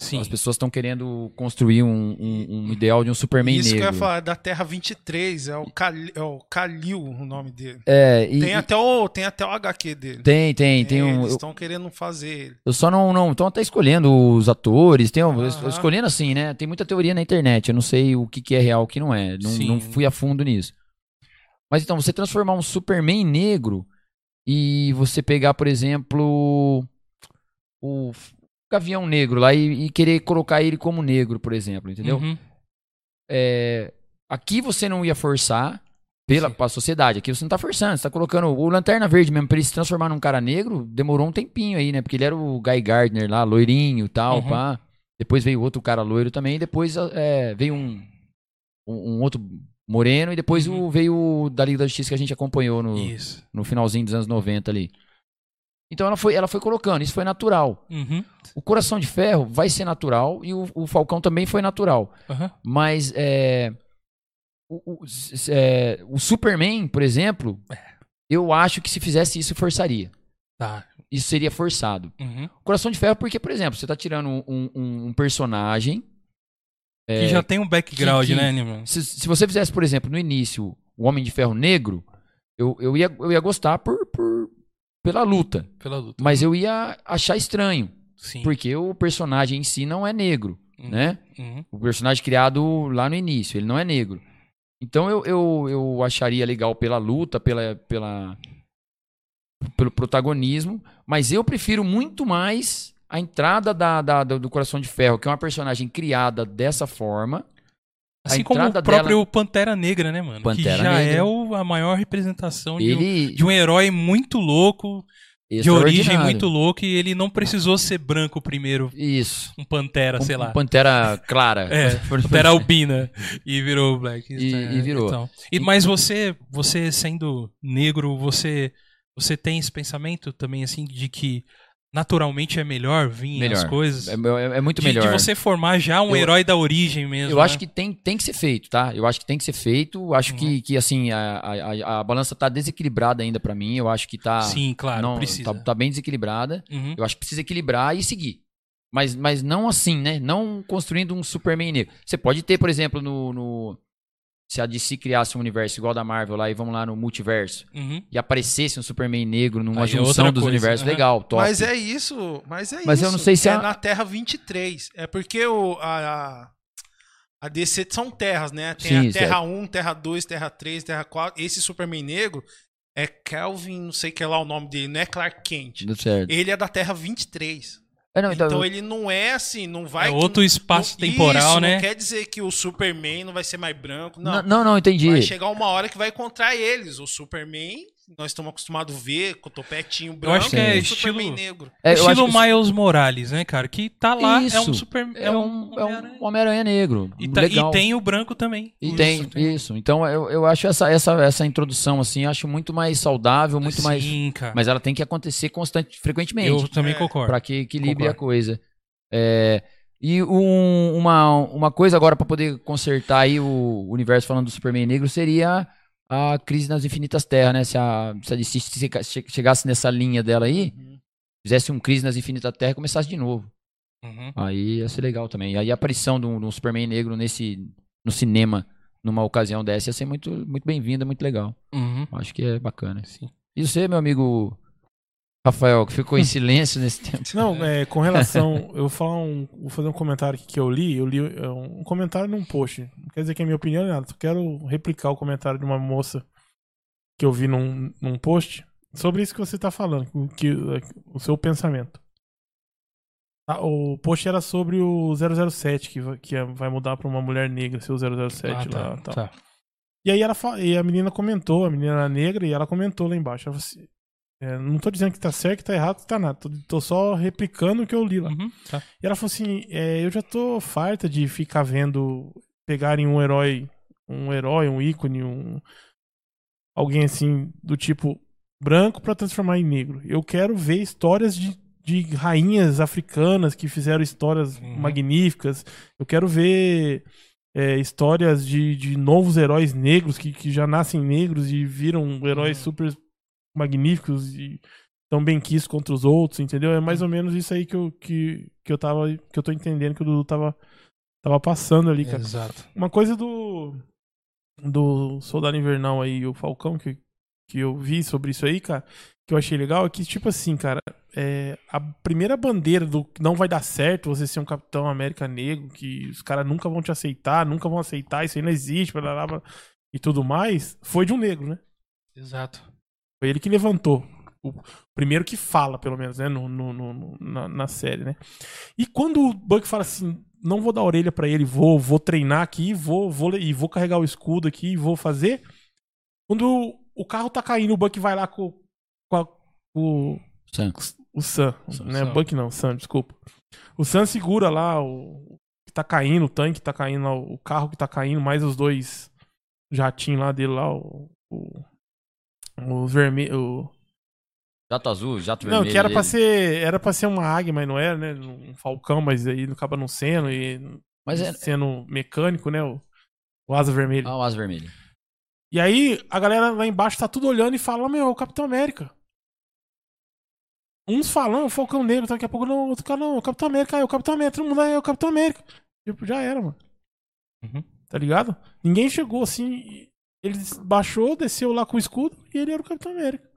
Sim. As pessoas estão querendo construir um, um- um ideal de um Superman Isso que eu negro. ia falar, da Terra 23, é o, Kali, é o Kalil o nome dele. É, e- Tem e- até o, tem até o HQ dele. tem, tem, tem É, um. Eles estão querendo fazer ele. eu só não, não. Estão até escolhendo os atores, tem, escolhendo assim, né? Tem muita teoria na internet. Eu não sei o que, que é real, o que não é. Não, Sim. não fui a fundo nisso. Mas então, você transformar um Superman negro e você pegar, por exemplo, o Gavião Negro lá e, e querer colocar ele como negro, por exemplo, entendeu? Uhum. É, aqui você não ia forçar pela pra sociedade. Aqui você não tá forçando, você tá colocando o Lanterna Verde mesmo pra ele se transformar num cara negro, demorou um tempinho aí, né? Porque ele era o Guy Gardner lá, loirinho e tal, Uhum. pá. Depois veio outro cara loiro também, e depois é, veio um, um, um outro moreno, e depois Uhum. o, veio o da Liga da Justiça que a gente acompanhou no, Isso. no finalzinho dos anos 90 ali. Então ela foi, ela foi colocando, isso foi natural. Uhum. O Coração de Ferro vai ser natural e o, o Falcão também foi natural. Aham. Mas é, o, o- é, o Superman, por exemplo, eu acho que se fizesse isso, forçaria. Tá. Isso seria forçado. Uhum. Coração de Ferro, porque, por exemplo, você tá tirando um, um- um personagem. é, Que já tem um background, que- que- né, Nilman? se, se você fizesse, por exemplo, no início, o Homem de Ferro Negro, eu, eu, ia, eu ia gostar por, por- pela luta. Pela luta. Mas eu ia achar estranho, Sim. porque o personagem em si não é negro, Uhum. né? Uhum. O personagem criado lá no início, ele não é negro. Então eu, eu, eu acharia legal pela luta, pela, pela, pelo protagonismo, mas eu prefiro muito mais a entrada da, da- do do Coração de Ferro, que é uma personagem criada dessa forma. Assim como o próprio dela- Pantera Negra, né, mano? que Pantera já Negra. é o- a maior representação de, um, Ele de um herói muito louco, de origem muito louca, e ele não precisou ser branco primeiro, Isso. um Pantera, Um- sei um lá. Pantera clara. É, Pantera albina e virou Black. E- e virou. então. E, mas você, você sendo negro, você, você tem esse pensamento também assim de que naturalmente é melhor vir as Melhor. coisas? É, é- é muito de, melhor. de você formar já um Eu- herói da origem mesmo. Eu acho né? que tem, tem que ser feito, tá? Eu acho que tem que ser feito. Acho Uhum. que, que assim, a, a, a- balança tá desequilibrada ainda pra mim. Eu acho que tá. Sim, claro, não, precisa. Tá, tá bem desequilibrada. Uhum. Eu acho que precisa equilibrar e seguir. Mas, mas não assim, né? Não construindo um Superman negro. Você pode ter, por exemplo, no. no- se a DC criasse um universo igual da Marvel lá e vamos lá no multiverso Uhum. e aparecesse um Superman negro numa Aí é junção dos coisa, universos, aham. legal, top. Mas é isso, mas é Mas isso. eu não sei se é a- na Terra 23. É porque o, a, a- a DC são terras, né? Tem Sim, a Terra certo. 1, Terra 2, Terra 3, Terra 4. Esse Superman negro é Kelvin, não sei que lá o nome dele, não é Clark Kent. Ele é da Terra 23. É, não, Então, então, ele não é assim, não vai. É outro espaço não- temporal, isso, né? Não quer dizer que o Superman não vai ser mais branco. Não. não, não, não, entendi. Vai chegar uma hora que vai encontrar eles. O Superman, nós estamos acostumados a ver com o topetinho branco acho que é o estilo- Superman negro. É, eu Estilo acho que- Miles Morales, né, cara? Que tá lá, é um Isso. super. É um, é Homem-Aranha. um Homem-Aranha negro. E, tá- legal. e tem o branco também. E Isso, tem, isso. Então eu, eu acho essa, essa, essa introdução, assim, eu acho muito mais saudável, muito mais. Sim, cara. Mas ela tem que acontecer constante, frequentemente. eu também É, concordo. Pra que equilibre Concordo. a coisa. É, e um- uma, uma coisa agora pra poder consertar aí o universo falando do Superman negro seria a crise nas infinitas terras, né? Se a, se a che- chegasse nessa linha dela aí, fizesse um crise nas infinitas terras e começasse de novo. Uhum. Aí ia ser legal também. Aí a aparição de um, de um Superman negro nesse, no cinema, numa ocasião dessa, ia ser muito, muito bem-vinda, muito legal. Uhum. Acho que é bacana. Sim. E você, meu amigo Rafael, que ficou em silêncio nesse tempo? Não, é, com relação. Eu vou falar um. Vou fazer um comentário aqui que eu li. Eu li é, um comentário num post. Não quer dizer que é minha opinião nada. Só quero replicar o comentário de uma moça que eu vi num, num post sobre isso que você tá falando, o que, o seu pensamento. Tá, o post era sobre o 007, que, vai- que é- vai mudar pra uma mulher negra, ser o 007 Ah, tá, lá tal. tá. E aí ela e a menina comentou, a menina era negra, e ela comentou lá embaixo. Ela falou assim, é, não tô dizendo que tá certo, que tá errado, que tá nada. Tô, tô só replicando o que eu li lá. Uhum, tá. E ela falou assim: é, eu já tô farta de ficar vendo pegarem um herói, um herói, um ícone, um alguém assim do tipo branco pra transformar em negro. Eu quero ver histórias de, de rainhas africanas que fizeram histórias Uhum. magníficas. Eu quero ver é, histórias de, de novos heróis negros que, que já nascem negros e viram heróis Uhum. super magníficos e tão bem quis contra os outros, entendeu? É mais ou menos isso aí que eu, que, que eu tava. que eu tô entendendo que o Dudu tava, tava passando ali, cara. Exato. Uma coisa do. Do Soldado Invernal aí, o Falcão, que, que eu vi sobre isso aí, cara, que eu achei legal, é que, tipo assim, cara, é, a primeira bandeira do que não vai dar certo você ser um Capitão América negro, que os caras nunca vão te aceitar, nunca vão aceitar, isso aí não existe, blá, blá, blá, e tudo mais, foi de um negro, né? Exato. Foi ele que levantou. O primeiro que fala, pelo menos, né? No, no- no- na, na série, né? E quando o Buck fala assim, não vou dar orelha pra ele, vou, vou treinar aqui, vou, vou, e vou carregar o escudo aqui, e vou fazer. Quando o, carro tá caindo, o Buck vai lá com, com, a- com Sam. o Sam, Sam, né? Sam. Buck não, Sam, desculpa. O Sam segura lá o que tá caindo, o tanque tá caindo, o carro que tá caindo, mais os dois jatinhos lá dele lá, o, o os vermelhos, Jato azul, jato não, vermelho. que era pra ser. Era pra ser uma águia, mas não era, né? Um falcão, mas aí acaba não sendo. E Mas é. sendo mecânico, né? O, o asa vermelho. Ah, o asa vermelho. E aí, a galera lá embaixo tá tudo olhando e fala, meu, é o Capitão América. Uns falam, o Falcão Negro, daqui a pouco não, outro cara, não, o Capitão América, é o Capitão América, todo mundo aí é o Capitão América. Tipo, já era, mano. Uhum. Tá ligado? Ninguém chegou assim, ele baixou, desceu lá com o escudo e ele era o Capitão América.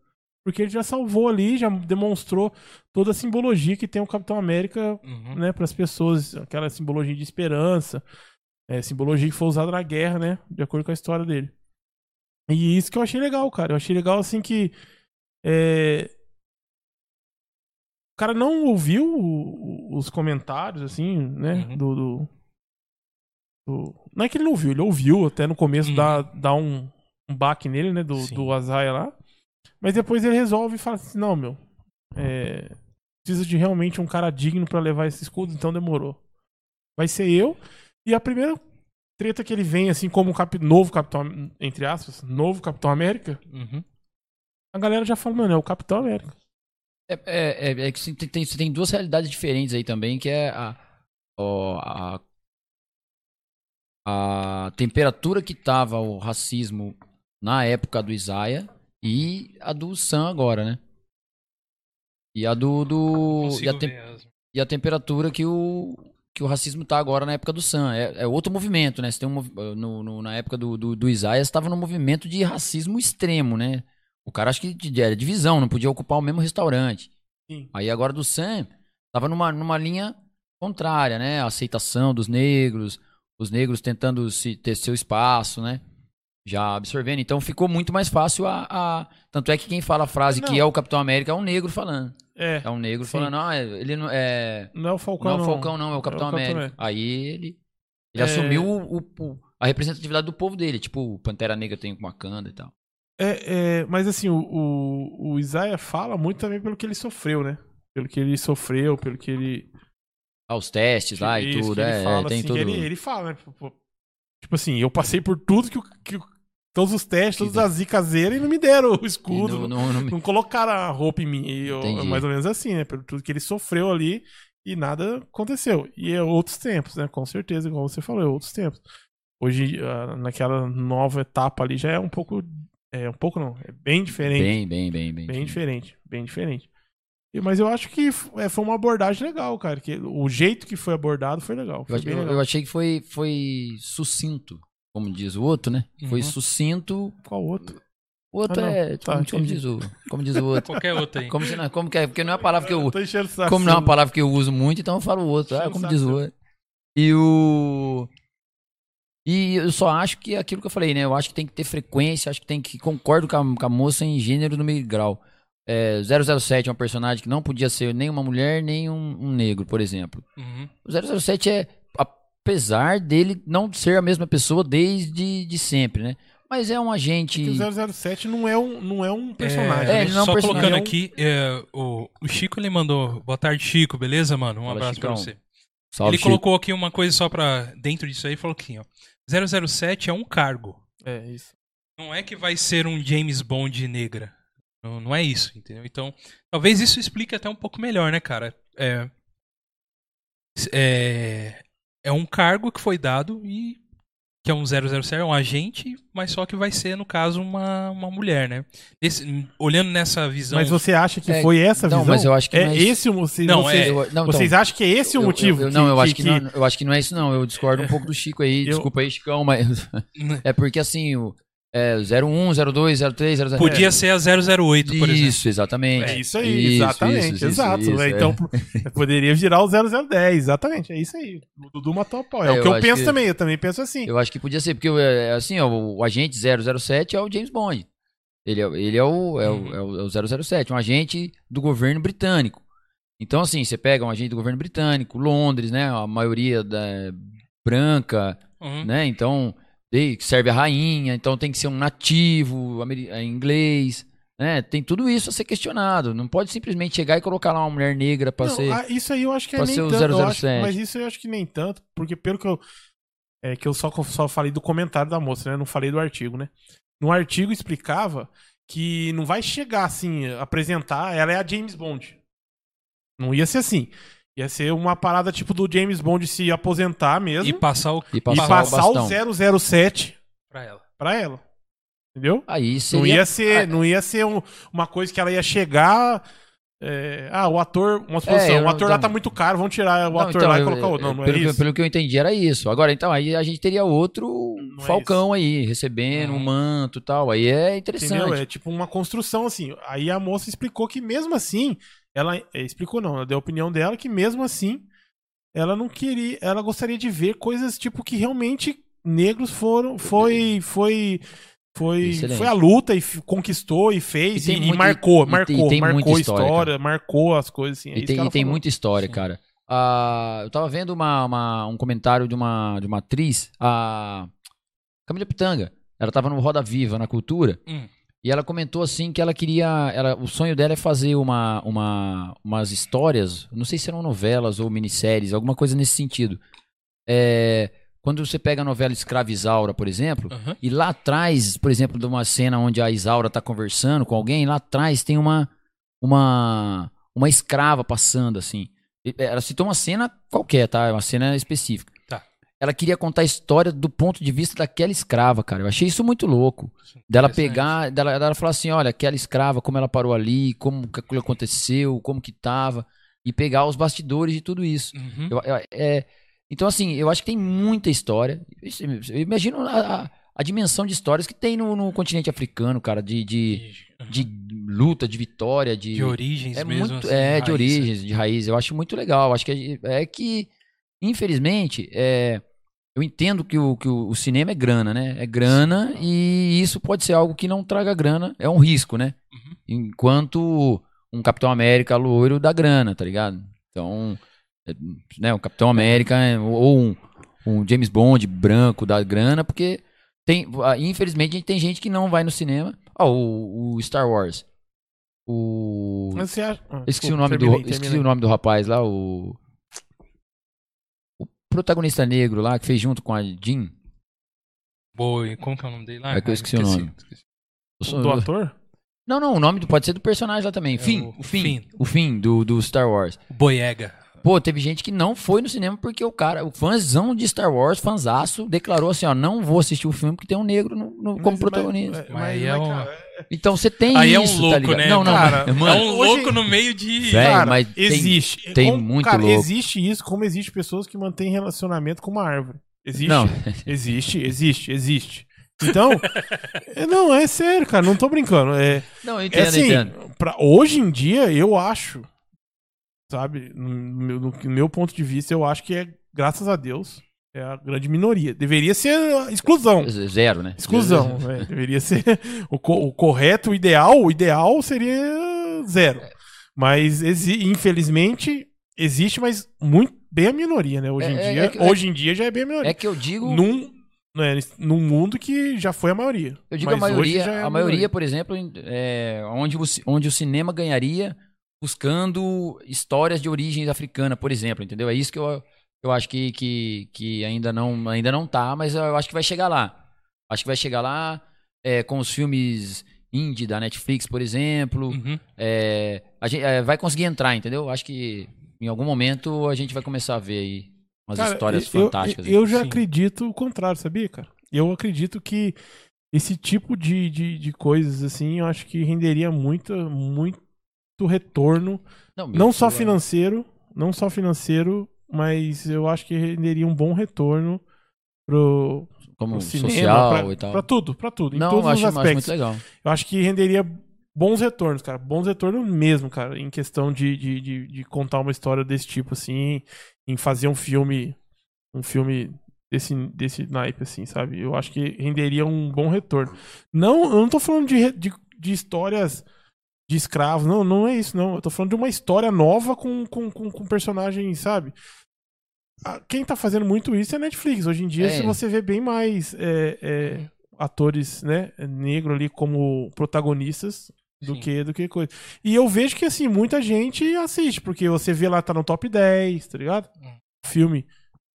Porque ele já salvou ali, já demonstrou toda a simbologia que tem o Capitão América Uhum. né, para as pessoas, aquela simbologia de esperança, é, simbologia que foi usada na guerra, né, de acordo com a história dele. E isso que eu achei legal, cara. Eu achei legal assim que é, o cara não ouviu os comentários, assim, né, Uhum. do- do- Não é que ele não ouviu, ele ouviu até no começo Uhum. dar, dar um, um baque nele, né, do, Sim. do Azaia lá. Mas depois ele resolve e fala assim, não, meu, é, precisa de realmente um cara digno pra levar esse escudo, então demorou. Vai ser eu. E a primeira treta que ele vem, assim, como cap- novo Capitão, entre aspas, novo Capitão América, Uhum. a galera já fala, mano, é o Capitão América. É, é, é, é que você tem, tem, você tem duas realidades diferentes aí também, que é a, a, a temperatura que tava o racismo na época do Isaiah e a do Sam agora, né? E a do. do e, a e a temperatura que o, que o racismo tá agora na época do Sam. É, é outro movimento, né? Você tem um, no, no- na época do, do, do Isaiah, estava num movimento de racismo extremo, né? O cara acho que era divisão, não podia ocupar o mesmo restaurante. Sim. Aí agora do Sam, tava numa, numa linha contrária, né? A aceitação dos negros, os negros tentando se, ter seu espaço, né? já absorvendo. Então ficou muito mais fácil a. a- Tanto é que quem fala a frase que Não. é o Capitão América é um negro falando. É. É um negro Sim. falando, ah, ele não é. Não é o Falcão. Não é o Falcão, não, é o Capitão América. Aí ele. Ele É. assumiu o- o- o- a representatividade do povo dele. Tipo, o Pantera Negra tem com Wakanda e tal. É, é, mas assim, o, o, o Isaiah fala muito também pelo que ele sofreu, né? Pelo que ele sofreu, pelo que ele. Ah, os testes lá e Isso, tudo. que É, fala, tem assim, tudo. que Ele, ele fala, né? Tipo, tipo assim, eu passei por tudo que, que todos os testes, todas as zicazeiras e não me deram o escudo. não- não, não- não- colocaram a roupa em mim. Eu- mais ou menos assim, né? Pelo tudo que ele sofreu ali e nada aconteceu. E é outros tempos, né? Com certeza, igual você falou, é outros tempos. Hoje, ah, naquela nova etapa ali, já é um pouco. É um pouco não, é bem diferente. Bem, bem, bem, bem. Bem diferente, bem diferente. Mas eu acho que é, foi uma abordagem legal, cara. Que o jeito que foi abordado foi legal. Eu, Foi eu- legal. eu achei que foi, foi sucinto, como diz o outro, né? Foi Uhum. sucinto. Qual outro? O outro Ah, é. Tá, como, como diz o, como diz o outro. Qualquer outro aí. Como, se não- como que é? Porque não é a palavra que eu saco. Como não é uma palavra que eu uso muito, então eu falo o outro. Ah, como diz o outro. E o. E eu só acho que é aquilo que eu falei, né? Eu acho que tem que ter frequência, acho que tem que. Concordo com a, com a moça em gênero no meio grau. É, 007 é um personagem que não podia ser nem uma mulher, nem um, um negro, por exemplo. Uhum. O 007 é. Apesar dele não ser a mesma pessoa desde de sempre, né? Mas é um agente. Que o 007 não é um, não é um personagem. É, né? ele não é um Só personagem, colocando é aqui, é, o, o Chico ele mandou. Boa tarde, Chico, beleza, mano? Um Fala, abraço pra Chicão. você. Salve, ele Chico. colocou aqui uma coisa só pra. Dentro disso aí, falou aqui, ó. 007 é um cargo. É, isso. Não é que vai ser um James Bond negra. Não, não é isso, entendeu? Então, talvez isso explique até um pouco melhor, né, cara? É, é, é um cargo que foi dado e que é um 007, é um agente, mas só que vai ser, no caso, uma, uma mulher, né? Esse- olhando nessa visão... Mas você acha que É, foi essa não, visão? mas eu acho que é não é esse o vocês, Não, vocês, é- Eu- não, então, vocês acham que é esse o motivo? eu- eu- não, eu acho que, que- não, eu acho que não é isso, não. Eu discordo um pouco do Chico aí. Eu- Desculpa aí, Chicão, mas. É porque assim, o é, 01, 02, 03, 00. Podia ser a 008, por exemplo. Isso, exatamente. É isso aí, exatamente, isso, exato. isso, né? é. Então poderia virar o 0010, exatamente, é isso aí. O Dudu matou a pau. É, É, o eu que eu acho penso que- também, eu também penso assim. Eu acho que podia ser, porque é, assim, ó, o agente 007 é o James Bond. Ele é, ele é, o, é, Uhum. o, é, o, é o 007, um agente do governo britânico. Então, assim, você pega um agente do governo britânico, Londres, né? A maioria da, branca, Uhum. né? Então, que serve a rainha, então tem que ser um nativo, é, inglês, né? Tem tudo isso a ser questionado. Não pode simplesmente chegar e colocar lá uma mulher negra pra Não, ser. ah, isso aí eu acho que é nem ser o tanto. acho- 007. mas isso eu acho que nem tanto, porque pelo que eu. É que eu só, só falei do comentário da moça, né? Não falei do artigo, né? No artigo explicava que não vai chegar assim, apresentar, ela é a James Bond. Não ia ser assim. Ia ser uma parada tipo do James Bond se aposentar mesmo E e, passar o E passar, passar o o, bastão. 007 pra ela. pra ela. Entendeu? Aí Não seria. ia ser, Ah, não ia ser um- uma coisa que ela ia chegar. é, ah, o ator. Uma É, eu o não- ator lá tá muito caro, vamos tirar o Não, ator então, lá e colocar outro. Não, não é pelo, que, isso. pelo que eu entendi, era isso. Agora, então, aí a gente teria outro Não é Falcão aí, recebendo um Uhum. manto e tal. Aí é interessante. Entendeu? É tipo uma construção assim. Aí a moça explicou que mesmo assim, ela é, explicou não, ela deu a opinião dela que mesmo assim ela não queria, ela gostaria de ver coisas tipo que realmente negros foram, foi, foi, foi, Excelente. foi a luta e conquistou e fez E e, tem e muito- marcou, e marcou, tem marcou muita a história, história, marcou as coisas assim. é E isso tem, que ela e tem muita história, Sim. cara. Ah, eu tava vendo uma, uma- um comentário de uma, de uma atriz, a Camila Pitanga. Ela tava no Roda Viva, na Cultura. Hum. E ela comentou assim que ela queria. Ela, o sonho dela é fazer uma, uma, umas histórias, não sei se eram novelas ou minisséries, alguma coisa nesse sentido. É, quando você pega a novela Escravizaura, por exemplo, Uhum. e lá atrás, por exemplo, de uma cena onde a Isaura tá conversando com alguém, lá atrás tem uma uma uma escrava passando assim. E- Ela citou uma cena qualquer, tá? É Uma cena específica. Ela queria contar a história do ponto de vista daquela escrava, cara. Eu achei isso muito louco. Dela pegar, dela, dela falar assim, olha, aquela escrava, como ela parou ali, como que aquilo aconteceu, como que tava, e pegar os bastidores de tudo isso. Uhum. Eu- eu- é, então, assim, eu acho que tem muita história. Eu imagino a, a- a dimensão de histórias que tem no, no continente africano, cara, de, de, de, de luta, de vitória, de. de origens é mesmo. muito, assim, é, raiz. de origens, de raiz. Eu acho muito legal. Acho que é, é que, infelizmente, é, eu entendo que o, que o, cinema é grana, né? É grana e isso pode ser algo que não traga grana, é um risco, né? Uhum. Enquanto um Capitão América loiro dá grana, tá ligado? Então, é, né, o Capitão América é, ou um, um James Bond branco dá grana, porque tem, ah, infelizmente tem gente que não vai no cinema. Ó, o, o Star Wars. O acha... ah, Esqueci, desculpa, o nome do, terminei, esqueci terminei. o nome do rapaz lá, o. O protagonista negro lá que fez junto com a Jean. Boa, como que é o nome dele lá? É que eu Ah, esqueci o nome. esqueci. Sou- Do ator? Não, não, o nome do- pode ser do personagem lá também. Fim, o o, fim. O fim do, do Star Wars. O Boyega. Pô, teve gente que não foi no cinema porque o cara, o fãzão de Star Wars, fanzaço, declarou assim, ó, não vou assistir o filme porque tem um negro no- no- como Mas- protagonista. Mas, Mas mas, é um- cara, Então você tem Aí é um isso, tá louco, ligado? né? Não, não, Cara, É mano. um hoje- louco no meio de. Velho, cara, mas tem- existe. tem Como- muito cara, louco. existe isso, como existe pessoas que mantêm relacionamento com uma árvore. Existe. Não, Existe, existe, existe. Então, é, não, é sério, cara, não tô brincando. É, não, eu é entendo, assim, entendo. pra, hoje em dia, eu acho, sabe, no meu, no meu ponto de vista, eu acho que é, graças a Deus, é a grande minoria. Deveria ser a exclusão. Zero, né? Exclusão, é, deveria ser o, co- o correto, o ideal, o ideal seria zero. Mas exi- infelizmente existe, mas muito bem a minoria, né? Hoje É, em é- dia, é que- hoje em dia já é bem a minoria. É que eu digo, num, né, num mundo que já foi a maioria. eu digo Mas a maioria, é a maioria, por exemplo, em- é, onde, o, onde o cinema ganharia buscando histórias de origem africana, por exemplo, entendeu? É isso que eu, eu acho que, que, que ainda, não, ainda não tá, mas eu acho que vai chegar lá. Acho que vai chegar lá é, com os filmes indie da Netflix, por exemplo. Uhum. É, a gente é, vai conseguir entrar, entendeu? Acho que em algum momento a gente vai começar a ver aí umas Cara, histórias eu- fantásticas. Eu, eu já Sim. acredito o contrário, sabia, cara? Eu acredito que esse tipo de, de, de coisas, assim, eu acho que renderia muito, muito retorno não, Não só financeiro, não só financeiro, mas eu acho que renderia um bom retorno pro, como pro cinema, social pra, e tal. pra tudo, pra tudo, em não, todos acho, os acho aspectos. muito legal. Eu acho que renderia bons retornos, cara, bons retornos mesmo, cara, em questão de, de, de, de contar uma história desse tipo, assim, em fazer um filme, um filme desse, desse naipe, assim, sabe? Eu acho que renderia um bom retorno. Não, eu não tô falando de, de, de histórias de escravos, não, não é isso, não. Eu tô falando de uma história nova com, com, com, com personagens, sabe? Ah, Quem tá fazendo muito isso é a Netflix. Hoje em dia, É. se você vê bem mais é, é, atores, né, negro ali como protagonistas do Sim. que do que coisa. E eu vejo que assim muita gente assiste, porque você vê lá tá no top 10, tá ligado? Hum. Filme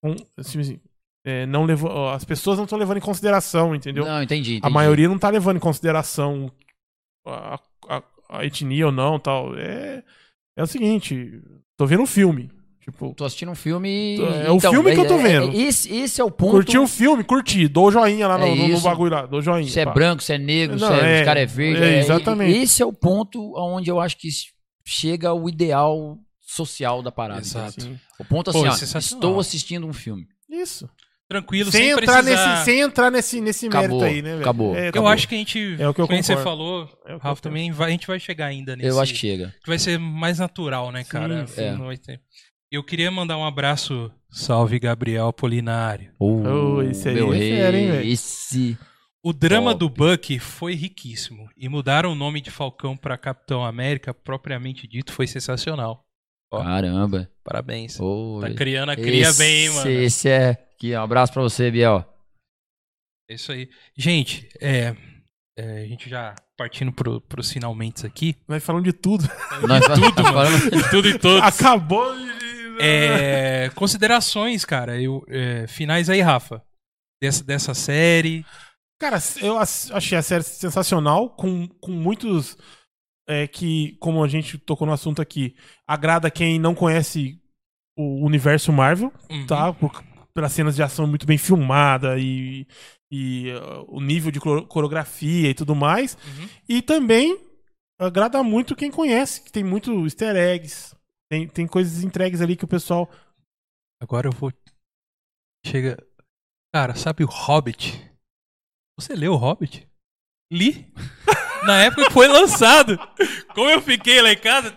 com assim, assim, é, não levou, as pessoas não estão levando em consideração, entendeu? Não, entendi, A entendi. maioria não tá levando em consideração a, a- a etnia ou não, tal. É é o seguinte, tô vendo um filme, tipo, Tô assistindo um filme. É o filme que eu tô vendo. é- esse, esse é o ponto. curti o filme, curti, dou joinha lá no, É no- bagulho lá, dou joinha. Se é branco, se é negro, Não, se é, é, cara é verde. é, é- exatamente. Esse é o ponto onde eu acho que chega o ideal social da parada. Exato. O ponto Pô, assim, ó, sensacional. estou assistindo um filme. Isso. Tranquilo, Sem sem, entrar, precisar... nesse, sem entrar nesse, nesse Acabou, mérito aí, né, velho? acabou. É, Eu acabou. acho que a gente, É o que eu como você concordo. falou, É o que eu Rafa, também vai, a gente vai chegar ainda nesse... Eu acho que chega. que vai ser mais natural, né, cara? Sim, é. Não vai ter- Eu queria mandar um abraço, salve Gabriel Apolinário. Oh, esse aí meu é rei, fera, hein, velho? esse. O drama Top. do Buck foi riquíssimo e mudaram o nome de Falcão pra Capitão América, propriamente dito, foi sensacional. Ó. Caramba. Parabéns. Ô, Tá criando a cria esse, bem, mano. Esse é. Aqui, um abraço pra você, Biel. É isso aí. Gente, é, é, a gente já partindo pro, pros finalmente aqui. Vai falando de tudo. Nós Tudo, mano. falando- Tudo e todos. Acabou de... É, considerações, cara. Eu, é, finais aí, Rafa. Dessa, dessa série. Cara, eu achei a série sensacional, com, com muitos é, que, como a gente tocou no assunto aqui, agrada quem não conhece o universo Marvel, Uhum. tá? Por, pelas cenas de ação muito bem filmada e, e uh, o nível de coreografia e tudo mais. Uhum. E também agrada muito quem conhece, que tem muito easter eggs, tem, tem coisas entregues ali que o pessoal. Agora eu vou. Chega. Cara, sabe o Hobbit? Você leu o Hobbit? Li? na época que foi lançado. Como eu fiquei lá em casa.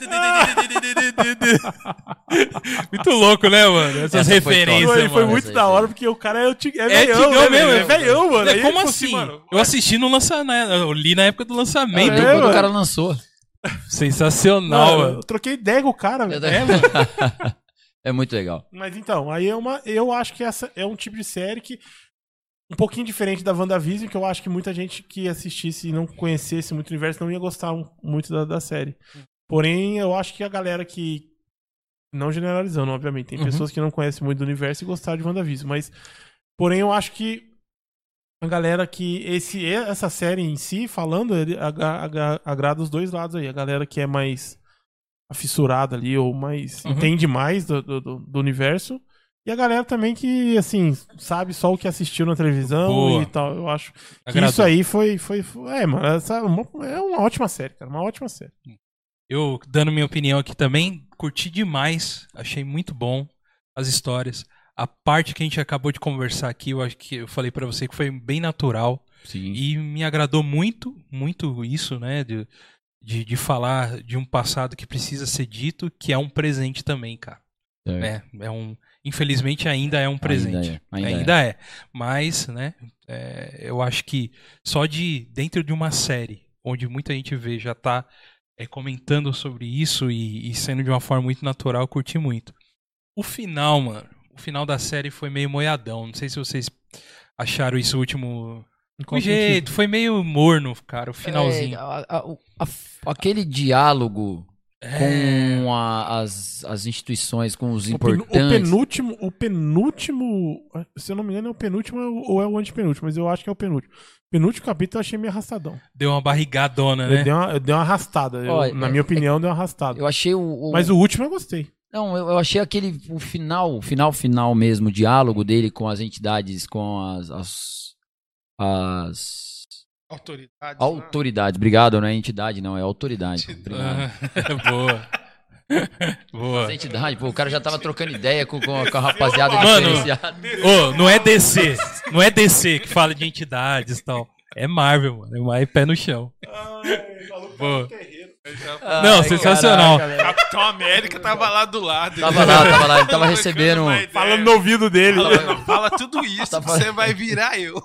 Muito louco, né, mano? Essas Essa foi referências, top. Foi, foi mano. muito Essa aí, da hora, porque o cara é, é É velhão, né, mesmo, velho? É é velhão, mano. É, como tipo assim? mano, eu assisti no lançamento. Eu li na época do lançamento. É, quando mano. o cara lançou. Sensacional, mano, mano. eu troquei ideia com o cara, velho. É, mano. É muito legal. Mas então, aí é uma. Eu acho que essa é um tipo de série que. Um pouquinho diferente da WandaVision, que eu acho que muita gente que assistisse e não conhecesse muito o universo não ia gostar muito da, da série. Porém, eu acho que a galera que. Não generalizando, obviamente. Tem Uhum. pessoas que não conhecem muito do universo e gostaram de WandaVision. Mas. Porém, eu acho que. A galera que. Esse, essa série em si, falando, ele agrada os dois lados aí. A galera que é mais afissurada ali, ou mais. Uhum. entende mais do, do, do- universo. E a galera também que, assim, sabe só o que assistiu na televisão Boa. e tal. Eu acho isso aí foi. foi, foi- é, mano, essa é uma ótima série, cara. Uma ótima série. Eu, dando minha opinião aqui também, curti demais. Achei muito bom as histórias. A parte que a gente acabou de conversar aqui, eu acho que eu falei pra você que foi bem natural. Sim. E me agradou muito, muito isso, né? De, de, de falar de um passado que precisa ser dito, que é um presente também, cara. É, é um. Infelizmente ainda é um presente. Ainda é, ainda Ainda é. Mas, né, é, eu acho que só de dentro de uma série, onde muita gente vê, já tá é, comentando sobre isso e, e sendo de uma forma muito natural, eu curti muito. O final, mano, o final da série foi meio moiadão. Não sei se vocês acharam isso último. Com jeito, foi meio morno, cara, o É, finalzinho. a- a- o- a- aquele diálogo É. com a- as, as instituições, com os importantes. O penúltimo, o penúltimo. Se eu não me engano, é o penúltimo ou é o antepenúltimo, mas eu acho que é o penúltimo. Penúltimo capítulo eu achei meio arrastadão. Deu uma barrigadona, Eu né? dei uma, eu dei uma arrastada. Eu- Olha, na é- minha opinião, deu uma arrastada. Eu achei o. o- Mas o último eu gostei. Não, eu, eu achei aquele. O final, o final, final mesmo, o diálogo dele com as entidades, com as. as, as Autoridade. autoridades. Obrigado, não é entidade, não, é autoridade. Obrigado. Ah, Boa. Boa. As entidades, pô, o cara já tava trocando ideia com, com, a- com a rapaziada Mano, diferenciada. Ô, não é DC. Não é DC que fala de entidades e tal. É Marvel, mano. É mais pé no chão. Boa. Não, Ai, sensacional. caraca, velho. Capitão América tava lá do lado. Tava lá, tava lá, ele tava recebendo. Falando no ouvido dele. Fala, fala tudo isso Tá falando- você vai virar eu.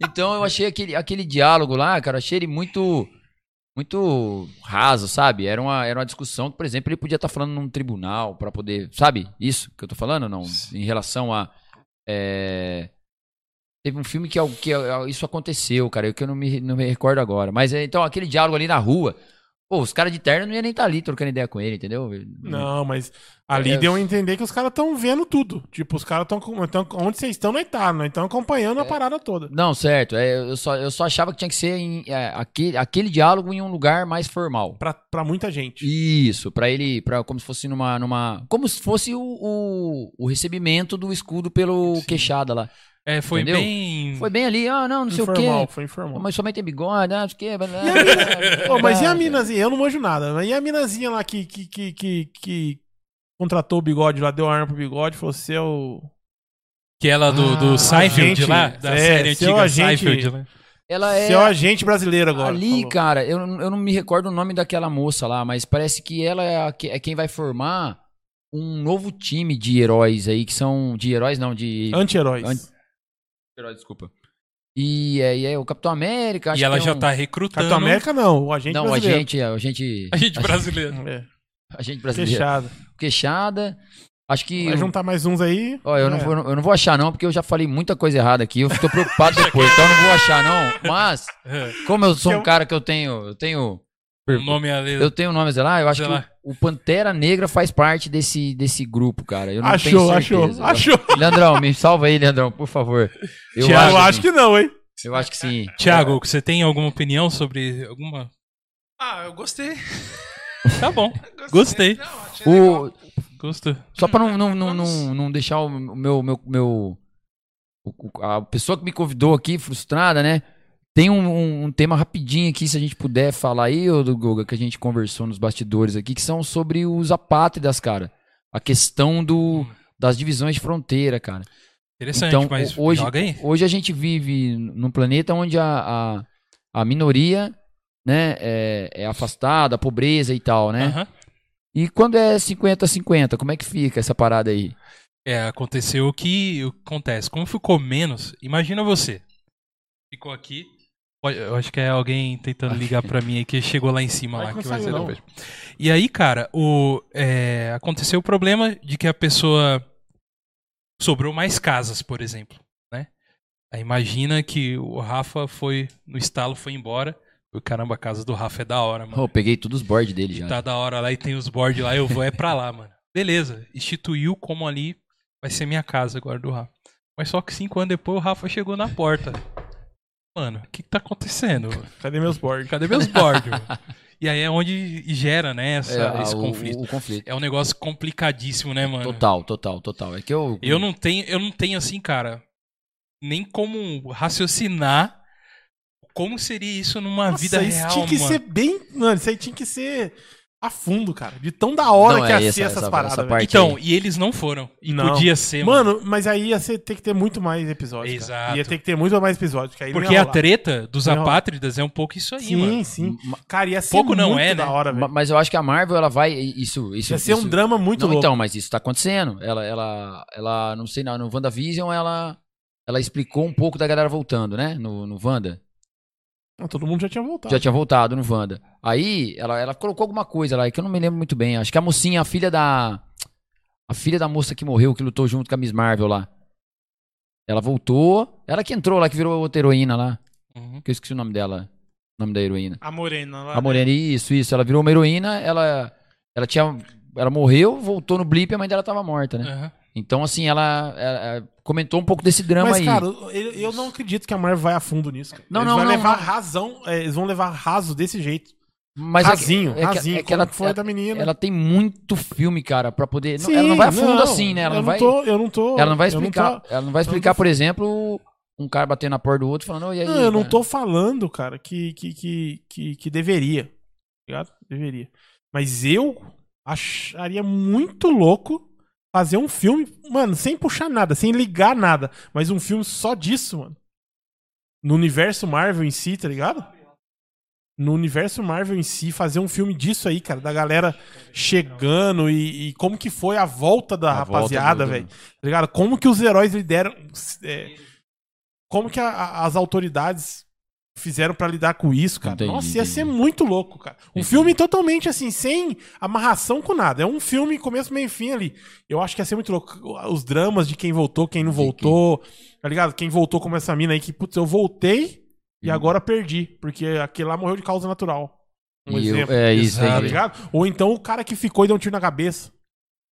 Então eu achei aquele, aquele diálogo lá, cara, achei ele muito muito raso, sabe? Era uma, era uma discussão que, por exemplo, ele podia estar falando num tribunal pra poder, sabe? Isso que eu tô falando, não? Em relação a é, teve um filme que, al- que al- isso aconteceu, cara, eu que eu não me, não me recordo agora. Mas é, então aquele diálogo ali na rua, pô, os caras de terno não iam nem estar ali trocando ideia com ele, entendeu? Não, mas ali É, deu a entender que os caras estão vendo tudo. Tipo, os caras estão. Onde vocês estão, não tá. Nós estamos acompanhando É. a parada toda. Não, certo. É, eu, só, eu só achava que tinha que ser em, é, aquele, aquele diálogo em um lugar mais formal. Pra, pra muita gente. Isso, pra ele, pra, como se fosse numa, numa, como se fosse o, o, o recebimento do escudo pelo queixada lá. É, foi Entendeu? bem. Foi bem ali, ah, não, não sei informal, o quê. foi informal. Mas somente tem bigode, ah, não sei o quê. blá, blá, blá, mas e a minazinha? Eu não manjo nada. Mas e a minazinha lá que, que, que, que, que contratou o bigode lá, deu a arma pro bigode, falou: você é o. Que ela do, Ah, do Seinfeld agente- lá, da é, série seu antiga agente- Seinfeld, né? Ela é Você é o agente brasileiro agora. ali, falou. cara. Eu, não- eu não me recordo o nome daquela moça lá, mas parece que ela é, a é quem vai formar um novo time de heróis aí que são de heróis não de Anti-heróis. Anti- heróis, desculpa. E é, e é o Capitão América. acho E ela que é já um- tá recrutando. Capitão América não, o agente Não, o brasileiro. agente, é, o agente, A gente brasileiro. É, agente brasileiro. fechado. Queixada. Acho que. Vai juntar mais uns aí. Ó, eu, não É. vou, eu não vou achar, não, porque eu já falei muita coisa errada aqui. Eu tô preocupado depois, então eu não vou achar, não. Mas, É, como eu sou um cara que eu tenho. Eu tenho. o nome ali. Eu tenho nomes lá, eu acho Sei que lá. O, Pantera Negra faz parte desse, desse grupo, cara. Eu não Achou, tenho achou, certeza. achou. Leandrão, me salva aí, Leandrão, por favor. Eu, Thiago, eu acho, acho que não, hein? eu acho que sim. Tiago, você tem alguma opinião sobre alguma. Ah, eu gostei. Tá bom. Gostei. Não, achei legal. O, Gostou. Só pra não, não, não, não, não deixar o meu. meu, meu a pessoa que me convidou aqui, frustrada, né? Tem um, um- tema rapidinho aqui, se a gente puder falar aí, ô do Goga, que a gente conversou nos bastidores aqui, que são sobre os apátridas, cara. A questão do, das divisões de fronteira, cara. Interessante, Então, mas hoje, hoje a gente vive num planeta onde a, a, a minoria, né, é, é afastada, a pobreza e tal, né? Aham. E quando é 50-50, como é que fica essa parada aí? É, aconteceu o que acontece. Como ficou menos, imagina você. Ficou aqui. Eu acho que é alguém tentando ligar pra mim aí que chegou lá em cima Vai lá. que vai ser não. depois. E aí, cara, o, é, aconteceu o problema de que a pessoa sobrou mais casas, por exemplo, né? Aí imagina que o Rafa foi no estalo, foi embora. O caramba, a casa do Rafa é da hora, mano. Oh, eu peguei todos os boards dele já. Tá da hora lá e tem os boards lá, eu vou é pra lá, mano. Beleza, instituiu como ali vai ser minha casa agora do Rafa. Mas só que cinco anos depois o Rafa chegou na porta. Mano, o que, que tá acontecendo? Cadê meus boards? Cadê meus boards? E aí é onde gera, né, essa, É, esse o- conflito. O, conflito. É um negócio complicadíssimo, né, mano? Total, total, total. É que eu. Eu não tenho, eu não tenho assim, cara, nem como raciocinar como seria isso numa Nossa, vida isso real, tinha que mano. ser bem. Mano, isso aí tinha que ser a fundo, cara. De tão da hora Não, que é ia essa- ser essas essa- paradas. essa Então, aí. e eles não foram. E Não. podia ser, mano. Mano, mas aí ia ser- ter que ter muito mais episódios. cara. Exato. Ia ter que ter muito mais episódios. Que aí não Porque a treta dos apátridas é um pouco isso aí, Sim, mano. sim. Ma- Cara, ia ser Pouco não muito é, da né? hora, velho. Mas eu acho que a Marvel, ela vai. Isso. isso Ia ser um drama muito não, louco. então, mas isso tá acontecendo. Ela, ela, ela não sei, não, no WandaVision, ela, ela explicou um pouco da galera voltando, né? No, no Wanda. Não, todo mundo já tinha voltado. Já tinha voltado no Wanda. Aí, ela, ela colocou alguma coisa lá, que eu não me lembro muito bem. Acho que a mocinha, a filha da. A filha da moça que morreu, que lutou junto com a Miss Marvel lá. Ela voltou. Ela que entrou lá, que virou outra heroína lá. Uhum. Que eu esqueci o nome dela. O nome da heroína. A morena lá. A Morena, isso, isso. Ela virou uma heroína, ela. Ela tinha. Ela morreu, voltou no blip e a mãe dela tava morta, né? Aham. Então, assim, ela, ela comentou um pouco desse drama Mas, aí. cara, eu, eu não acredito que a Marvel vai a fundo nisso. cara. Não, eles não, vão não, levar não. razão, é, eles vão levar raso desse jeito. Mas é rasinho, é que- rasinho. é que ela, foi da menina. ela tem muito filme, cara, pra poder. não- Sim, ela não vai a fundo não, assim, né? Ela eu não vai. Tô, eu não tô. ela não vai explicar. tô- ela não vai não explicar, tô- por exemplo, um cara batendo na porta do outro falando, "Oi, e aí. Não, eu não cara?" tô falando, cara, que, que, que, que, que deveria. tá Ligado? Deveria. Mas eu acharia muito louco fazer um filme, mano, sem puxar nada, sem ligar nada. Mas um filme só disso, mano. No universo Marvel em si, tá ligado? No universo Marvel em si, fazer um filme disso aí, cara, da galera chegando e, e como que foi a volta da A rapaziada, velho. Tá ligado? Como que os heróis lideram. é, como que a- a- as autoridades fizeram pra lidar com isso, cara. Entendi, Nossa, ia ser muito louco, cara. Um Entendi. filme totalmente assim, sem amarração com nada. É um filme começo, meio e fim ali. Eu acho que ia ser muito louco. Os dramas de quem voltou, quem não voltou, tá ligado? Quem voltou como essa mina aí que, putz, eu voltei e Hum. agora perdi, porque aquele lá morreu de causa natural. Um E eu- exemplo. é isso. Tá aí. ligado? Ou então o cara que ficou e deu um tiro na cabeça,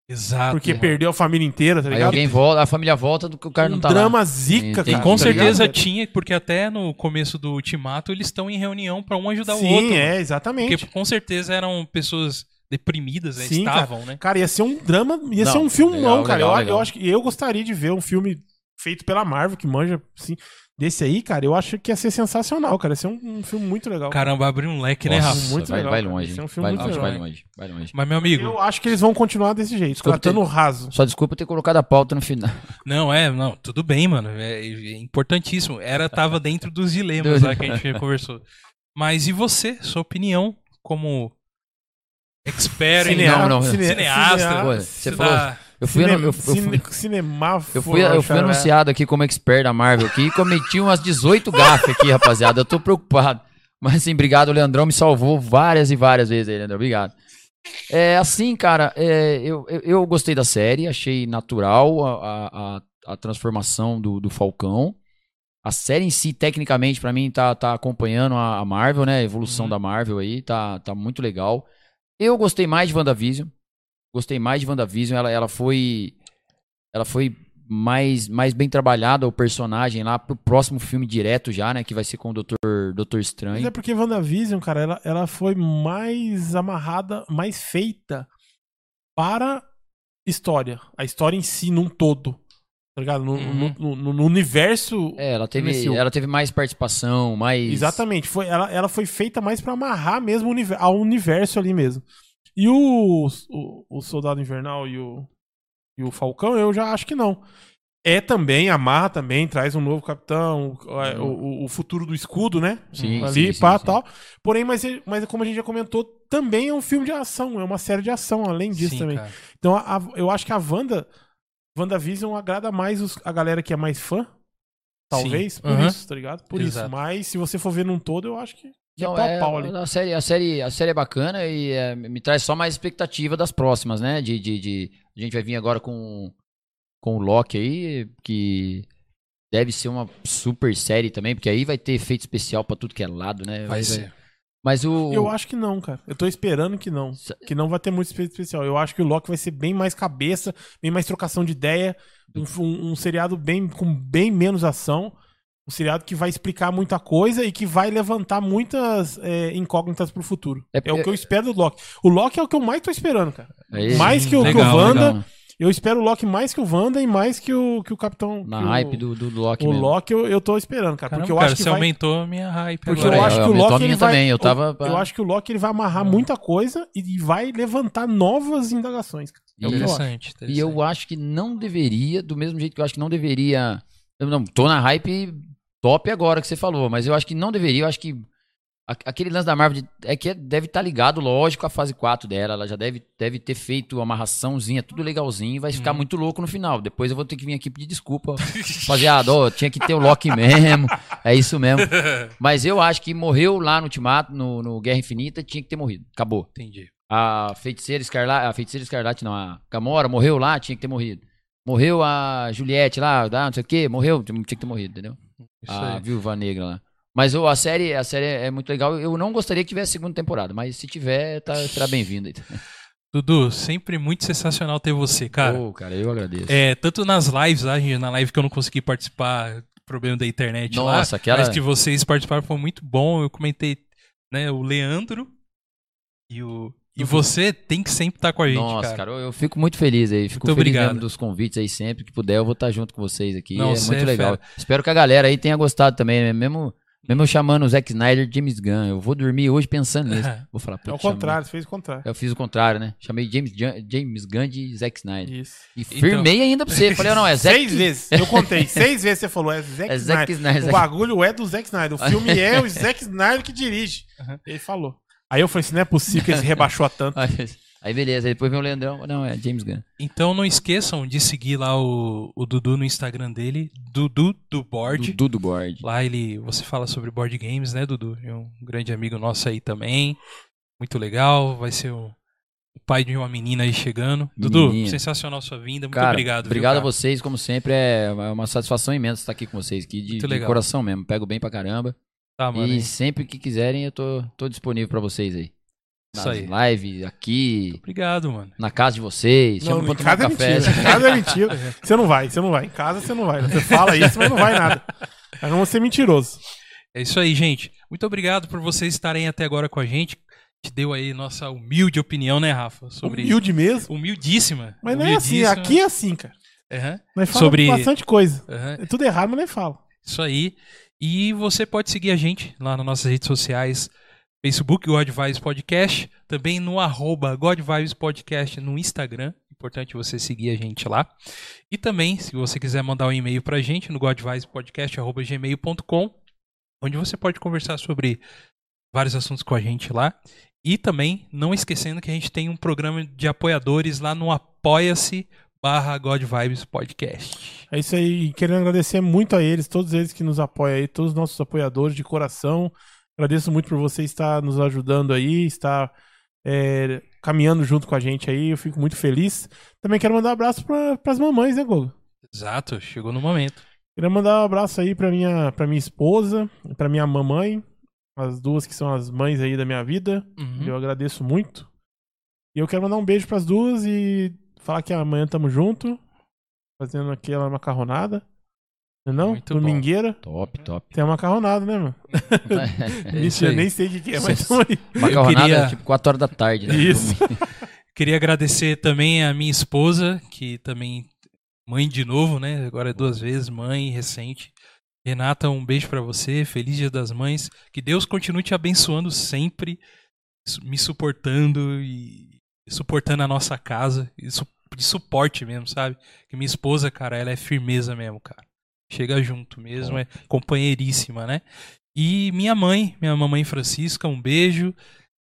Exato. porque mano. perdeu a família inteira, tá Aí ligado? alguém volta, a família volta do que o cara não um tá drama lá. zica, Tem cara. Com tá certeza ligado? tinha, porque até no começo do Ultimato eles estão em reunião pra um ajudar Sim, o outro. é, mano. exatamente. Porque com certeza eram pessoas deprimidas, né? Sim, Estavam, né? Cara, ia ser um drama, ia Não, ser um filmão, legal, cara. legal, eu, legal. eu acho que eu gostaria de ver um filme feito pela Marvel, que manja, assim, desse aí, cara. Eu acho que ia ser sensacional, cara. Ia ser um, um filme muito legal. Caramba, abriu um leque, né, Nossa, Rafa? muito vai, legal, vai cara. longe. Esse é um filme vai, muito longe, vai legal. longe, vai longe. Mas, meu amigo, Eu acho que eles vão continuar desse jeito, tratando ter- raso. Só desculpa ter colocado a pauta no final. não, é, não, tudo bem, mano. É, é importantíssimo. Era, tava dentro dos dilemas lá que a gente conversou. Mas e você, sua opinião como expert em Cineasta, não, não, cine- cineasta, cineasta, Pô, você falou- Eu fui, cine- eu, eu cine- cinemáforo, eu fui, eu fui anunciado aqui como expert da Marvel aqui e cometi umas 18 gafes aqui, rapaziada. Eu tô preocupado. Mas assim, obrigado, o Leandrão me salvou várias e várias vezes aí, Leandrão. Obrigado. É assim, cara, é, eu, eu, eu gostei da série, achei natural a, a, a- transformação do, do Falcão. A série em si, tecnicamente, pra mim, tá, tá acompanhando a, a Marvel, né? A evolução Uhum. da Marvel aí, tá, tá muito legal. Eu gostei mais de WandaVision. Gostei mais de WandaVision. Ela, ela foi. Ela foi mais, mais bem trabalhada, o personagem lá, pro próximo filme direto já, né? Que vai ser com o Doutor, Doutor Mas Estranho. é porque WandaVision, cara, ela, ela foi mais amarrada, mais feita para história. A história em si, num todo. Tá ligado? No, Uhum. no- no- no universo. É, ela teve, MCU. ela teve mais participação, mais. Exatamente. Foi, ela, ela foi feita mais pra amarrar mesmo ao universo ali mesmo. E o, o, o Soldado Invernal e o, e o Falcão, eu já acho que não. É também, amarra também, traz um novo capitão, o, o- o futuro do escudo, né? Sim, Ali, sim, sim, pá, sim. tal. Porém, mas, mas como a gente já comentou, também é um filme de ação, é uma série de ação, além disso Sim, também. cara. Então, a- a- eu acho que a Wanda, WandaVision agrada mais os- a galera que é mais fã. Talvez, Sim. por Aham. isso, tá ligado? Por Exato. isso. Mas se você for ver num todo, eu acho que é Não, pau é, pau ali. a, série, a, série, a série é bacana e é, me traz só mais expectativa das próximas, né? De, de, de- a gente vai vir agora com, com o Loki aí, que deve ser uma super série também, porque aí vai ter efeito especial pra tudo que é lado, né? Vai ser. Mas o. Eu acho que não, cara. Eu tô esperando que não. Que não vai ter muito efeito especial. Eu acho que o Loki vai ser bem mais cabeça, bem mais trocação de ideia. Um, um- um seriado bem, com bem menos ação. Um seriado que vai explicar muita coisa e que vai levantar muitas é, incógnitas pro futuro. É- É, o que eu espero do Loki. O Loki é o que eu mais tô esperando, cara. é mais que o, que o legal, Wanda. legal. Eu espero o Loki mais que o Wanda e mais que o, que o Capitão. Na que o- hype do, do Loki O mesmo. Loki eu, eu tô esperando, cara. Caramba, porque eu cara, acho que você vai... aumentou a minha hype Porque agora. eu É, acho que o aumentou a Loki ele vai, também, eu o- tava- eu acho que o Loki ele vai amarrar muita coisa e vai levantar novas indagações. cara. É o que eu. Interessante, interessante. E eu acho que não deveria, do mesmo jeito que eu acho que não deveria. Eu não tô na hype top agora que você falou, mas eu acho que não deveria, eu acho que aquele lance da Marvel de- é que é- deve estar ligado, lógico, à fase 4 dela. Ela já deve, deve ter feito uma amarraçãozinha, tudo legalzinho, vai ficar Uhum. muito louco no final. Depois eu vou ter que vir aqui pedir desculpa. Rapaziada, ó, tinha que ter o Loki mesmo. É isso mesmo. Mas eu acho que morreu lá no Ultimato, no, no Guerra Infinita, tinha que ter morrido. Acabou. Entendi. A feiticeira escarlate, a feiticeira escarlate não, a Gamora morreu lá, tinha que ter morrido. Morreu a Juliette lá, não sei o que, morreu, tinha que ter morrido, entendeu? Isso a aí. Viúva Negra lá. Mas a série, a série é muito legal. Eu não gostaria que tivesse segunda temporada, mas se tiver, tá, será bem-vindo. aí. Dudu, sempre muito sensacional ter você, cara. Ô, cara, eu agradeço. É, tanto nas lives lá, gente, na live que eu não consegui participar, problema da internet Nossa, lá, aquela- mas que vocês participaram foi muito bom. Eu comentei, né, o Leandro e o e você tem que sempre estar com a gente, Nossa, cara. cara, eu, eu fico muito feliz aí. Fico Muito feliz obrigado. mesmo dos convites aí sempre que puder. Eu vou estar junto com vocês aqui. Não, é muito é legal. fera. Espero que a galera aí tenha gostado também, né? Mesmo, mesmo eu chamando o Zack Snyder de James Gunn. Eu vou dormir hoje pensando nisso. Vou falar, É o contrário, você fez o contrário. Eu fiz o contrário, né? Chamei James, James Gunn de Zack Snyder. Isso. E firmei ainda pra você. Falei, não, é Zack Então, Seis vezes. Eu contei. Seis vezes você falou. É Zack É Zack Snyder. Snyder. O bagulho é do Zack Snyder. O filme é o Zack Snyder que dirige. Uhum. Ele falou. Aí eu falei assim, não é possível que ele se rebaixou a tanto. Aí, beleza, aí depois vem o Leandrão. Não, é James Gunn. Então não esqueçam de seguir lá o, o Dudu no Instagram dele, Dudu do Board. Dudu do Board. Lá ele, você fala sobre board games, né, Dudu? É um grande amigo nosso aí também. Muito legal. Vai ser o, o pai de uma menina aí chegando. Dudu, Menina. sensacional sua vinda. Muito Cara, obrigado. viu, Obrigado cara? a vocês, como sempre. É uma satisfação imensa estar aqui com vocês aqui, de, Muito de legal. coração mesmo. Pego bem pra caramba. Tá, mano. e hein? sempre que quiserem, eu tô, tô disponível pra vocês aí. Nas Isso aí. lives, aqui, Obrigado, mano. na casa de vocês. Não, Chama pra em tomar casa é um café. mentira. Em casa é mentira. Você não vai, você não vai. Em casa você não vai. Você fala isso, mas não vai nada. Aí não vou ser mentiroso. É isso aí, gente. Muito obrigado por vocês estarem até agora com a gente. Te deu aí nossa humilde opinião, né, Rafa? Sobre Humilde mesmo. Humildíssima. Mas não é assim. Aqui é assim, cara. Aham, Nós falamos Sobre- bastante coisa. aham. É tudo errado, mas nem fala. Isso aí. E você pode seguir a gente lá nas nossas redes sociais. Facebook, God Vibes Podcast. Também no arroba God Vibes Podcast no Instagram. Importante você seguir a gente lá. E também, se você quiser mandar um e-mail pra gente no godvibespodcast.gmail.com onde você pode conversar sobre vários assuntos com a gente lá. E também, não esquecendo que a gente tem um programa de apoiadores lá no apoia-se barra God Vibes Podcast. É isso aí. Querendo agradecer muito a eles, todos eles que nos apoiam aí, todos os nossos apoiadores de coração. Agradeço muito por você estar nos ajudando aí, estar é, caminhando junto com a gente aí. Eu fico muito feliz. Também quero mandar um abraço para as mamães, né, Gogo? Exato, chegou no momento. Queria mandar um abraço aí pra minha, pra minha esposa, pra minha mamãe, as duas que são as mães aí da minha vida. Uhum. Eu agradeço muito. E eu quero mandar um beijo pras duas e falar que amanhã tamo junto, fazendo aquela macarronada. Não, é não? Muito bom. Domingueira. Top, top. Tem a macarronada, né, mano? É isso Mentira, aí. nem sei o que, que é, mas tamo aí. Macarronada, queria- tipo 4 horas da tarde. Né? Isso. Queria agradecer também a minha esposa, que também mãe de novo, né? Agora é duas vezes mãe recente. Renata, um beijo pra você. Feliz Dia das Mães. Que Deus continue te abençoando sempre, me suportando e suportando a nossa casa, e de suporte mesmo, sabe? Que minha esposa, cara, ela é firmeza mesmo, cara. Chega junto mesmo, é companheiríssima, né? E minha mãe, minha mamãe Francisca, um beijo.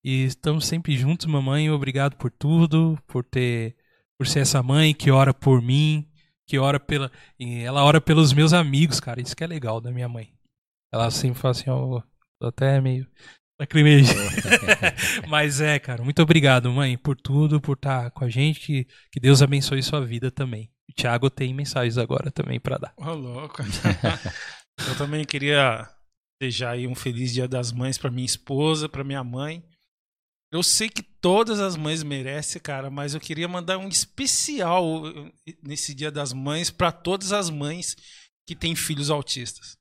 E estamos sempre juntos, mamãe. Obrigado por tudo, por ter, por ser essa mãe que ora por mim, que ora pela, e ela ora pelos meus amigos, cara. Isso que é legal da minha mãe. Ela sempre fala assim, ó, tô até meio lacrimeja. Mas é, cara, muito obrigado, mãe, por tudo, por estar com a gente. Que, que Deus abençoe sua vida também. O Thiago tem mensagens agora também pra dar. Ô, louco. Eu também queria desejar aí um feliz Dia das Mães pra minha esposa, pra minha mãe. Eu sei que todas as mães merecem, cara, mas eu queria mandar um especial nesse Dia das Mães pra todas as mães que têm filhos autistas.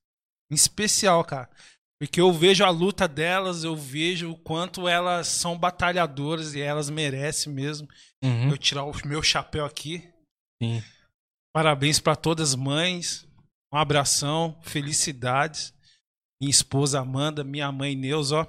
Em especial, cara. Porque eu vejo a luta delas, eu vejo o quanto elas são batalhadoras e elas merecem mesmo. Uhum. Eu tirar o meu chapéu aqui. Sim. Parabéns para todas as mães. Um abração, felicidades. Minha esposa Amanda, minha mãe Neuza, ó.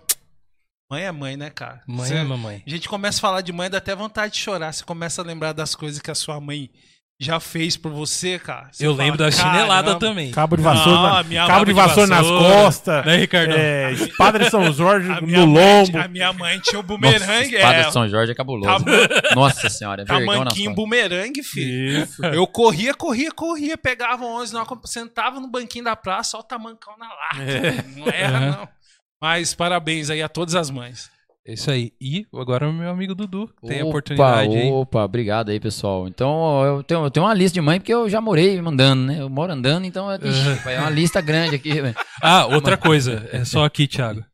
Mãe é mãe, né, cara? Mãe Você- é mamãe. A gente começa a falar de mãe, dá até vontade de chorar. Você começa a lembrar das coisas que a sua mãe já fez por você, cara. Você Eu fala, lembro da chinelada "Caramba." também. Cabo de vassoura, Não, na- a minha cabo de vassoura nas costas, Né, Ricardão? é, espada de São Jorge no mãe, lombo. a minha mãe tinha o Nossa, bumerangue. espada é, de São Jorge é cabuloso. Tá- Nossa senhora, é Tamanquinho bumerangue, filho. Isso. Eu corria, corria, corria, pegava 11, não, sentava no banquinho da praça, ó o tamancão na lata. Não era, Uhum. não. Mas parabéns aí a todas as mães. É isso aí. E agora o meu amigo Dudu tem a Opa, oportunidade aí. Opa, obrigado aí, pessoal. Então, eu tenho, eu tenho uma lista de mãe, porque eu já morei andando, né? Eu moro andando, então é, ixi, é uma lista grande aqui. velho. Ah, outra coisa. É só aqui, Thiago.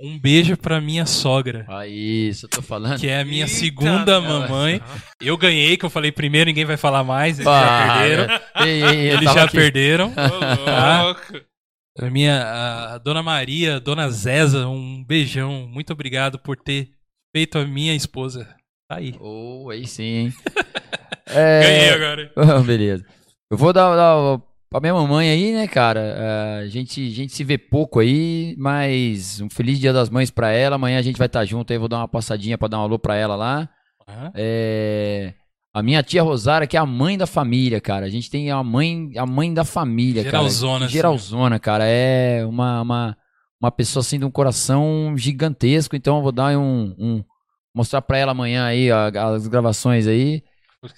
Um beijo pra minha sogra, Aí, isso eu tô falando. que é a minha Eita, segunda mamãe. Eu ganhei, que eu falei primeiro, ninguém vai falar mais, eles Ah, já perderam. Ei, ei, Eles já aqui. perderam. Ô, louco. A minha a dona Maria, dona Zeza, um beijão. Muito obrigado por ter feito a minha esposa. Tá aí. Oh, aí sim, hein? É, Ganhei agora. Ah, Beleza. Eu vou dar, dar pra minha mamãe aí, né, cara? É, a, gente, a gente se vê pouco aí, mas um feliz dia das mães pra ela. Amanhã a gente vai estar junto aí, vou dar uma passadinha pra dar um alô pra ela lá. Aham. É, a minha tia Rosária, que é a mãe da família, cara. A gente tem a mãe, a mãe da família, Geralzona, cara. assim. Geralzona, cara. É uma, uma, uma pessoa assim de um coração gigantesco. Então eu vou dar um. um- mostrar pra ela amanhã aí ó, as gravações aí.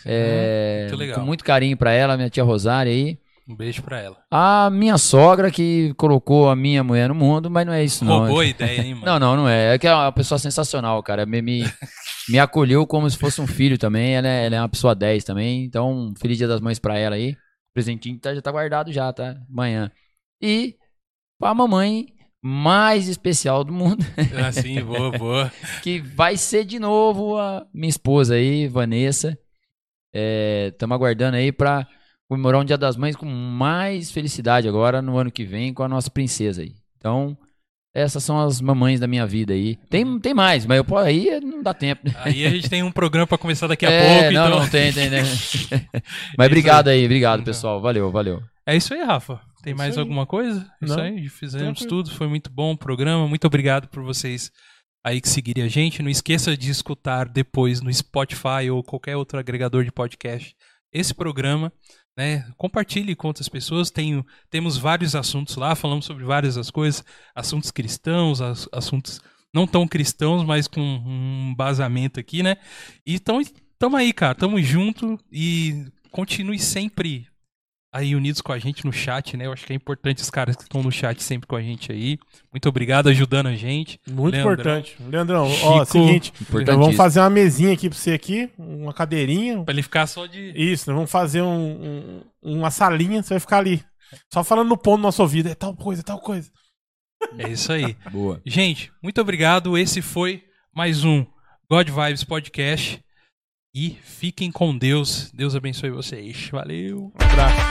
É, Muito legal. Com muito carinho pra ela, minha tia Rosária aí. Um beijo pra ela. A minha sogra que colocou a minha mulher no mundo, mas não é isso não. Roubou a ideia, hein, mano? Não, não, não é. É que é uma pessoa sensacional, cara. Me, me, me acolheu como se fosse um filho também. Ela é, ela é uma pessoa 10 também. Então, feliz dia das mães pra ela aí. O presentinho tá- já tá guardado já, tá? Amanhã. E pra mamãe mais especial do mundo, Assim, boa, boa. que vai ser de novo a minha esposa aí, Vanessa. Estamos aguardando aí pra comemorar um Dia das Mães com mais felicidade agora no ano que vem com a nossa princesa aí. Então, essas são as mamães da minha vida aí. Tem, tem mais, mas eu, pô, aí não dá tempo. Aí a gente tem um programa pra começar daqui a É, pouco, não, então. não tem, tem, né? mas obrigado aí, obrigado, pessoal. Valeu, valeu. É isso aí, Rafa. Tem Isso mais aí. alguma coisa? Isso Não. aí, fizemos Tranquilo. tudo. Foi muito bom o programa. Muito obrigado por vocês aí que seguirem a gente. Não esqueça de escutar depois no Spotify ou qualquer outro agregador de podcast esse programa. Né? Compartilhe com outras pessoas. Tenho, temos vários assuntos lá, falamos sobre várias das coisas, assuntos cristãos, as- assuntos não tão cristãos, mas com um embasamento aqui, né? Então, tamo aí, cara, tamo junto e continue sempre aí unidos com a gente no chat, né? Eu acho que é importante os caras que estão no chat sempre com a gente aí. Muito obrigado ajudando a gente. Muito Leandrão. importante. Leandrão, ó, Chico. seguinte, nós Importantíssimo. vamos fazer uma mesinha aqui pra você aqui, uma cadeirinha. Pra ele ficar só de. Isso, nós vamos fazer um- um- uma salinha, você vai ficar ali. Só falando no ponto do nosso ouvido, é tal coisa, é tal coisa. É isso aí. Boa. Gente, muito obrigado. Esse foi mais um God Vibes Podcast. E fiquem com Deus. Deus abençoe vocês. Valeu. Um abraço.